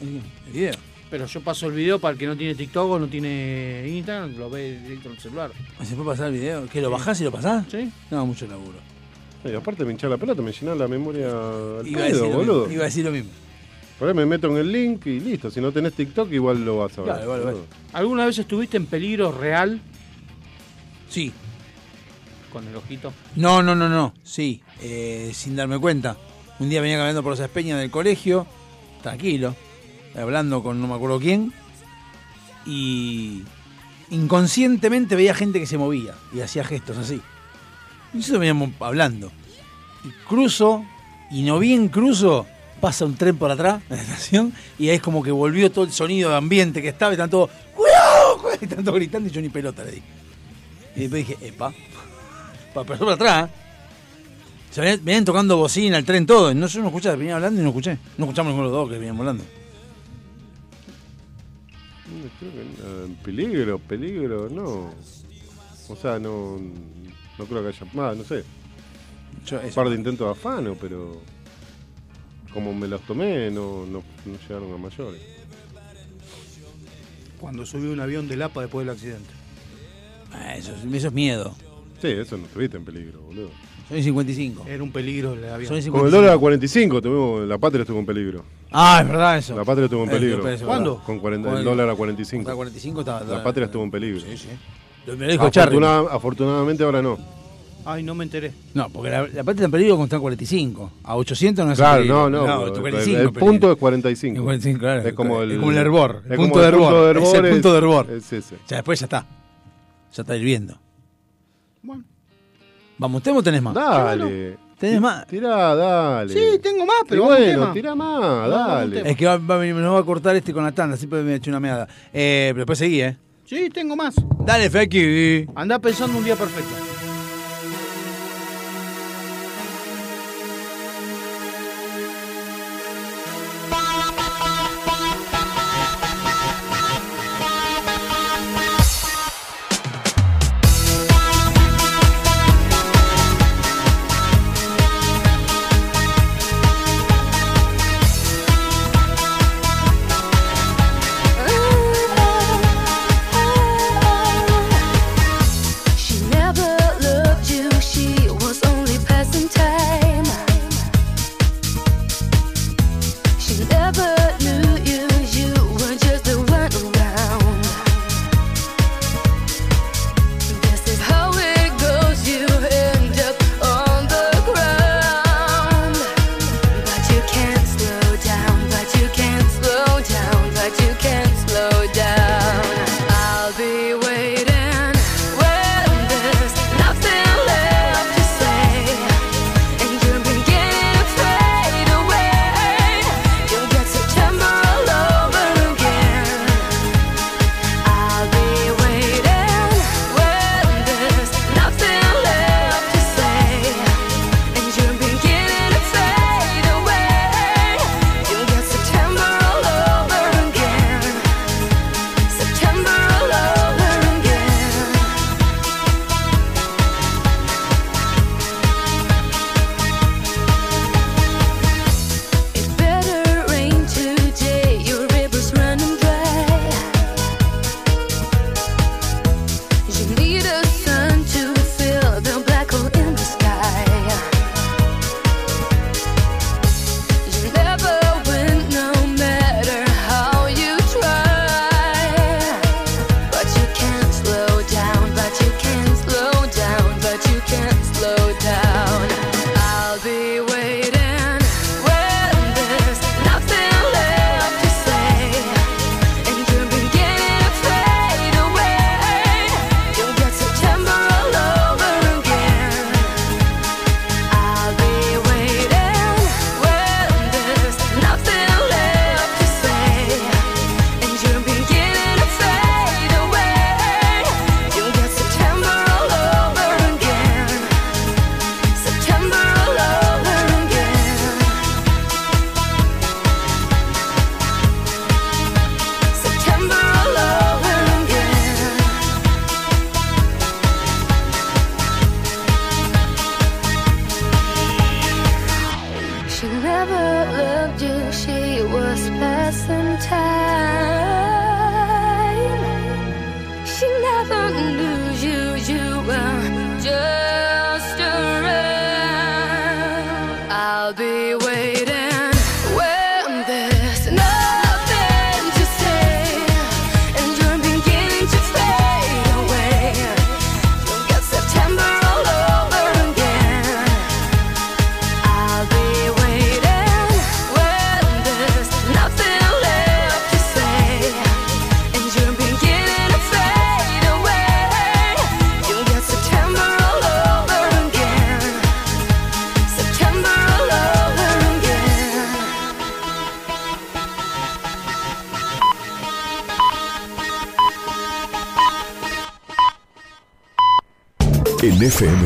El video. Pero yo paso el video para el que no tiene TikTok o no tiene Instagram, lo ve directo en el celular. ¿Se puede pasar el video? ¿Que lo Sí. bajás y lo pasás? Sí. No, mucho laburo. Y aparte me hinchaba la pelota, me llenaba la memoria al Iba a, decir pedo, lo boludo. mismo, iba a decir lo mismo. Por ahí me meto en el link y listo. Si no tenés TikTok, igual lo vas a ver. Claro, igual, igual. ¿Alguna vez estuviste en peligro real Sí. con el ojito? No, no, no, no. Sí, eh, sin darme cuenta. Un día venía caminando por esas peñas del colegio, tranquilo, hablando con no me acuerdo quién, y inconscientemente veía gente que se movía y hacía gestos así. Y nosotros veníamos hablando. Y cruzo, y no bien cruzo, pasa un tren por atrás de la estación, y ahí es como que volvió todo el sonido de ambiente que estaba, y están todos, ¡cuidado! cuidado", y todos gritando, y yo ni pelota le di. Y después dije, epa, pa, pero por atrás. Se venían, venían tocando bocina, el tren, todo. No, yo no escuchaba, venía hablando y no escuché. No escuchamos ninguno de los dos que venían hablando. Creo que no, peligro, peligro, no. O sea, no, no creo que haya más, no sé. Yo, Un par de intentos de afano, pero como me los tomé, no, no, no llegaron a mayores. Cuando subí un avión de Lapa después del accidente. Ah, Eso, es- eso es miedo. Sí, eso no estuviste en peligro, boludo. Soy 55. Era un peligro el avión. Soy Con 55. el dólar a 45, tuvimos, la patria estuvo en peligro. Ah, es verdad eso. La patria estuvo en peligro. ¿Cuándo? Con 40 Con el dólar a 45. Contra 45 estaba. La patria estuvo en peligro. Sí, sí. Lo- Me lo dijo Charlie. Afortuna- afortunadamente ahora no. Ay, no me enteré. No, porque la, la patria está en peligro contra 45. A 800 no es Claro, no, no. el el, 45 el es punto es 45. El 45, claro. Es como el, es como el hervor. El es punto como de hervor. punto de Es el punto de hervor. Es ese. Ya después ya está. Ya está hirviendo. Bueno. Vamos, ¿tenés o tenés más? Dale. ¿Tenés más? Tirá, dale. Sí, tengo más, pero vamos a un bueno, tema. tirá más, dale. Es que va, va nos va a cortar este con la tanda, siempre me he hecho una meada. Eh, pero después seguí, ¿eh? Sí, tengo más. Dale, Feki. Andá pensando un día perfecto.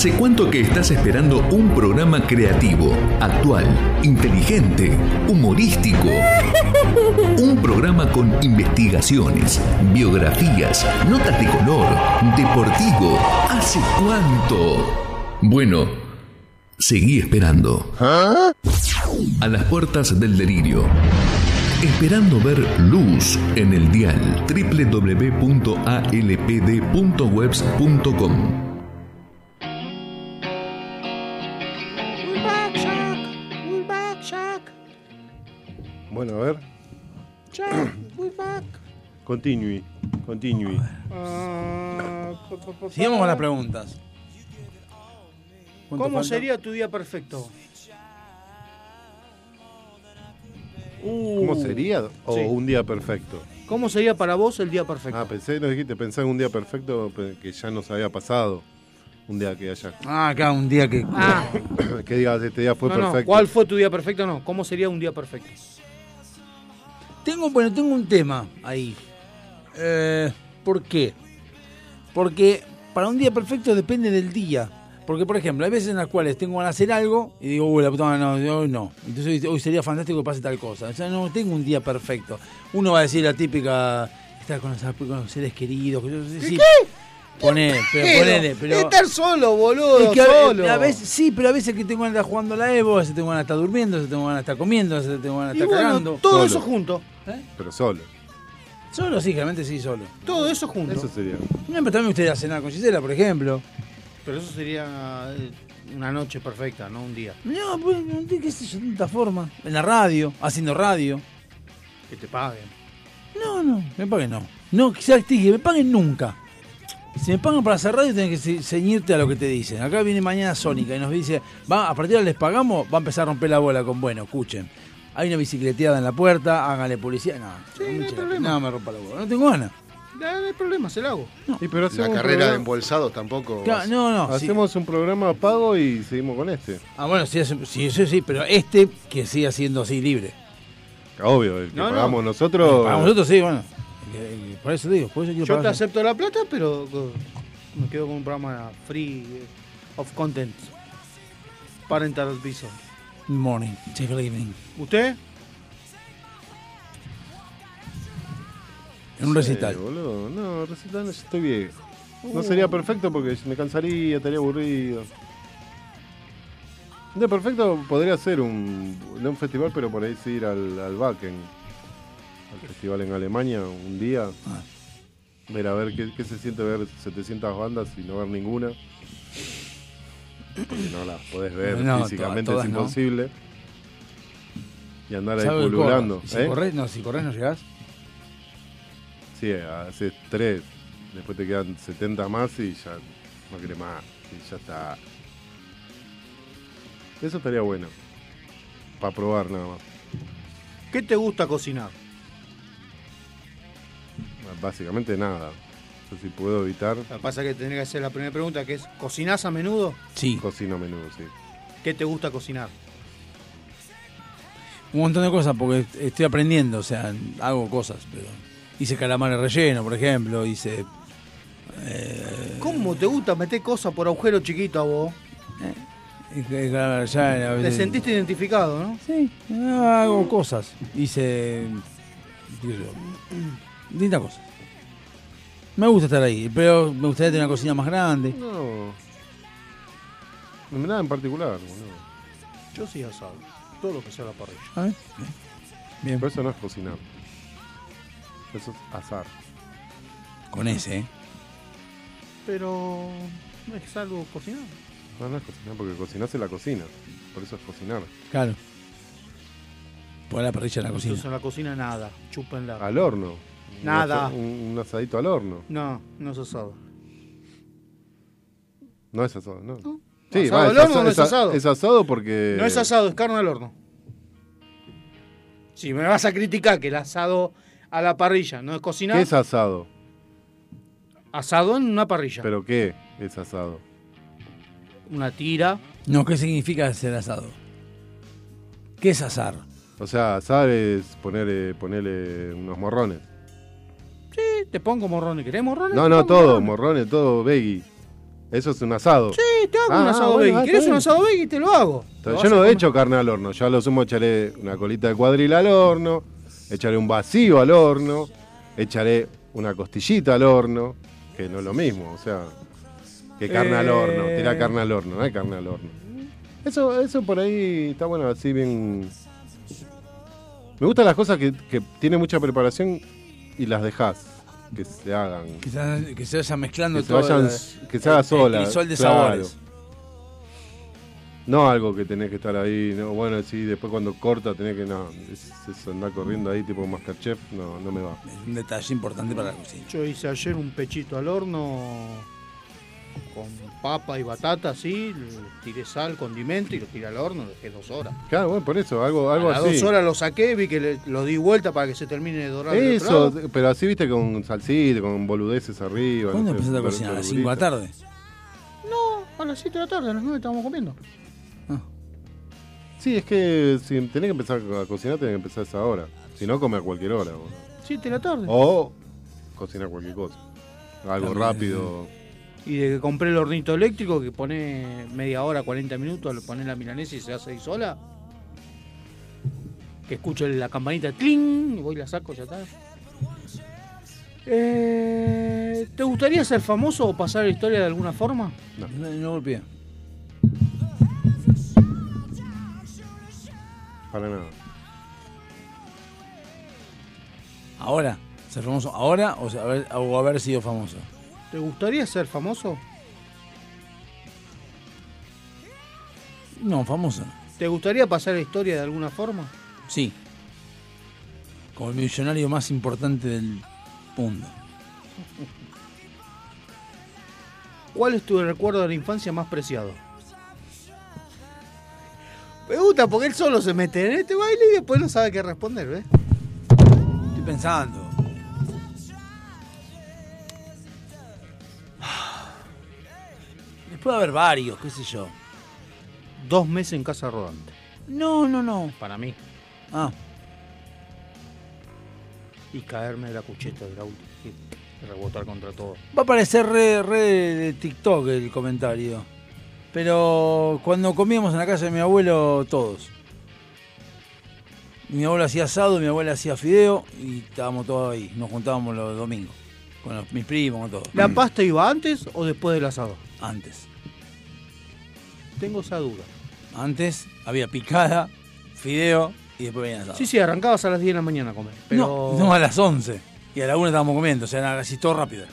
¿Hace cuánto que estás esperando un programa creativo, actual, inteligente, humorístico? Un programa con investigaciones, biografías, notas de color, deportivo. ¿Hace cuánto? Bueno, seguí esperando. A las puertas del delirio. Esperando ver luz en el dial www.alpd.webs.com. Continue. Continue. Ah, Sigamos con las preguntas. ¿Cuánto ¿Cómo falta? sería tu día perfecto? ¿Cómo sería? ¿O Sí. un día perfecto? ¿Cómo sería para vos el día perfecto? Ah, pensé, no dijiste, pensé en un día perfecto pe- que ya nos había pasado. Un día que haya. Ah, acá un día que. Ah, que digas, este día fue no, no, perfecto. ¿Cuál fue tu día perfecto? No, ¿cómo sería un día perfecto? Tengo, bueno, tengo un tema ahí. Eh, ¿Por qué? Porque para un día perfecto depende del día. Porque, por ejemplo, hay veces en las cuales tengo ganas de hacer algo y digo, uy, la puta madre, no, hoy no. Entonces hoy, sería fantástico que pase tal cosa. O sea, no tengo un día perfecto. Uno va a decir la típica, estar con los, con los seres queridos. que yo- sí, Poné, pero, ponele, pero... Estar solo, boludo, Es que solo. a veces, sí, pero a veces que tengo ganas de estar jugando a la Evo, a veces tengo ganas de estar durmiendo, a veces tengo ganas de estar comiendo, a veces tengo ganas de Y estar bueno, cagando. todo Solo. eso junto. Pero solo. Solo, sí, generalmente sí, solo. Todo eso junto. Eso sería. No, pero también me gustaría cenar con Gisela, por ejemplo. Pero eso sería eh, una noche perfecta, no un día. No, pues, qué sé yo, de tanta forma. En la radio, haciendo radio. Que te paguen. No, no, me paguen no. No, quizás te dije, me paguen nunca. Si me pagan para hacer radio, tienes que ce- ceñirte a lo que te dicen. Acá viene mañana Sónica y nos dice, va, a partir de ahora les pagamos, va a empezar a romper la bola con, bueno, escuchen. Hay una bicicleteada en la puerta, háganle policía. No, no, me, eche la- no me rompa la bola, no tengo ganas. No hay problema, se lo hago. Y pero hacemos La carrera de embolsados tampoco. Claro, no, no. sí. Hacemos un programa pago y seguimos con este. Ah, bueno, sí, sí, eso sí, pero este que siga siendo así libre. Obvio, el que No, no. pagamos nosotros. Para nosotros sí, bueno. Por eso digo, por eso quiero Yo te acepto la plata, pero me quedo con un programa free eh, of content. Parental advisor. Morning, take a evening. ¿Usted? En un recital. Sí, boludo. No, recital estoy viejo. No sería perfecto porque me cansaría, estaría aburrido. Día perfecto podría ser un, no un festival, pero por ahí sí ir al, al Wacken, al festival en Alemania, un día. Ah. Ver a ver qué, qué se siente ver 700 bandas y no ver ninguna. Porque no las podés ver No, físicamente, todas- es no. imposible. Y andar ahí ¿Sabes el pululando. Si ¿eh? corres, no, si corres no llegás. Sí, haces tres, después te quedan 70 más y ya no querés más. Y ya está. Eso estaría bueno. Para probar nada más. ¿Qué te gusta cocinar? Básicamente nada. Si puedo evitar, Lo que pasa es que tenés que hacer la primera pregunta, que es, ¿cocinás a menudo? Sí. cocino a menudo, sí. ¿Qué te gusta cocinar? Un montón de cosas porque estoy aprendiendo, o sea, hago cosas, pero hice calamares relleno, por ejemplo, hice eh, ¿Cómo te gusta meter cosas por agujero chiquito a vos? a Te veces- sentiste identificado, ¿no? Sí, hago cosas, hice qué sé yo, distintas cosas. Me gusta estar ahí, pero me gustaría tener una cocina más grande. No. Nada en particular, boludo. Yo sí asado. Todo lo que sea la parrilla. A ver. Bien. Pero eso no es cocinar. Eso es azar. Con ese, ¿eh? Pero no es algo cocinar. No, no es cocinar, porque cocinás en la cocina. Por eso es cocinar. Claro. Poner la parrilla en la cocina. Entonces en la cocina nada. Chúpenla. Al horno. Nada. Un, un- asadito al horno. No, no es asado. No es asado, no. Asado Sí, al va, horno no es asado. Es asado porque. No es asado, es carne al horno. Si me vas a criticar que el asado a la parrilla no es cocinar, ¿Qué es asado? asado en una parrilla. ¿Pero qué es asado? Una tira. No, ¿qué significa ser asado? ¿Qué es asar? O sea, asar es ponerle, ponerle unos morrones. Sí, te pongo morrones. ¿Querés morrones? No, no, todo, morrones. todo veggie. Eso es un asado. Sí, te hago un Ah, asado bueno, veggie. ah, ¿Querés está un bien. asado veggie? Te lo hago. Yo Lo vas no a he comer. hecho carne al horno. Ya a lo sumo echaré una colita de cuadril al horno, echaré un vacío al horno, echaré una costillita al horno, que no es lo mismo, o sea, que carne al horno, Eh. tirar carne al horno, no hay carne al horno. Eso, eso por ahí está bueno, así bien. Me gustan las cosas que, que tienen mucha preparación y las dejas que se hagan. Que se, que se vaya mezclando Que se vayan- la- que se haga el- sola, El crisol de claro. sabores. No algo que tenés que estar ahí, no, bueno, sí, después cuando corta tenés que, no, es, es andar corriendo ahí tipo Masterchef, no, no me va. Es un detalle importante para la cocina. Yo hice ayer un pechito al horno con papa y batata, así. Tiré sal, condimento y lo tiré al horno. Lo dejé dos horas. Claro, bueno, por eso, algo, algo a así. dos horas lo saqué, vi que le- lo di vuelta para que se termine de dorar. Eso, pero así viste con salsita, con boludeces arriba. ¿Cuándo no empezaste a cocinar? ¿A las 5 de la tarde? No, a las 7 de la tarde, a las 9 estábamos comiendo. Sí, es que si tenés que empezar a cocinar, tenés que empezar a esa hora. Si no, come a cualquier hora. boludo. 7 de la tarde. O cocinar cualquier cosa. Algo También, rápido. Y de que compré el hornito eléctrico que pone media hora, 40 minutos, le pones la milanesa y se hace ahí sola. Que escucho la campanita, ¡tling! Y voy y la saco, ya está. Eh, ¿Te gustaría ser famoso o pasar la historia de alguna forma? No. No, no golpeé. Para nada. ¿Ahora? ¿Ser famoso ahora o, sea, haber, o haber sido famoso? ¿Te gustaría ser famoso? No, famoso. ¿Te gustaría pasar la historia de alguna forma? Sí. Como el millonario más importante del mundo. ¿Cuál es tu recuerdo de la infancia más preciado? Me gusta porque él solo se mete en este baile y después no sabe qué responder, ¿ves? Estoy pensando. Puede haber varios, qué sé yo. Dos meses en casa rodante. No, no, no. Para mí. Ah, Y caerme de la cucheta del auto. Y rebotar contra todo. va a parecer re, re de TikTok el comentario. Pero cuando comíamos en la casa de mi abuelo, todos. Mi abuelo hacía asado, mi abuela hacía fideo y estábamos todos ahí. Nos juntábamos los domingos. Con los- mis primos, con todo. ¿La pasta iba antes o después del asado? Antes. Tengo esa duda. Antes había picada, fideo y después venía asado. Sí, sí, arrancabas a las 10 de la mañana a comer. Pero... No, no, a las 11. Y a la 1 estábamos comiendo, o sea, era así todo rápido.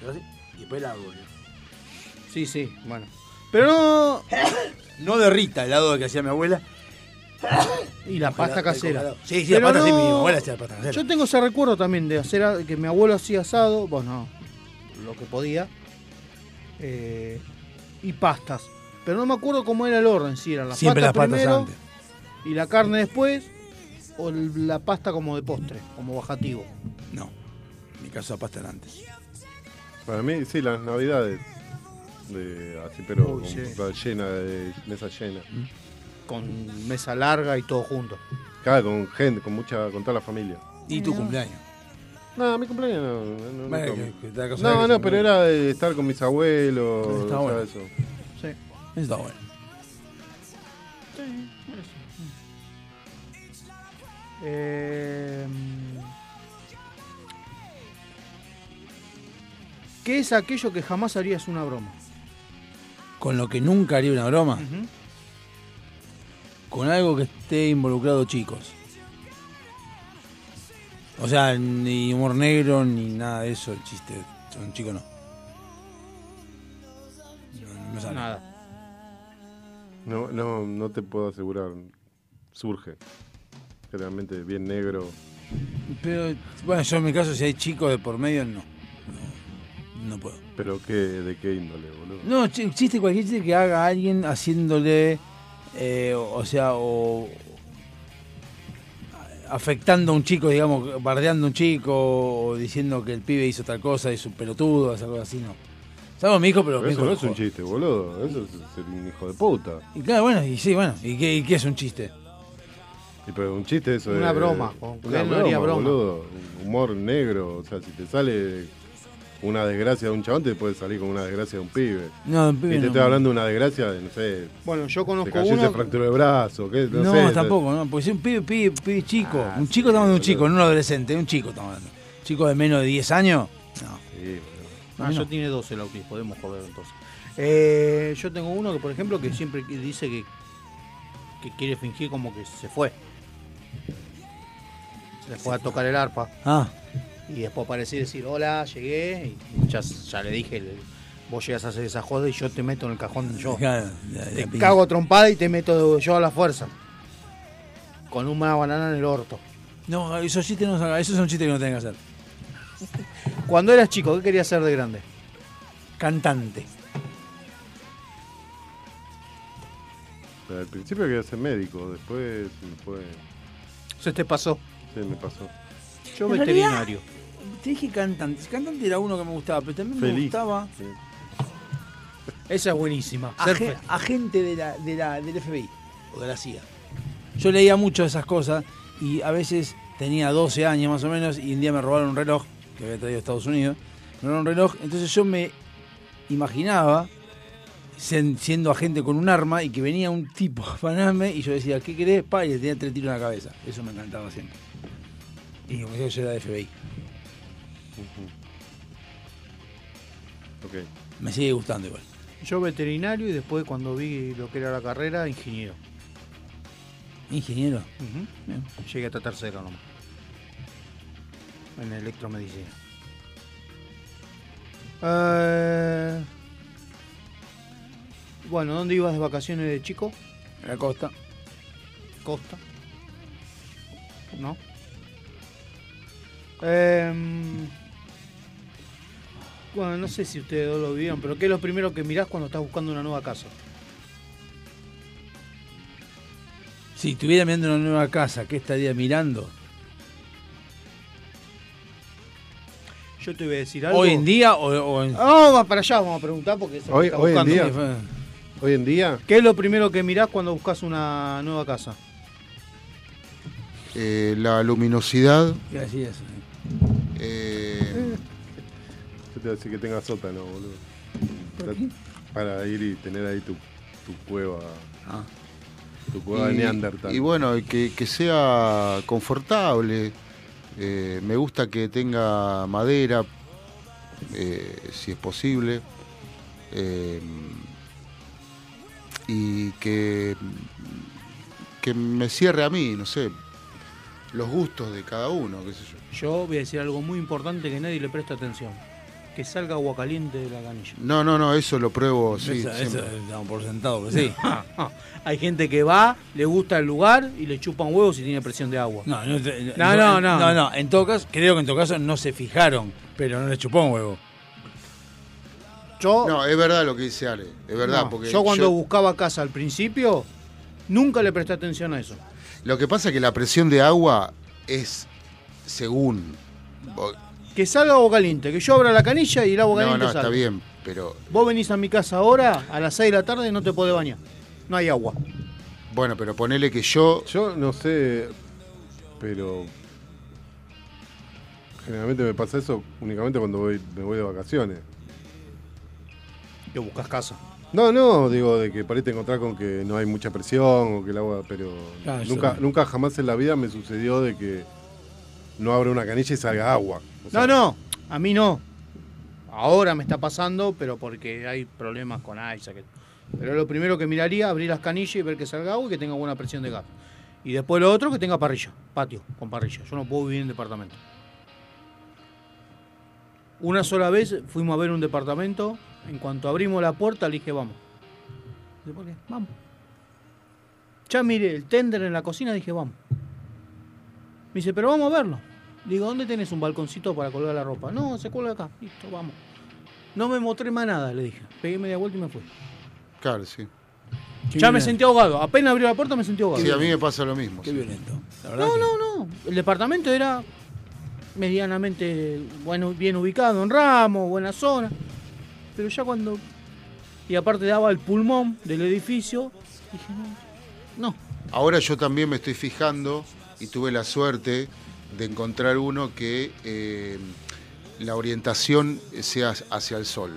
Pero así, Y después helado, boludo. Sí, sí, bueno. Pero no... No derrita el helado que hacía mi abuela. Y la pasta casera. Sí, sí, Pero la pasta sí, no- mi abuela hacía la pasta casera. Yo tengo ese recuerdo también de hacer que mi abuelo hacía asado, bueno, lo que podía, eh, y pastas. Pero no me acuerdo cómo era el orden, si eran las Siempre las pastas patas primero antes. y la carne después, o la pasta como de postre, como bajativo. No, en mi caso la pasta era antes. Para mí, sí, las navidades. De, así, pero Uy, con sí. la llena, de mesa llena. Con mesa larga y todo junto. Cada con gente, con mucha, con toda la familia. ¿Y tu cumpleaños? No, mi cumpleaños no. no, no, Bueno, que- que pero era de estar con mis abuelos. Está o sea, bueno. eso. Sí. Eso está bueno. Eh, ¿Qué es aquello que jamás harías una broma? Con lo que nunca haría una broma. Con algo que esté involucrado chicos. O sea, ni humor negro, ni nada de eso, el chiste. Un chico no. No, no me sale. Nada. No, no, no te puedo asegurar. Surge. Generalmente bien negro. Pero, bueno, yo en mi caso, si hay chicos de por medio, no. No, no puedo. Pero qué, ¿de qué índole, boludo? No, chiste, cualquier chiste que haga alguien haciéndole, eh, o o sea, o afectando a un chico, digamos, bardeando a un chico, o diciendo que el pibe hizo tal cosa, es un pelotudo, esa cosa así, no. Salvo mi hijo, pero, Pero mi eso no es un chiste, boludo. Eso es ser un hijo de puta. Y claro, bueno, y sí, bueno, ¿y qué, y qué es un chiste? Y pero un chiste eso Una de- broma, con- Una no haría broma. boludo. Un Humor negro. O sea, si te sale una desgracia de un chabón te puede salir con una desgracia de un pibe. No, de un pibe Y te no. estoy hablando de una desgracia de, no sé. Bueno, yo conozco cayó y uno. se fracturó el brazo. ¿qué? No, No, sé, tampoco, no, porque es un pibe, pibe, pibe chico. un chico estamos hablando de un chico, no un adolescente, un chico estamos hablando. Chico de menos de 10 años. Ah, No. yo tiene 12 el autismo, podemos joder entonces. Eh, yo tengo uno que, por ejemplo, que siempre dice que, que quiere fingir como que se fue. Se fue a tocar el arpa. Ah. Y después aparecer y decir, hola, llegué. Y ya, ya le dije, vos llegas a hacer esa joda y yo te meto en el cajón yo. Te cago trompada y te meto yo a la fuerza. Con una banana en el orto. No, esos chistes no son, esos son chistes que no tienen que hacer. Cuando eras chico, ¿qué querías ser de grande? Cantante. Al principio quería ser médico, después me fue. Se te pasó. Sí, me pasó. Yo En veterinario. realidad, Te dije cantante. Cantante era uno que me gustaba, pero también me gustaba Esa es buenísima. Agente de la, de la, del FBI o de la CIA. Yo leía mucho de esas cosas y a veces tenía 12 años más o menos y un día me robaron un reloj que había traído de Estados Unidos. Me robaron un reloj, entonces yo me imaginaba siendo agente con un arma y que venía un tipo a afanarme y yo decía, ¿qué querés? Pa, y le tenía tres tiros en la cabeza. Eso me encantaba siempre. Y como yo era de FBI. Ok. Me sigue gustando igual. Yo veterinario y después cuando vi lo que era la carrera, ingeniero. ¿Ingeniero? Bien. Llegué hasta tercero nomás. En electromedicina. Eh, Bueno, ¿dónde ibas de vacaciones de chico? En la costa. Costa. ¿No? Em, bueno, no sé si ustedes dos lo vivieron, pero ¿qué es lo primero que mirás cuando estás buscando una nueva casa? Si estuviera mirando una nueva casa, ¿qué estaría mirando? Yo te voy a decir algo. ¿Hoy en día o, o en.? No, va para allá, vamos a preguntar porque eso Hoy, está hoy en buscando. día. Hoy en día. ¿Qué es lo primero que mirás cuando buscas una nueva casa? Eh, la luminosidad. ¿Qué así es? eh, Yo te voy a decir que tenga sótano, boludo. Para ir y tener ahí tu, tu cueva. Tu cueva de Neandertal. y bueno, que, que sea confortable. Eh, me gusta que tenga madera, eh, si es posible. Eh, y que, que me cierre a mí, no sé, los gustos de cada uno, qué sé yo. Yo voy a decir algo muy importante que nadie le presta atención. Que salga agua caliente de la canilla. No, no, no, eso lo pruebo, sí. Eso- eso siempre. damos por sentado, pero sí. Hay gente que va, le gusta el lugar y le chupan huevos si tiene presión de agua. No, no, te- no, no, no. No, no, en todo caso, creo que en todo caso no se fijaron, pero no le chupó un huevo. Yo, No, es verdad lo que dice Ale, es verdad, no, porque yo cuando yo- buscaba casa al principio, nunca le presté atención a eso. lo que pasa es que la presión de agua es según. Que salga agua caliente, que yo abra la canilla y el agua No, caliente no, salga. está bien, pero Vos venís a mi casa ahora, a las 6 de la tarde, y no te podés bañar. No hay agua. bueno, pero ponele que yo Yo no sé, pero generalmente me pasa eso únicamente cuando voy, me voy de vacaciones. Que buscas casa. No, no, digo de que te encontrás con que no hay mucha presión o que el agua, pero Claro, eso nunca, no. nunca jamás en la vida me sucedió de que no abra una canilla y salga agua. O sea, No, no, a mí no. Ahora me está pasando, pero porque hay problemas con Isaac. Pero lo primero que miraría, abrir las canillas y ver que salga agua y que tenga buena presión de gas. Y después lo otro, que tenga parrilla, patio con parrilla. Yo no puedo vivir en departamento. Una sola vez fuimos a ver un departamento. En cuanto abrimos la puerta, le dije, vamos. Dice, ¿por qué? Vamos. Ya miré el tender en la cocina, dije, vamos. Me dice, pero vamos a verlo. Digo, ¿dónde tenés un balconcito para colgar la ropa? No, se cuelga acá. Listo, vamos. No me mostré más nada, le dije. Pegué media vuelta y me fui. Claro, sí. ya me sentí ahogado. Apenas abrió la puerta me sentí ahogado. Sí, a mí me pasa lo mismo. Qué sí. violento. La verdad No, que- no, no. El departamento era medianamente bueno, bien ubicado en Ramos, buena zona. Pero ya cuando. Y aparte daba el pulmón del edificio, dije, no. No. Ahora yo también me estoy fijando y tuve la suerte de encontrar uno que eh, la orientación sea hacia el sol.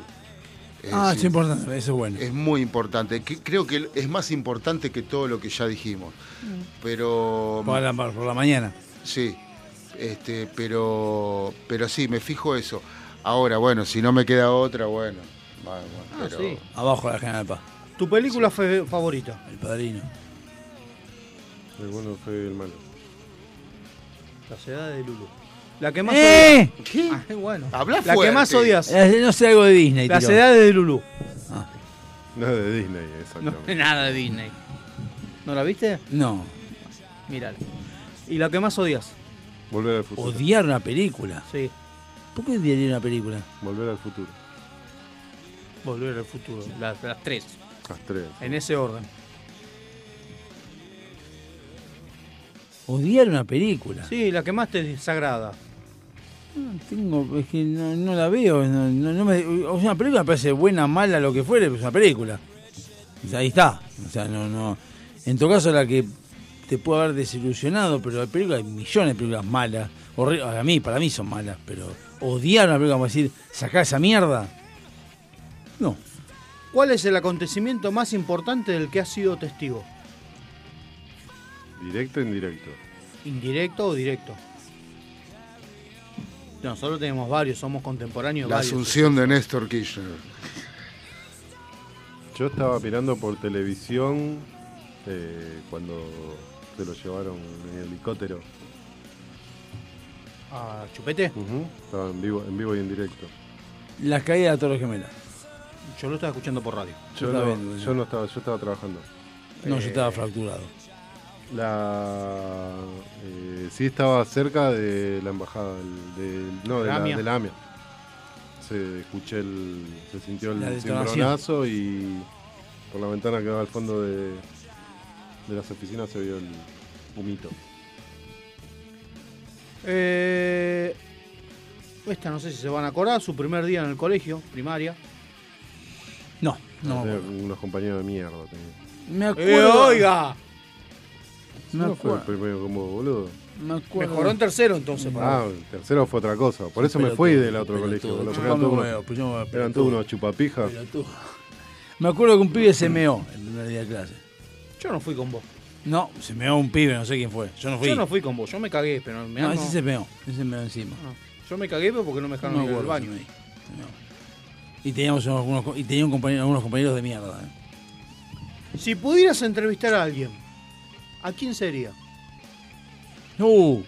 Es Ah, decir, es importante, eso es bueno. Es muy importante. que- creo que es más importante que todo lo que ya dijimos. Pero. Por la, por la mañana. Sí. Este, pero. Pero sí, me fijo eso. Ahora, bueno, si no me queda otra, bueno. va, Ah, pero- sí. Abajo de la General Paz. ¿Tu película fe- favorita? El padrino. El bueno fue el malo. Edades de Lulu. La que más ¡Eh! odias. ¿Qué? bueno. Habla La que más odias. Eh, No sé, algo de Disney. Las tiró. de Lulu. No es de Disney, No exactamente. nada de Disney. ¿No la viste? No. Mírala. ¿Y la que más odias? Volver al futuro. Odiar una película. Sí. ¿Por qué odiaría una película? Volver al futuro. Volver al futuro. Las, las tres. Las tres. En ese orden. Odiar una película. Sí, la que más te desagrada. No, Tengo, es que no, no la veo. No, me, o sea, una película me parece buena, mala, lo que fuere, pero es una película. O sea, ahí está. O sea, no, no. En tu caso, la que te puede haber desilusionado, pero hay películas, hay millones de películas malas. A mí, para mí son malas, pero odiar una película, como decir, sacar esa mierda. No. ¿Cuál es el acontecimiento más importante del que has sido testigo? Directo o indirecto. ¿Indirecto o directo? Nosotros tenemos varios, somos contemporáneos. La varios. asunción de Néstor Kirchner. Yo estaba mirando por televisión eh, cuando se lo llevaron en helicóptero. ¿A Chupete? Estaba en vivo, en vivo y en directo. La caída de la Torre Gemela. Yo lo estaba escuchando por radio. Yo, estaba no, viendo, yo no estaba, yo estaba trabajando. No, Eh, yo estaba fracturado. La eh, sí estaba cerca de la embajada del, del- no de la, AMIA. de la AMIA. Se escuché el se sintió el cimbronazo y por la ventana que va al fondo de, de las oficinas se vio el humito. Eh, esta no sé si se van a acordar, su primer día en el colegio, primaria. No, no. Unos compañeros de mierda tenía. Me ¡Eh, acuerdo. oiga! ¿No fue el primero como boludo? Me acuerdo. Mejoró en tercero entonces. para Ah, vos. el tercero fue otra cosa. Por eso me fui del otro pelotudo. colegio. eran todos unos- pues me- eran todos unos chupapijas. Pelotudo. Me acuerdo que un pibe se meó el primer día de clase. Yo no fui con vos. No, se meó un pibe, no sé quién fue. Yo no fui. Yo no fui con vos, yo me cagué, pero me No, ese se meó. Ese se meó encima. Yo me cagué pero porque no me dejaron No ir al baño. meó. Y teníamos algunos, y tenía un compañero, algunos compañeros de mierda. ¿eh? Si pudieras entrevistar a alguien, ¿a quién sería? Uh,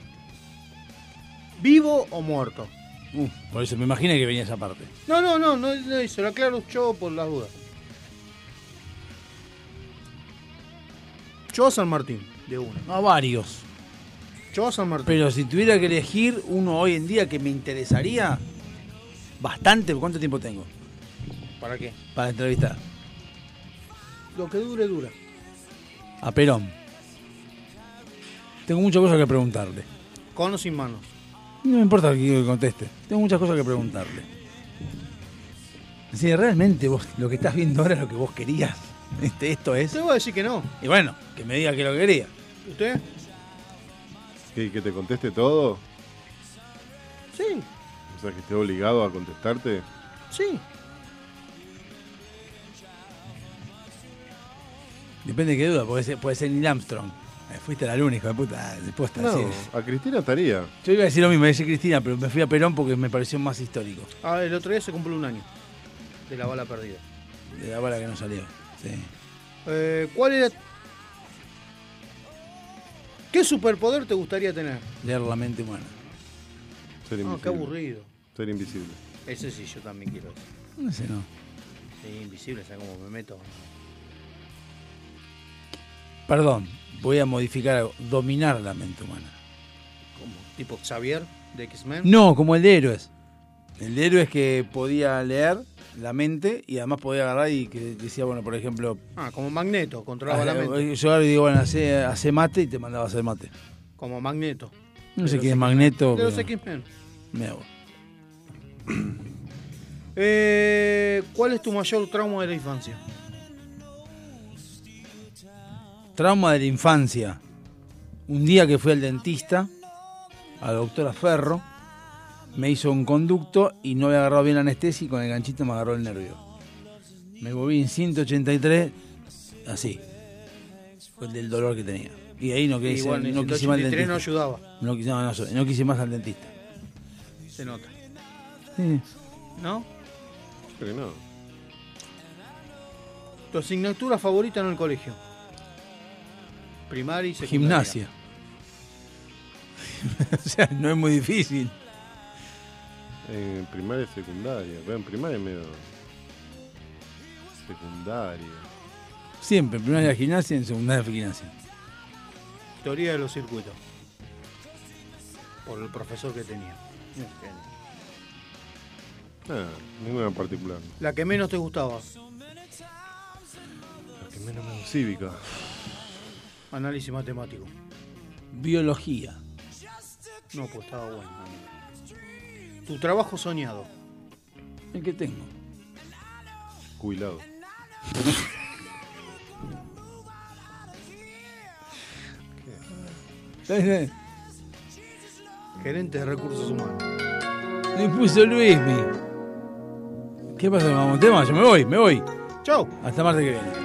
¿Vivo o muerto? uh, por eso me imaginé que venía esa parte. No, no, no, no, no, se lo aclaro yo por las dudas. Yo a San Martín, de uno. A varios. Yo a San Martín. Pero si tuviera que elegir uno hoy en día que me interesaría bastante, ¿cuánto tiempo tengo ¿Para qué? para entrevistar? Lo que dure, dura. A Perón. Tengo muchas cosas que preguntarle. Con o sin manos. No me importa que conteste. Tengo muchas cosas que preguntarle. Si realmente vos lo que estás viendo ahora es lo que vos querías. Este, esto es. Te voy a decir que no. Y bueno, que me diga que lo que quería. ¿Usted? ¿Que, que te conteste todo? Sí, O sea, que esté obligado a contestarte. sí. Depende de qué duda, puede ser, puede ser Neil Armstrong. Eh, fuiste la de puta. Ah, Después está No, a Cristina estaría. Yo iba a decir lo mismo, decir Cristina, pero me fui a Perón porque me pareció más histórico. Ah, el otro día se cumplió un año de la bala perdida. De la bala que no salió. Sí. Eh, ¿Cuál era? ¿Qué superpoder te gustaría tener? Leer la mente humana. Ser Ah, invisible. qué aburrido. Ser invisible. Ese sí, yo también quiero eso. No sé, no. Sí, invisible, ¿sabes cómo me meto? Perdón, voy a modificar algo. Dominar la mente humana. Como tipo Xavier de X-Men. No, como el de héroes. El de héroes que podía leer la mente y además podía agarrar y que decía, bueno, por ejemplo. Ah, como Magneto, controlaba la ah, mente. Yo ahora digo, bueno, hace, hace mate y te mandaba a hacer mate. Como Magneto. No sé quién es Magneto. De los X-Men. me hago. Eh, ¿Cuál es tu mayor trauma de la infancia? Trauma de la infancia. Un día que fui al dentista, a la doctora Ferro, me hizo un conducto y no había agarrado bien la anestesia y con el ganchito me agarró el nervio. Me volví en 183, así, con del dolor que tenía. Y ahí no, Y quise, bueno, no quise más al 183 no dentista. ayudaba. No, quise- no, no, no quise más al dentista. Se nota. Sí. ¿No? Creo que no. Tu asignatura favorita en el colegio. Primaria y secundaria. Gimnasia. o sea, no es muy difícil. En primaria y secundaria. Pero en primaria es medio. Secundaria. Siempre, en primaria gimnasia y en secundaria gimnasia. Teoría de los circuitos. Por el profesor que tenía. Nada, ninguna en particular. La que menos te gustaba. La que menos me cívica. Análisis matemático. Biología. No, pues estaba bueno. Tu trabajo soñado. El que tengo. Jubilado. Gerente de recursos humanos. Me puso Luismi. ¿Qué pasa? ¿Vamos a un tema? Yo me voy, me voy. Chau. Hasta martes que viene.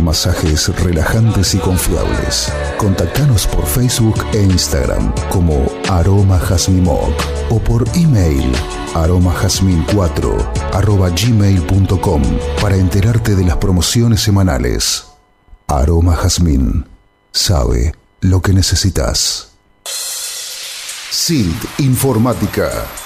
masajes relajantes y confiables. Contactanos por Facebook e Instagram como Aroma Jazmín Moc o por email aromajazmin4 arroba gmail.com para enterarte de las promociones semanales. Aroma Jazmín sabe lo que necesitas. SILT Informática.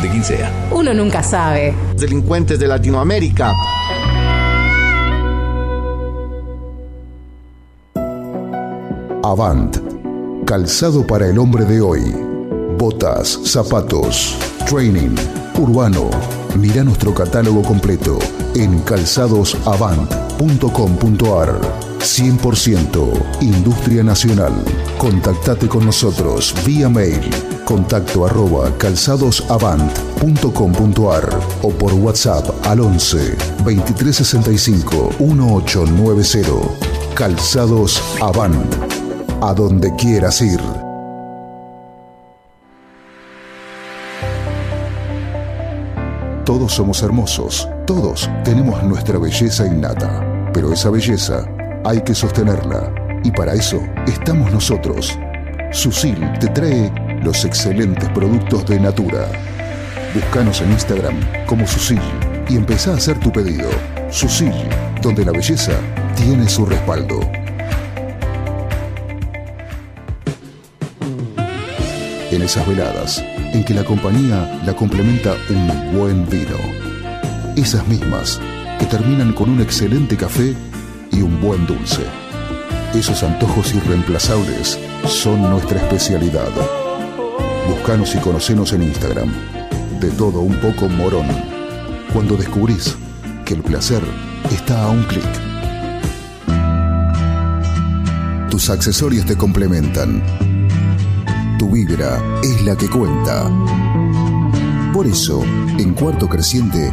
de quien sea. Uno nunca sabe. Delincuentes de Latinoamérica. Avant. Calzado para el hombre de hoy. Botas, zapatos, training, urbano. Mira nuestro catálogo completo en calzadosavant.com.ar. 100% Industria Nacional. Contactate con nosotros vía mail contacto arroba calzadosavant.com.ar o por WhatsApp al 11 2365 1890. Calzados Avant. A donde quieras ir. Todos somos hermosos, todos tenemos nuestra belleza innata, pero esa belleza hay que sostenerla y para eso estamos nosotros. Susil te trae los excelentes productos de Natura. Búscanos en Instagram como Susil y empezá a hacer tu pedido. Susil, donde la belleza tiene su respaldo. En esas veladas en que la compañía la complementa un buen vino. Esas mismas que terminan con un excelente café y un buen dulce. Esos antojos irreemplazables son nuestra especialidad. Buscanos y conocenos en Instagram. De todo un poco morón. Cuando descubrís que el placer está a un clic. Tus accesorios te complementan. Tu vibra es la que cuenta. Por eso, en Cuarto Creciente,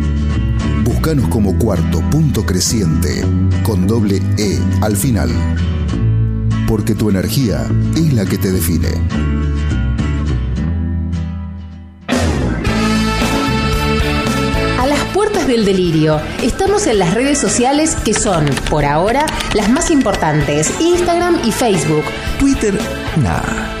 Buscanos como cuarto punto creciente con doble E al final. Porque tu energía es la que te define. A las puertas del delirio. Estamos en las redes sociales que son, por ahora, las más importantes: Instagram y Facebook. Twitter, nah,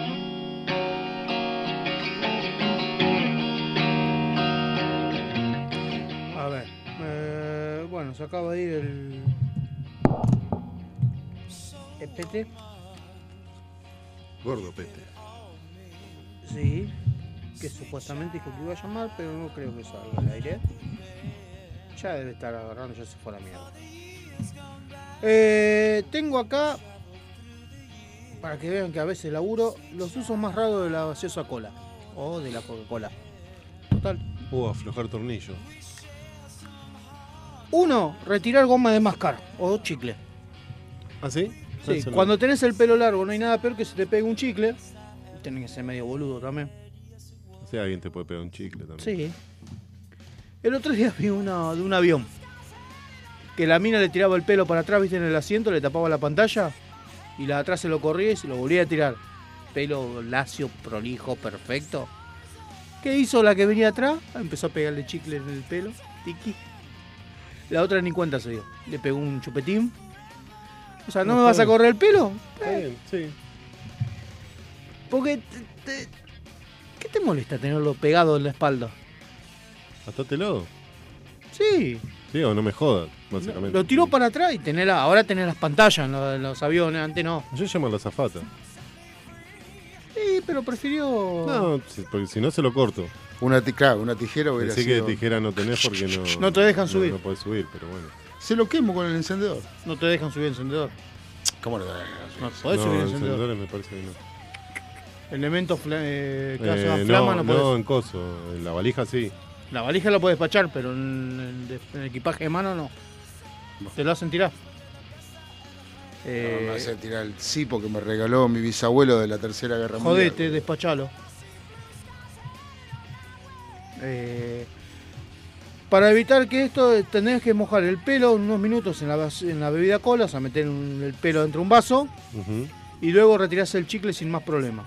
Pete. Gordo Pete. Sí. Que supuestamente dijo que iba a llamar, pero no creo que salga al aire. Ya debe estar agarrando, ya se fue a la mierda. Eh, tengo acá, para que vean que a veces laburo, los usos más raros de la gaseosa cola. O de la Coca-Cola. Total. Uh, aflojar tornillo. Uno, retirar goma de mascar o chicle. ¿Ah, sí? Sí, cuando tenés el pelo largo no hay nada peor que se te pegue un chicle. Tenés que ser medio boludo también. O sea, alguien te puede pegar un chicle también. Sí. El otro día vi uno de un avión. Que la mina le tiraba el pelo para atrás, viste, en el asiento, le tapaba la pantalla. Y la de atrás se lo corría y se lo volvía a tirar. Pelo lacio, prolijo, perfecto. ¿Qué hizo la que venía atrás? Empezó a pegarle chicle en el pelo. Tiki. La otra ni cuenta se dio. Le pegó un chupetín. O sea, ¿no, me vas a correr el pelo? Está bien, sí. Porque. te- te- ¿Qué te molesta tenerlo pegado en la espalda? Atátelo. Sí. Sí, o no me jodas, básicamente. Lo tiró para atrás y tener la- ahora tenés las pantallas en los, en los aviones, antes no. Yo llamo a la zafata. Sí, pero prefirió. No, si- porque si no se lo corto. Una, ti- claro, una tijera hubiera Pensé que sido- tijera no tenés porque no. No te dejan subir. No, podés subir, pero bueno. Se lo quemo con el encendedor. No te dejan subir encendedor. ¿Cómo no te No podés no, subir encendedor. encendedores me parece que no. Elementos fla- eh, que Eh, hacen flama no, no, podés. en coso. En la valija sí. La valija la puedes despachar, pero en, en equipaje de mano no. Te lo hacen tirar. Eh, No, me hace tirar el cipo que me regaló mi bisabuelo de la Tercera Guerra Mundial. Jodete, despachalo. Eh, para evitar que esto, tenés que mojar el pelo unos minutos en la, en bebida cola, o sea, meter un- el pelo dentro de un vaso Ujú. y luego retirarse el chicle sin más problema.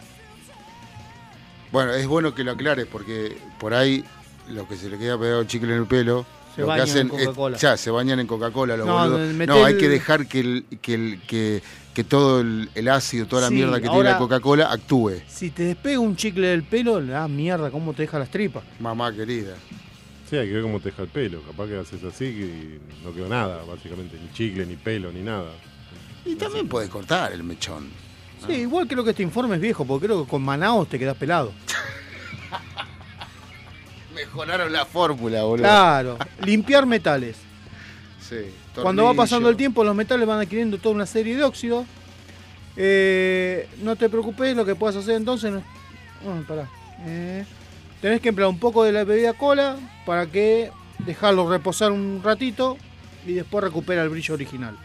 Bueno, es bueno que lo aclares porque por ahí lo que se le queda pegado chicle en el pelo. Se lo que bañan en hacen es- Coca-Cola. ya, se bañan en Coca-Cola, los No, boludos. meté No, hay el- que dejar que, el, que, el, que, que todo el, el ácido, toda la Sí, mierda que tiene ahora- la Coca-Cola actúe. Si te despega un chicle del pelo, la mierda, cómo te deja las tripas. Mamá querida. Sí, hay que ver cómo te deja el pelo. Capaz que haces así y no quedó nada, básicamente. Ni chicle, ni pelo, ni nada. Y también puedes cortar el mechón. Sí, igual creo que este informe es viejo, porque creo que con Manaos te quedas pelado. Mejoraron la fórmula, boludo. Claro, limpiar metales. Sí, Cuando va pasando el tiempo, los metales van adquiriendo toda una serie de óxidos. Eh, no te preocupes, lo que puedas hacer entonces. No... Pará. Eh, tenés que emplear un poco de la bebida cola para que dejarlo reposar un ratito y después recupera el brillo original.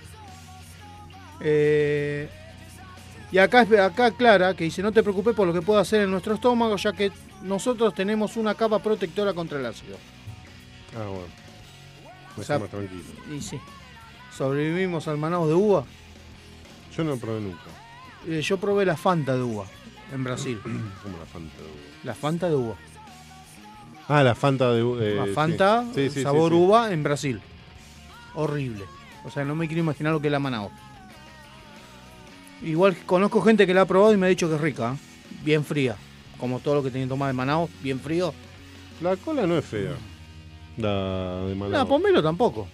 Eh, y acá, acá aclara que dice: No te preocupes por lo que pueda hacer en nuestro estómago, ya que nosotros tenemos una capa protectora contra el ácido. Ah, bueno. Me O sea, deja más tranquilo. Y sí. Sobrevivimos al manado de uva. Yo no probé nunca. Eh, yo probé la Fanta de uva en Brasil. Como la Fanta de uva. La Fanta de uva. Ah, la Fanta de eh, la. Fanta, Sí, sí, sabor uva en Brasil. Horrible. O sea, no me quiero imaginar lo que es la Manao. Igual conozco gente que la ha probado y me ha dicho que es rica. ¿eh? Bien fría. Como todo lo que tiene que tomar de Manao, bien frío. La cola no es fea. La de Manao. No, pomelo tampoco.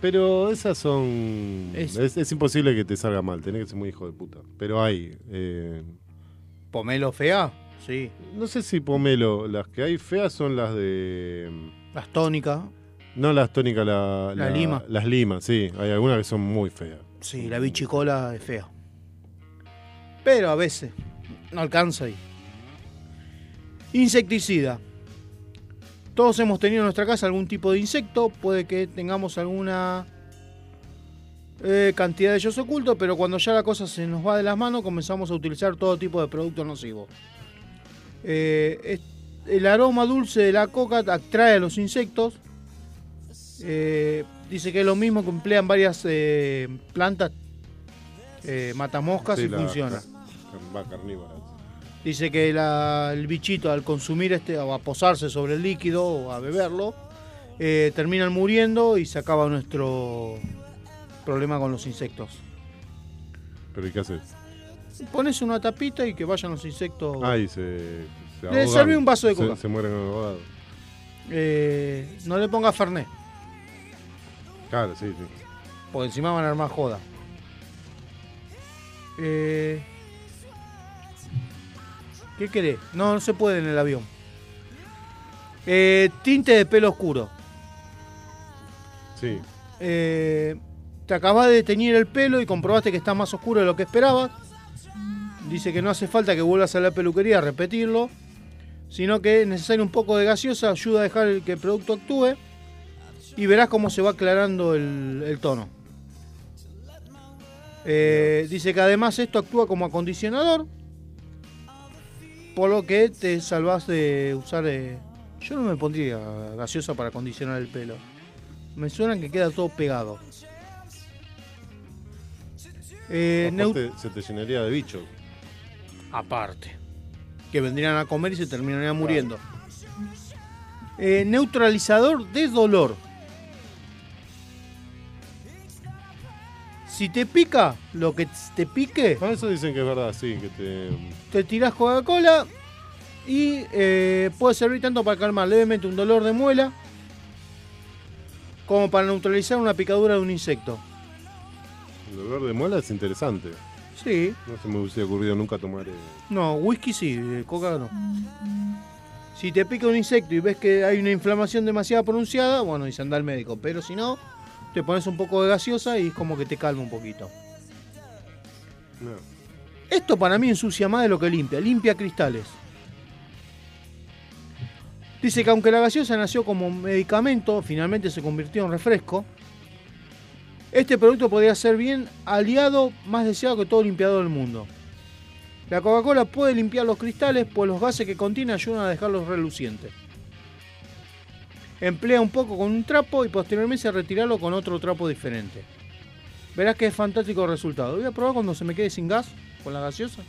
Pero esas son. Es- Es, es imposible que te salga mal, tenés que ser muy hijo de puta. Pero hay. eh, ¿Pomelo fea? Sí. No sé si pomelo. Las que hay feas son las de. Las tónicas. No las tónicas, la, La lima. Las limas, sí. Hay algunas que son muy feas. Sí, la bichicola es fea. Pero a veces no alcanza ahí. Insecticida. Todos hemos tenido en nuestra casa algún tipo de insecto. Puede que tengamos alguna eh, cantidad de ellos ocultos, pero cuando ya la cosa se nos va de las manos, comenzamos a utilizar todo tipo de productos nocivos. Eh, es- el aroma dulce de la coca atrae a los insectos. Eh, dice que es lo mismo que emplean varias eh, plantas matamoscas Sí, y la- funciona. Va carnívora. Dice que la- el bichito al consumir este o a posarse sobre el líquido o a beberlo, terminan muriendo y se acaba nuestro problema con los insectos. Pero ¿y qué haces? Pones una tapita y que vayan los insectos. Ay, se. se Le serví un vaso de Se- coca. Se, mueren ahogados. Eh, no le pongas Fernet, Claro, sí, sí. porque encima van a armar joda. Eh, ¿Qué querés? No, no se puede en el avión. Eh, tinte de pelo oscuro. Sí. Eh, te acabas de teñir el pelo y comprobaste que está más oscuro de lo que esperabas. Dice que no hace falta que vuelvas a la peluquería a repetirlo, sino que es necesario un poco de gaseosa, ayuda a dejar que el producto actúe y verás cómo se va aclarando el, el tono. Eh, dice que además esto actúa como acondicionador, por lo que te salvas de usar... eh, yo no me pondría gaseosa para acondicionar el pelo. Me suena que queda todo pegado. Eh, Aparte, se te llenaría de bichos. Aparte. Que vendrían a comer y se terminarían muriendo. Eh, neutralizador de dolor. Si te pica, lo que te pique, Ah, eso dicen que es verdad, sí, que te. te tirás Coca-Cola y eh, puede servir tanto para calmar levemente un dolor de muela como para neutralizar una picadura de un insecto. El dolor de muela es interesante. Sí, No se me hubiese ocurrido nunca tomar. eh, no, whisky sí, coca no. Si te pica un insecto y ves que hay una inflamación demasiado pronunciada, bueno, dice anda al médico. Pero si no, te pones un poco de gaseosa y es como que te calma un poquito. no. Esto para mí ensucia más de lo que limpia. Limpia cristales. Dice que aunque la gaseosa nació como medicamento, finalmente se convirtió en refresco. Este producto podría ser bien aliado más deseado que todo limpiador del mundo. La Coca-Cola puede limpiar los cristales, pues los gases que contiene ayudan a dejarlos relucientes. Emplea un poco con un trapo y posteriormente retirarlo con otro trapo diferente. Verás que es fantástico el resultado. Voy a probar cuando se me quede sin gas con la gaseosa.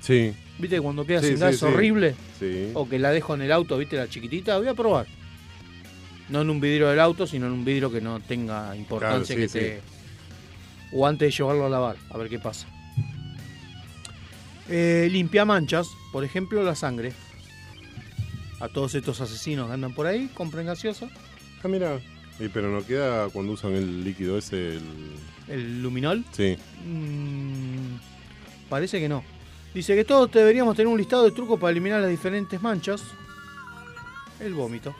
Sí. ¿Viste cuando queda Sí, sin sí, gas es sí. horrible? Sí. O que la dejo en el auto, ¿viste? La chiquitita. Voy a probar. No en un vidrio del auto, sino en un vidrio que no tenga importancia Claro, sí, que te... O antes de llevarlo a lavar, a ver qué pasa. Eh, limpia manchas, por ejemplo, la sangre. A todos estos asesinos que andan por ahí, compren gaseosa. Ah, mira. Y pero no queda cuando usan el líquido ese, el. El luminol. Sí. Mm, parece que no. Dice que todos deberíamos tener un listado de trucos para eliminar las diferentes manchas. El vómito.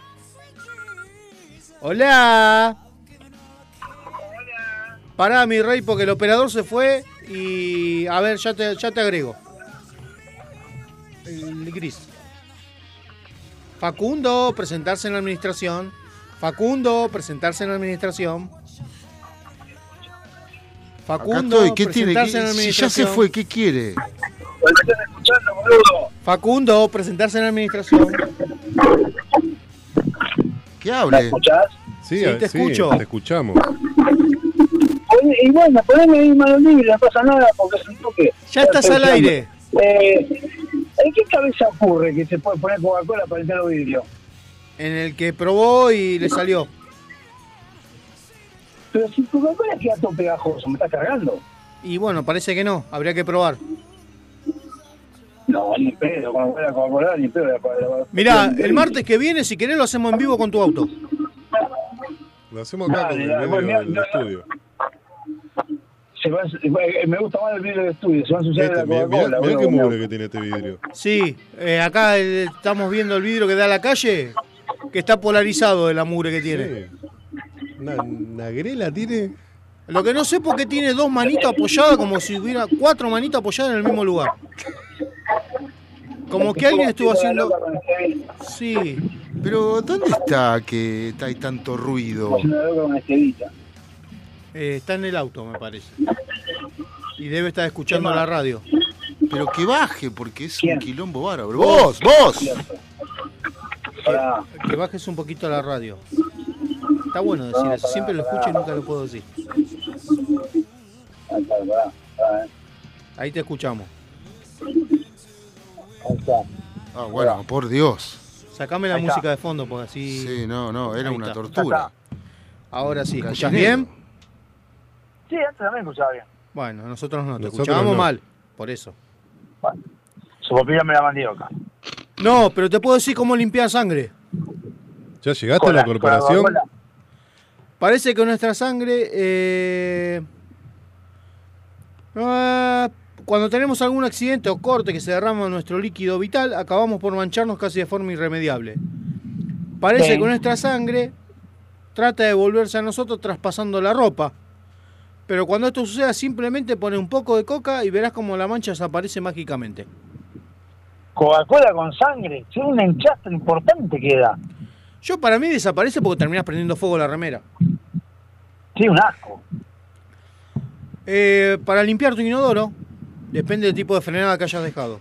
Hola. Pará, mi rey, porque el operador se fue y... A ver, ya te, ya te agrego. El gris. Facundo, presentarse en la administración. Facundo, presentarse en la administración. Facundo, ¿qué tiene? en la ¿Qué- si ya se fue, ¿qué quiere? Facundo, presentarse en la administración. Que hable. Sí, Sí, ah, te escucho. Te escuchamos. Y bueno, poneme ahí mano libre, no pasa nada porque es un toque. Ya estás al aire. Eh, ¿En qué cabeza ocurre que se puede poner Coca-Cola para limpiar los vidrios? En el que probó y le salió. Pero si Coca-Cola queda todo pegajoso, ¿me estás cargando? Y bueno, parece que no. Habría que probar. No, ni pedo, Coca-Cola, Coca-Cola, ni pedo. Mirá, el martes que viene, si querés, lo hacemos en vivo con tu auto. Lo hacemos acá Dale, con el del estudio. Se va, eh, me gusta más el vidrio de estudio, se va a ensuciar Este, la mirá, Coca-Cola. mirá bueno, qué mugre que tiene este vidrio. Sí, eh, acá eh, estamos viendo el vidrio que da a la calle, que está polarizado de la mugre que tiene. Una, una grela tiene. Lo que no sé por qué tiene dos manitos apoyadas, como si hubiera cuatro manitos apoyadas en el mismo lugar. Como que alguien estuvo haciendo. Sí. Pero, ¿dónde está que está- hay tanto ruido? Eh, está en el auto, me parece. Y debe estar escuchando la radio. Pero que baje, porque es un quilombo bárbaro. ¡Vos! ¡Vos! Que bajes un poquito la radio. Está bueno decir eso. Siempre lo escucho y nunca lo puedo decir. Ahí te escuchamos. Ah, bueno, por Dios. Sacame la Ahí está. música de fondo, porque así. Sí, no, no, era Ahí una está. tortura. Ahora sí, ¿escuchás bien? Sí, antes también escuchaba bien. Bueno, nosotros no, te Nosotros escuchábamos no. mal, por eso. Su papilla me la mandioca. No, pero te puedo decir cómo limpiar sangre. ¿Ya llegaste a la corporación? Parece que nuestra sangre, eh, ah, cuando tenemos algún accidente o corte que se derrama nuestro líquido vital, acabamos por mancharnos casi de forma irremediable. Parece Sí. que nuestra sangre trata de volverse a nosotros traspasando la ropa. Pero cuando esto suceda, simplemente pone un poco de coca y verás como la mancha desaparece mágicamente. Coca-Cola con sangre, si un enchastre importante queda. Yo para mí desaparece porque terminás prendiendo fuego la remera. Sí, un asco. Eh, para limpiar tu inodoro, depende del tipo de frenada que hayas dejado.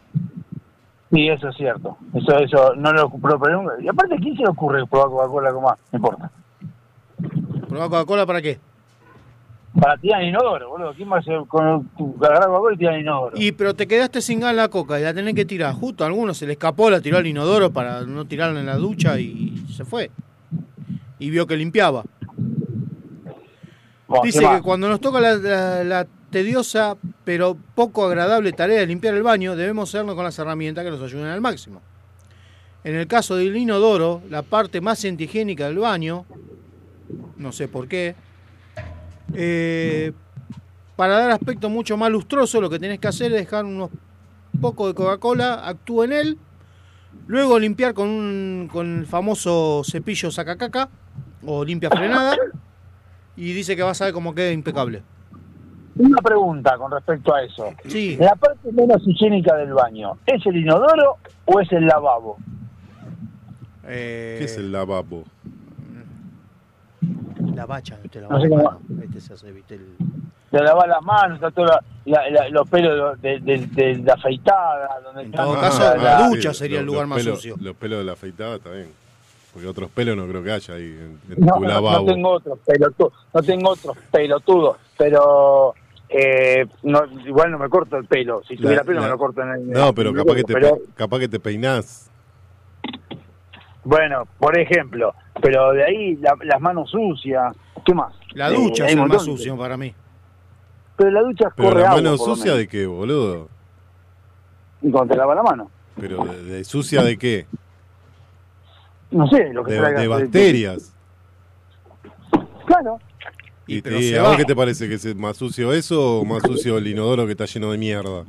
Sí, eso es cierto. Eso, eso, no lo pero, pero- Y aparte, ¿a quién se le ocurre probar Coca-Cola con más? No importa. ¿Probar Coca-Cola para qué? Para tirar inodoro, boludo. ¿Quién va a hacer con tu agarrar Coca-Cola y tirar inodoro? Y pero te quedaste sin gas la coca y la tenés que tirar. Justo a alguno se le escapó, la tiró al inodoro para no tirarla en la ducha y se fue. Y vio que limpiaba. Bueno, Dice ¿qué que cuando nos toca la, la- la tediosa pero poco agradable tarea de limpiar el baño, debemos hacerlo con las herramientas que nos ayuden al máximo. En el caso del inodoro, la parte más antihigiénica del baño, no sé por qué, eh, para dar aspecto mucho más lustroso, lo que tenés que hacer es dejar unos pocos de Coca-Cola, actúa en él, luego limpiar con, un, con el famoso cepillo sacacaca o limpia frenada, y dice que vas a ver cómo queda impecable. Una pregunta con respecto a eso. Sí. La parte menos higiénica del baño, ¿es el inodoro o es el lavabo? Eh, ¿Qué es el lavabo? La bacha, te la No sé cómo- Este se hace, viste, el- De lavar las manos, está todo la- la- la- los pelos de, de, de- de afeitada. Donde en todo caso, la ducha sería el lugar más pelos, sucio. Los pelos de la afeitada está bien. Porque otros pelos no creo que haya ahí en, en No, tu no, lavabo. no tengo otros pelotudos, no tengo otros pelotudos, pero eh, no, igual no me corto el pelo. Si La- tuviera pelo la- me lo corto en el. No, pero el capaz que, te, pero- pe- capaz que te peinás. Bueno, por ejemplo, pero de ahí la- las manos sucias, ¿qué más? La Eh, ducha hay es más sucio para mí. Pero la ducha Pero corre la mano sucia de qué, boludo. ¿Y cuando te lava la mano? Pero de, de sucia de qué? No sé, lo que De, traiga- de bacterias. Claro. ¿Y, pero y se a vos va. qué te parece que es más sucio eso o más sucio el inodoro que está lleno de mierda?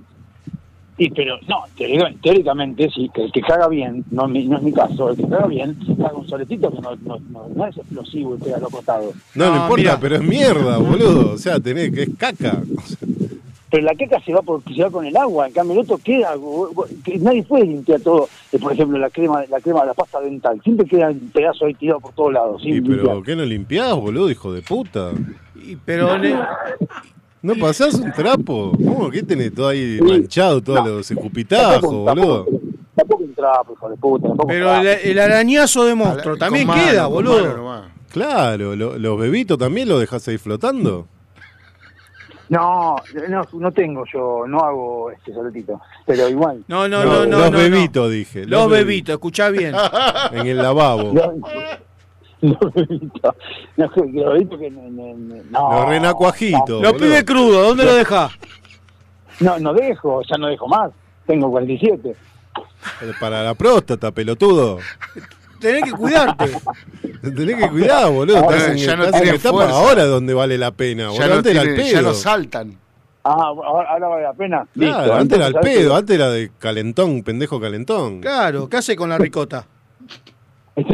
Y pero, no, teórica- teóricamente sí, que el que caga bien, no, es mi- no es mi caso, el que caga bien, caga un soletito que no, no, no, no es explosivo y pega a los costados. No, no, No, importa, mira. pero es mierda, boludo. O sea, tenés que es caca. Pero la caca se va por, se va con el agua, en cambio el otro queda, que nadie puede limpiar todo, Eh, por ejemplo la crema, la crema, la pasta dental, siempre queda un pedazo ahí tirado por todos lados, Y pero limpiar. ¿qué no limpiás, boludo, hijo de puta? Y, pero le- ¿No pasás un trapo? ¿Cómo? ¿Qué tenés todo ahí manchado, todos los escupitajos, Tampoco- boludo? Tampoco un trapo, hijo de puta, tampoco pero el, trapo. el arañazo de monstruo también queda, boludo. mano. Claro, lo- los bebitos también los dejás ahí flotando. No, no, no tengo yo, no hago este soletito, pero igual. No, no, no, no. los no, bebitos, dije. Los bebitos, escuchá bien. En el lavabo. Los los bebitos, no, los bebitos que no. Los renacuajitos. Los pibes crudos, ¿dónde lo dejás? No, no dejo, ya no dejo más, tengo 47. Eh, Para la próstata, pelotudo. Tenés que cuidarte. Te Tenés que cuidar, boludo. Ahora Estás en, ya no estás en etapa fuerza. ahora donde vale la pena. Ya boludo. no, antes era el tiene- pedo. ya no saltan. Ah, ahora, ahora vale la pena. Claro, Listo, antes era el entonces, ¿sabes pedo, antes era de calentón, pendejo calentón. Claro, ¿qué hace con la ricota?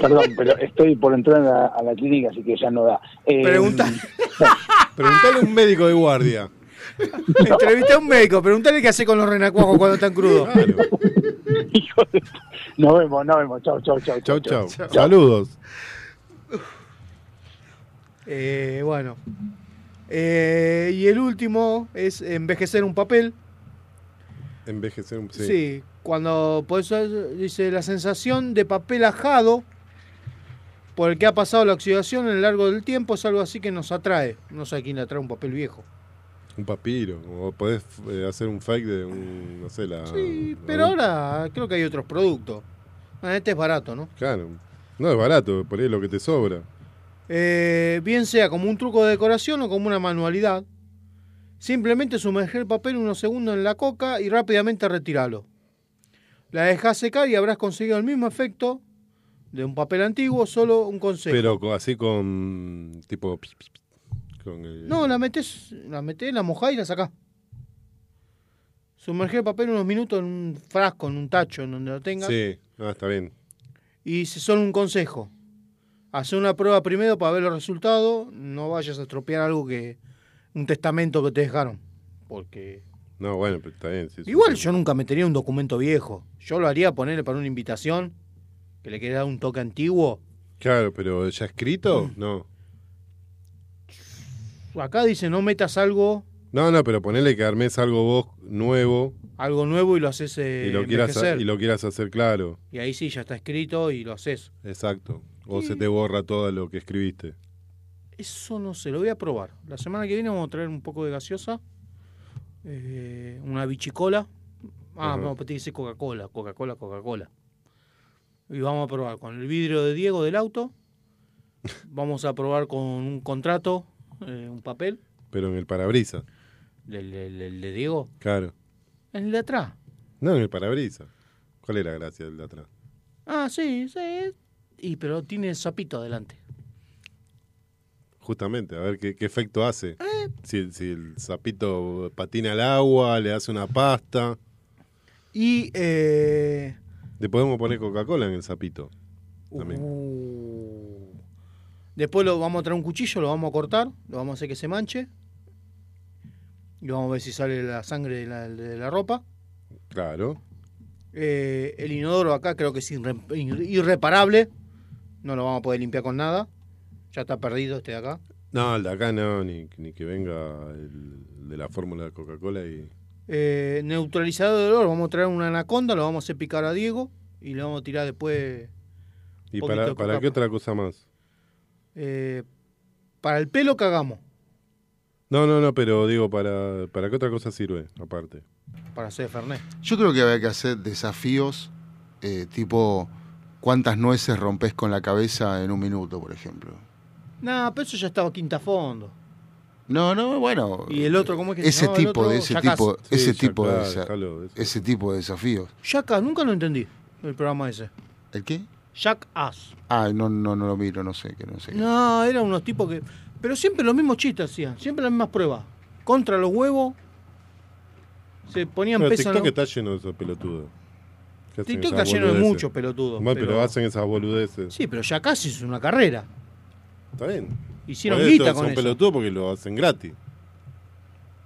Perdón, pero estoy por entrar a la, a la clínica, así que ya no da. Eh, Pregunta. Preguntale a un médico de guardia. Entrevisté a un médico, preguntale qué hace con los renacuajos cuando están crudos. hijo de- Nos vemos, nos vemos. Chau, chau, chau. Chau, chau. Saludos. Eh, bueno. Eh, y el último es envejecer un papel. Envejecer un Sí. cuando por eso dice la sensación de papel ajado por el que ha pasado la oxidación en el largo del tiempo es algo así que nos atrae. No sé a quién le atrae un papel viejo. Un papiro. O podés eh, hacer un fake de un. No sé, la. Sí, pero ahora creo que hay otros productos. Ah, Este es barato, ¿no? Claro. No es barato, por ahí es lo que te sobra. Eh, bien sea como un truco de decoración o como una manualidad. Simplemente sumergir el papel unos segundos en la coca y rápidamente retirarlo. La dejas secar y habrás conseguido el mismo efecto de un papel antiguo, solo un consejo. Pero así con. Tipo. pi, pi, pi, Con el- No, la metes, la metés, la mojás y la sacás. Sumergir el papel unos minutos en un frasco, en un tacho, en donde lo tengas. Sí, ah, está bien. Y si- solo un consejo. Hacer una prueba primero para ver los resultados. No vayas a estropear algo que. Un testamento que te dejaron. Porque. No, bueno, pero está bien. sí, Igual sí. yo nunca metería un documento viejo. Yo lo haría ponerle para una invitación. Que le quede dar un toque antiguo. Claro, pero ¿ya escrito? Mm. No. Acá dice no metas algo. No, no, pero ponele que armes algo vos nuevo Algo nuevo y lo haces eh, y, lo quieras, y lo quieras hacer claro. Y ahí sí, ya está escrito y lo haces. Exacto. O se te borra todo lo que escribiste. Eso no sé, lo voy a probar. La semana que viene vamos a traer un poco de gaseosa, eh, una bichicola. Ah, tiene que ser Coca-Cola, Coca-Cola, Coca-Cola. Y vamos a probar con el vidrio de Diego del auto. Vamos a probar con un contrato, eh, un papel, Pero en el parabrisas. del de Diego, Claro. en el de atrás. No, en el parabrisas. ¿Cuál es la gracia del de atrás? Ah, sí, sí. Y pero tiene el sapito adelante. Justamente, a ver qué, qué efecto hace. Eh. Si, si el sapito patina al agua, le hace una pasta. Y eh, Le podemos poner Coca-Cola en el sapito. También. Uh. Después lo vamos a traer un cuchillo, lo vamos a cortar, lo vamos a hacer que se manche. Y vamos a ver si sale la sangre de la, de la ropa. Claro. Eh, el inodoro acá creo que es irre- irre- irreparable. No lo vamos a poder limpiar con nada. Ya está perdido este de acá. No, el de acá no, ni, ni que venga el de la fórmula de Coca-Cola y. Eh, neutralizador de olor, vamos a traer una anaconda, lo vamos a hacer picar a Diego y le vamos a tirar después. ¿Y para, para qué otra cosa más? Eh, para el pelo cagamos, No, no, no, pero digo, ¿para, para qué otra cosa sirve aparte? para hacer Fernet. Yo creo que había que hacer desafíos eh, tipo cuántas nueces rompes con la cabeza en un minuto, por ejemplo. No, pero eso ya estaba quinta fondo. No, no, bueno. Y el otro, ¿cómo es que se ese el tipo otro? de ese tipo, Sí, ese ya, tipo de eso. ese tipo de desafíos. Nunca lo entendí, el programa ese. ¿El qué? Jackass. Ah, no, no, no lo miro, no sé, que no sé. No, eran unos tipos que... Pero siempre los mismos chistes hacían, siempre las mismas pruebas. Contra los huevos, se ponían Pero peso TikTok los- está lleno de esos pelotudos. TikTok está lleno de muchos pelotudos, Bueno, pero... pero- hacen esas boludeces. Sí, pero Jackass es una carrera. Está bien. Hicieron Por eso guita con Son eso. pelotudos porque lo hacen gratis.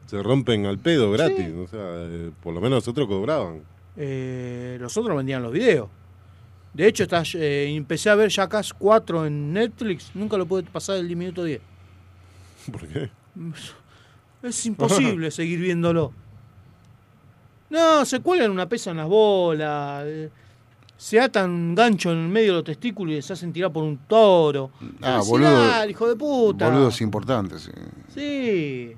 Se rompen al pedo gratis. O sea, eh, por lo menos nosotros cobraban. Eh, los otros vendían los videos. De hecho, está, eh, empecé a ver Jackass 4 en Netflix. Nunca lo pude pasar del minuto 10. ¿Por qué? Es imposible seguir viéndolo. No, se cuelgan una pesa en las bolas. eh, Se atan un gancho en el medio de los testículos y se hacen tirar por un toro. Ah, boludo. "Dale, hijo de puta. Boludos importantes. sí. Sí.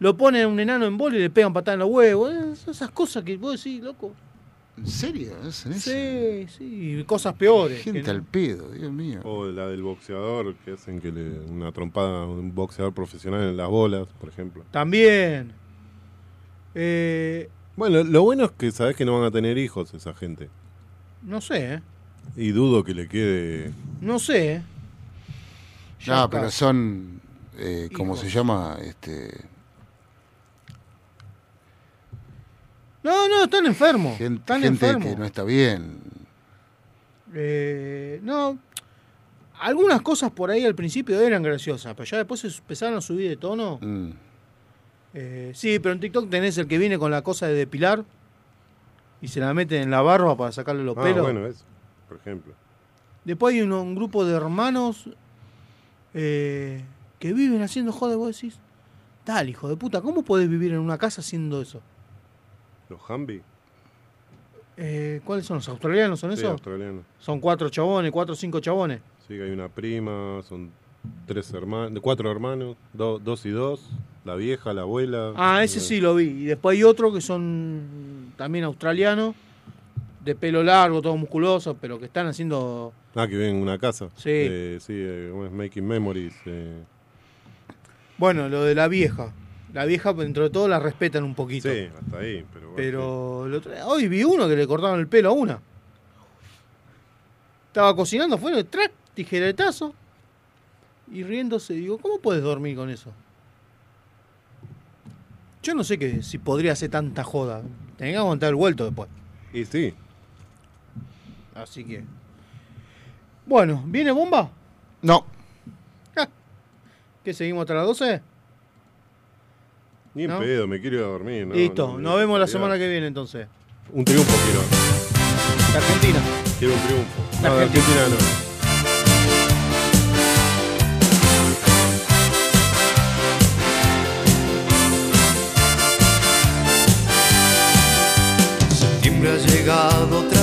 Lo ponen un enano en bola y le pegan patada en los huevos. Es- Esas cosas que vos decís, loco. ¿En serio? ¿Hacen eso? Sí, sí. Cosas peores. Gente que- al pedo, Dios mío. O la del boxeador, que hacen que le una trompada a un boxeador profesional en las bolas, por ejemplo. También. Eh, Bueno, lo bueno es que sabes que no van a tener hijos esa gente. no sé, ¿eh? Y dudo que le quede. No sé, ¿eh? No, Jackass. pero son, eh, ¿cómo Hijos. se llama? Este, No, no, están enfermos. gente están gente enfermos. que no está bien. Eh, no. Algunas cosas por ahí al principio eran graciosas, pero ya después se empezaron a subir de tono. Mm. Eh, sí, pero en TikTok tenés el que viene con la cosa de depilar y se la meten en la barba para sacarle los Ah, pelos. bueno, eso, por ejemplo. Después hay un grupo de hermanos eh, que viven haciendo joder. Vos decís, dale, hijo de puta, ¿cómo podés vivir en una casa haciendo eso? Los Humvee. Eh, ¿Cuáles son los australianos? ¿Son Sí, esos? australianos. Son cuatro chabones, cuatro o cinco chabones. Sí, que hay una prima, son tres hermanos, cuatro hermanos, do- dos y dos, la vieja, la abuela. Ah, ese sí lo vi. Y después hay otro que son también australianos, de pelo largo, todos musculosos, pero que están haciendo. Ah, que viven en una casa. Sí. Eh, sí, eh. Making Memories. eh. Bueno, lo de la vieja. La vieja, dentro de todo, la respetan un poquito. Sí, hasta ahí. Pero, bueno, Pero hoy vi uno que le cortaron el pelo a una. Estaba cocinando, fue track, tijeretazo. Y riéndose, digo, ¿cómo puedes dormir con eso? Yo no sé que, si podría hacer tanta joda. Tenía que aguantar el vuelto después. sí. Y sí, Así que. Bueno, ¿viene bomba? No. ¿Qué seguimos hasta las 12? Ni en ¿No? pedo, me quiero ir a dormir. no, Listo, no, nos vemos la semana que viene entonces. Un triunfo quiero. La Argentina. Quiero un triunfo. La No, de Argentina. Argentina no. Septiembre ha llegado otra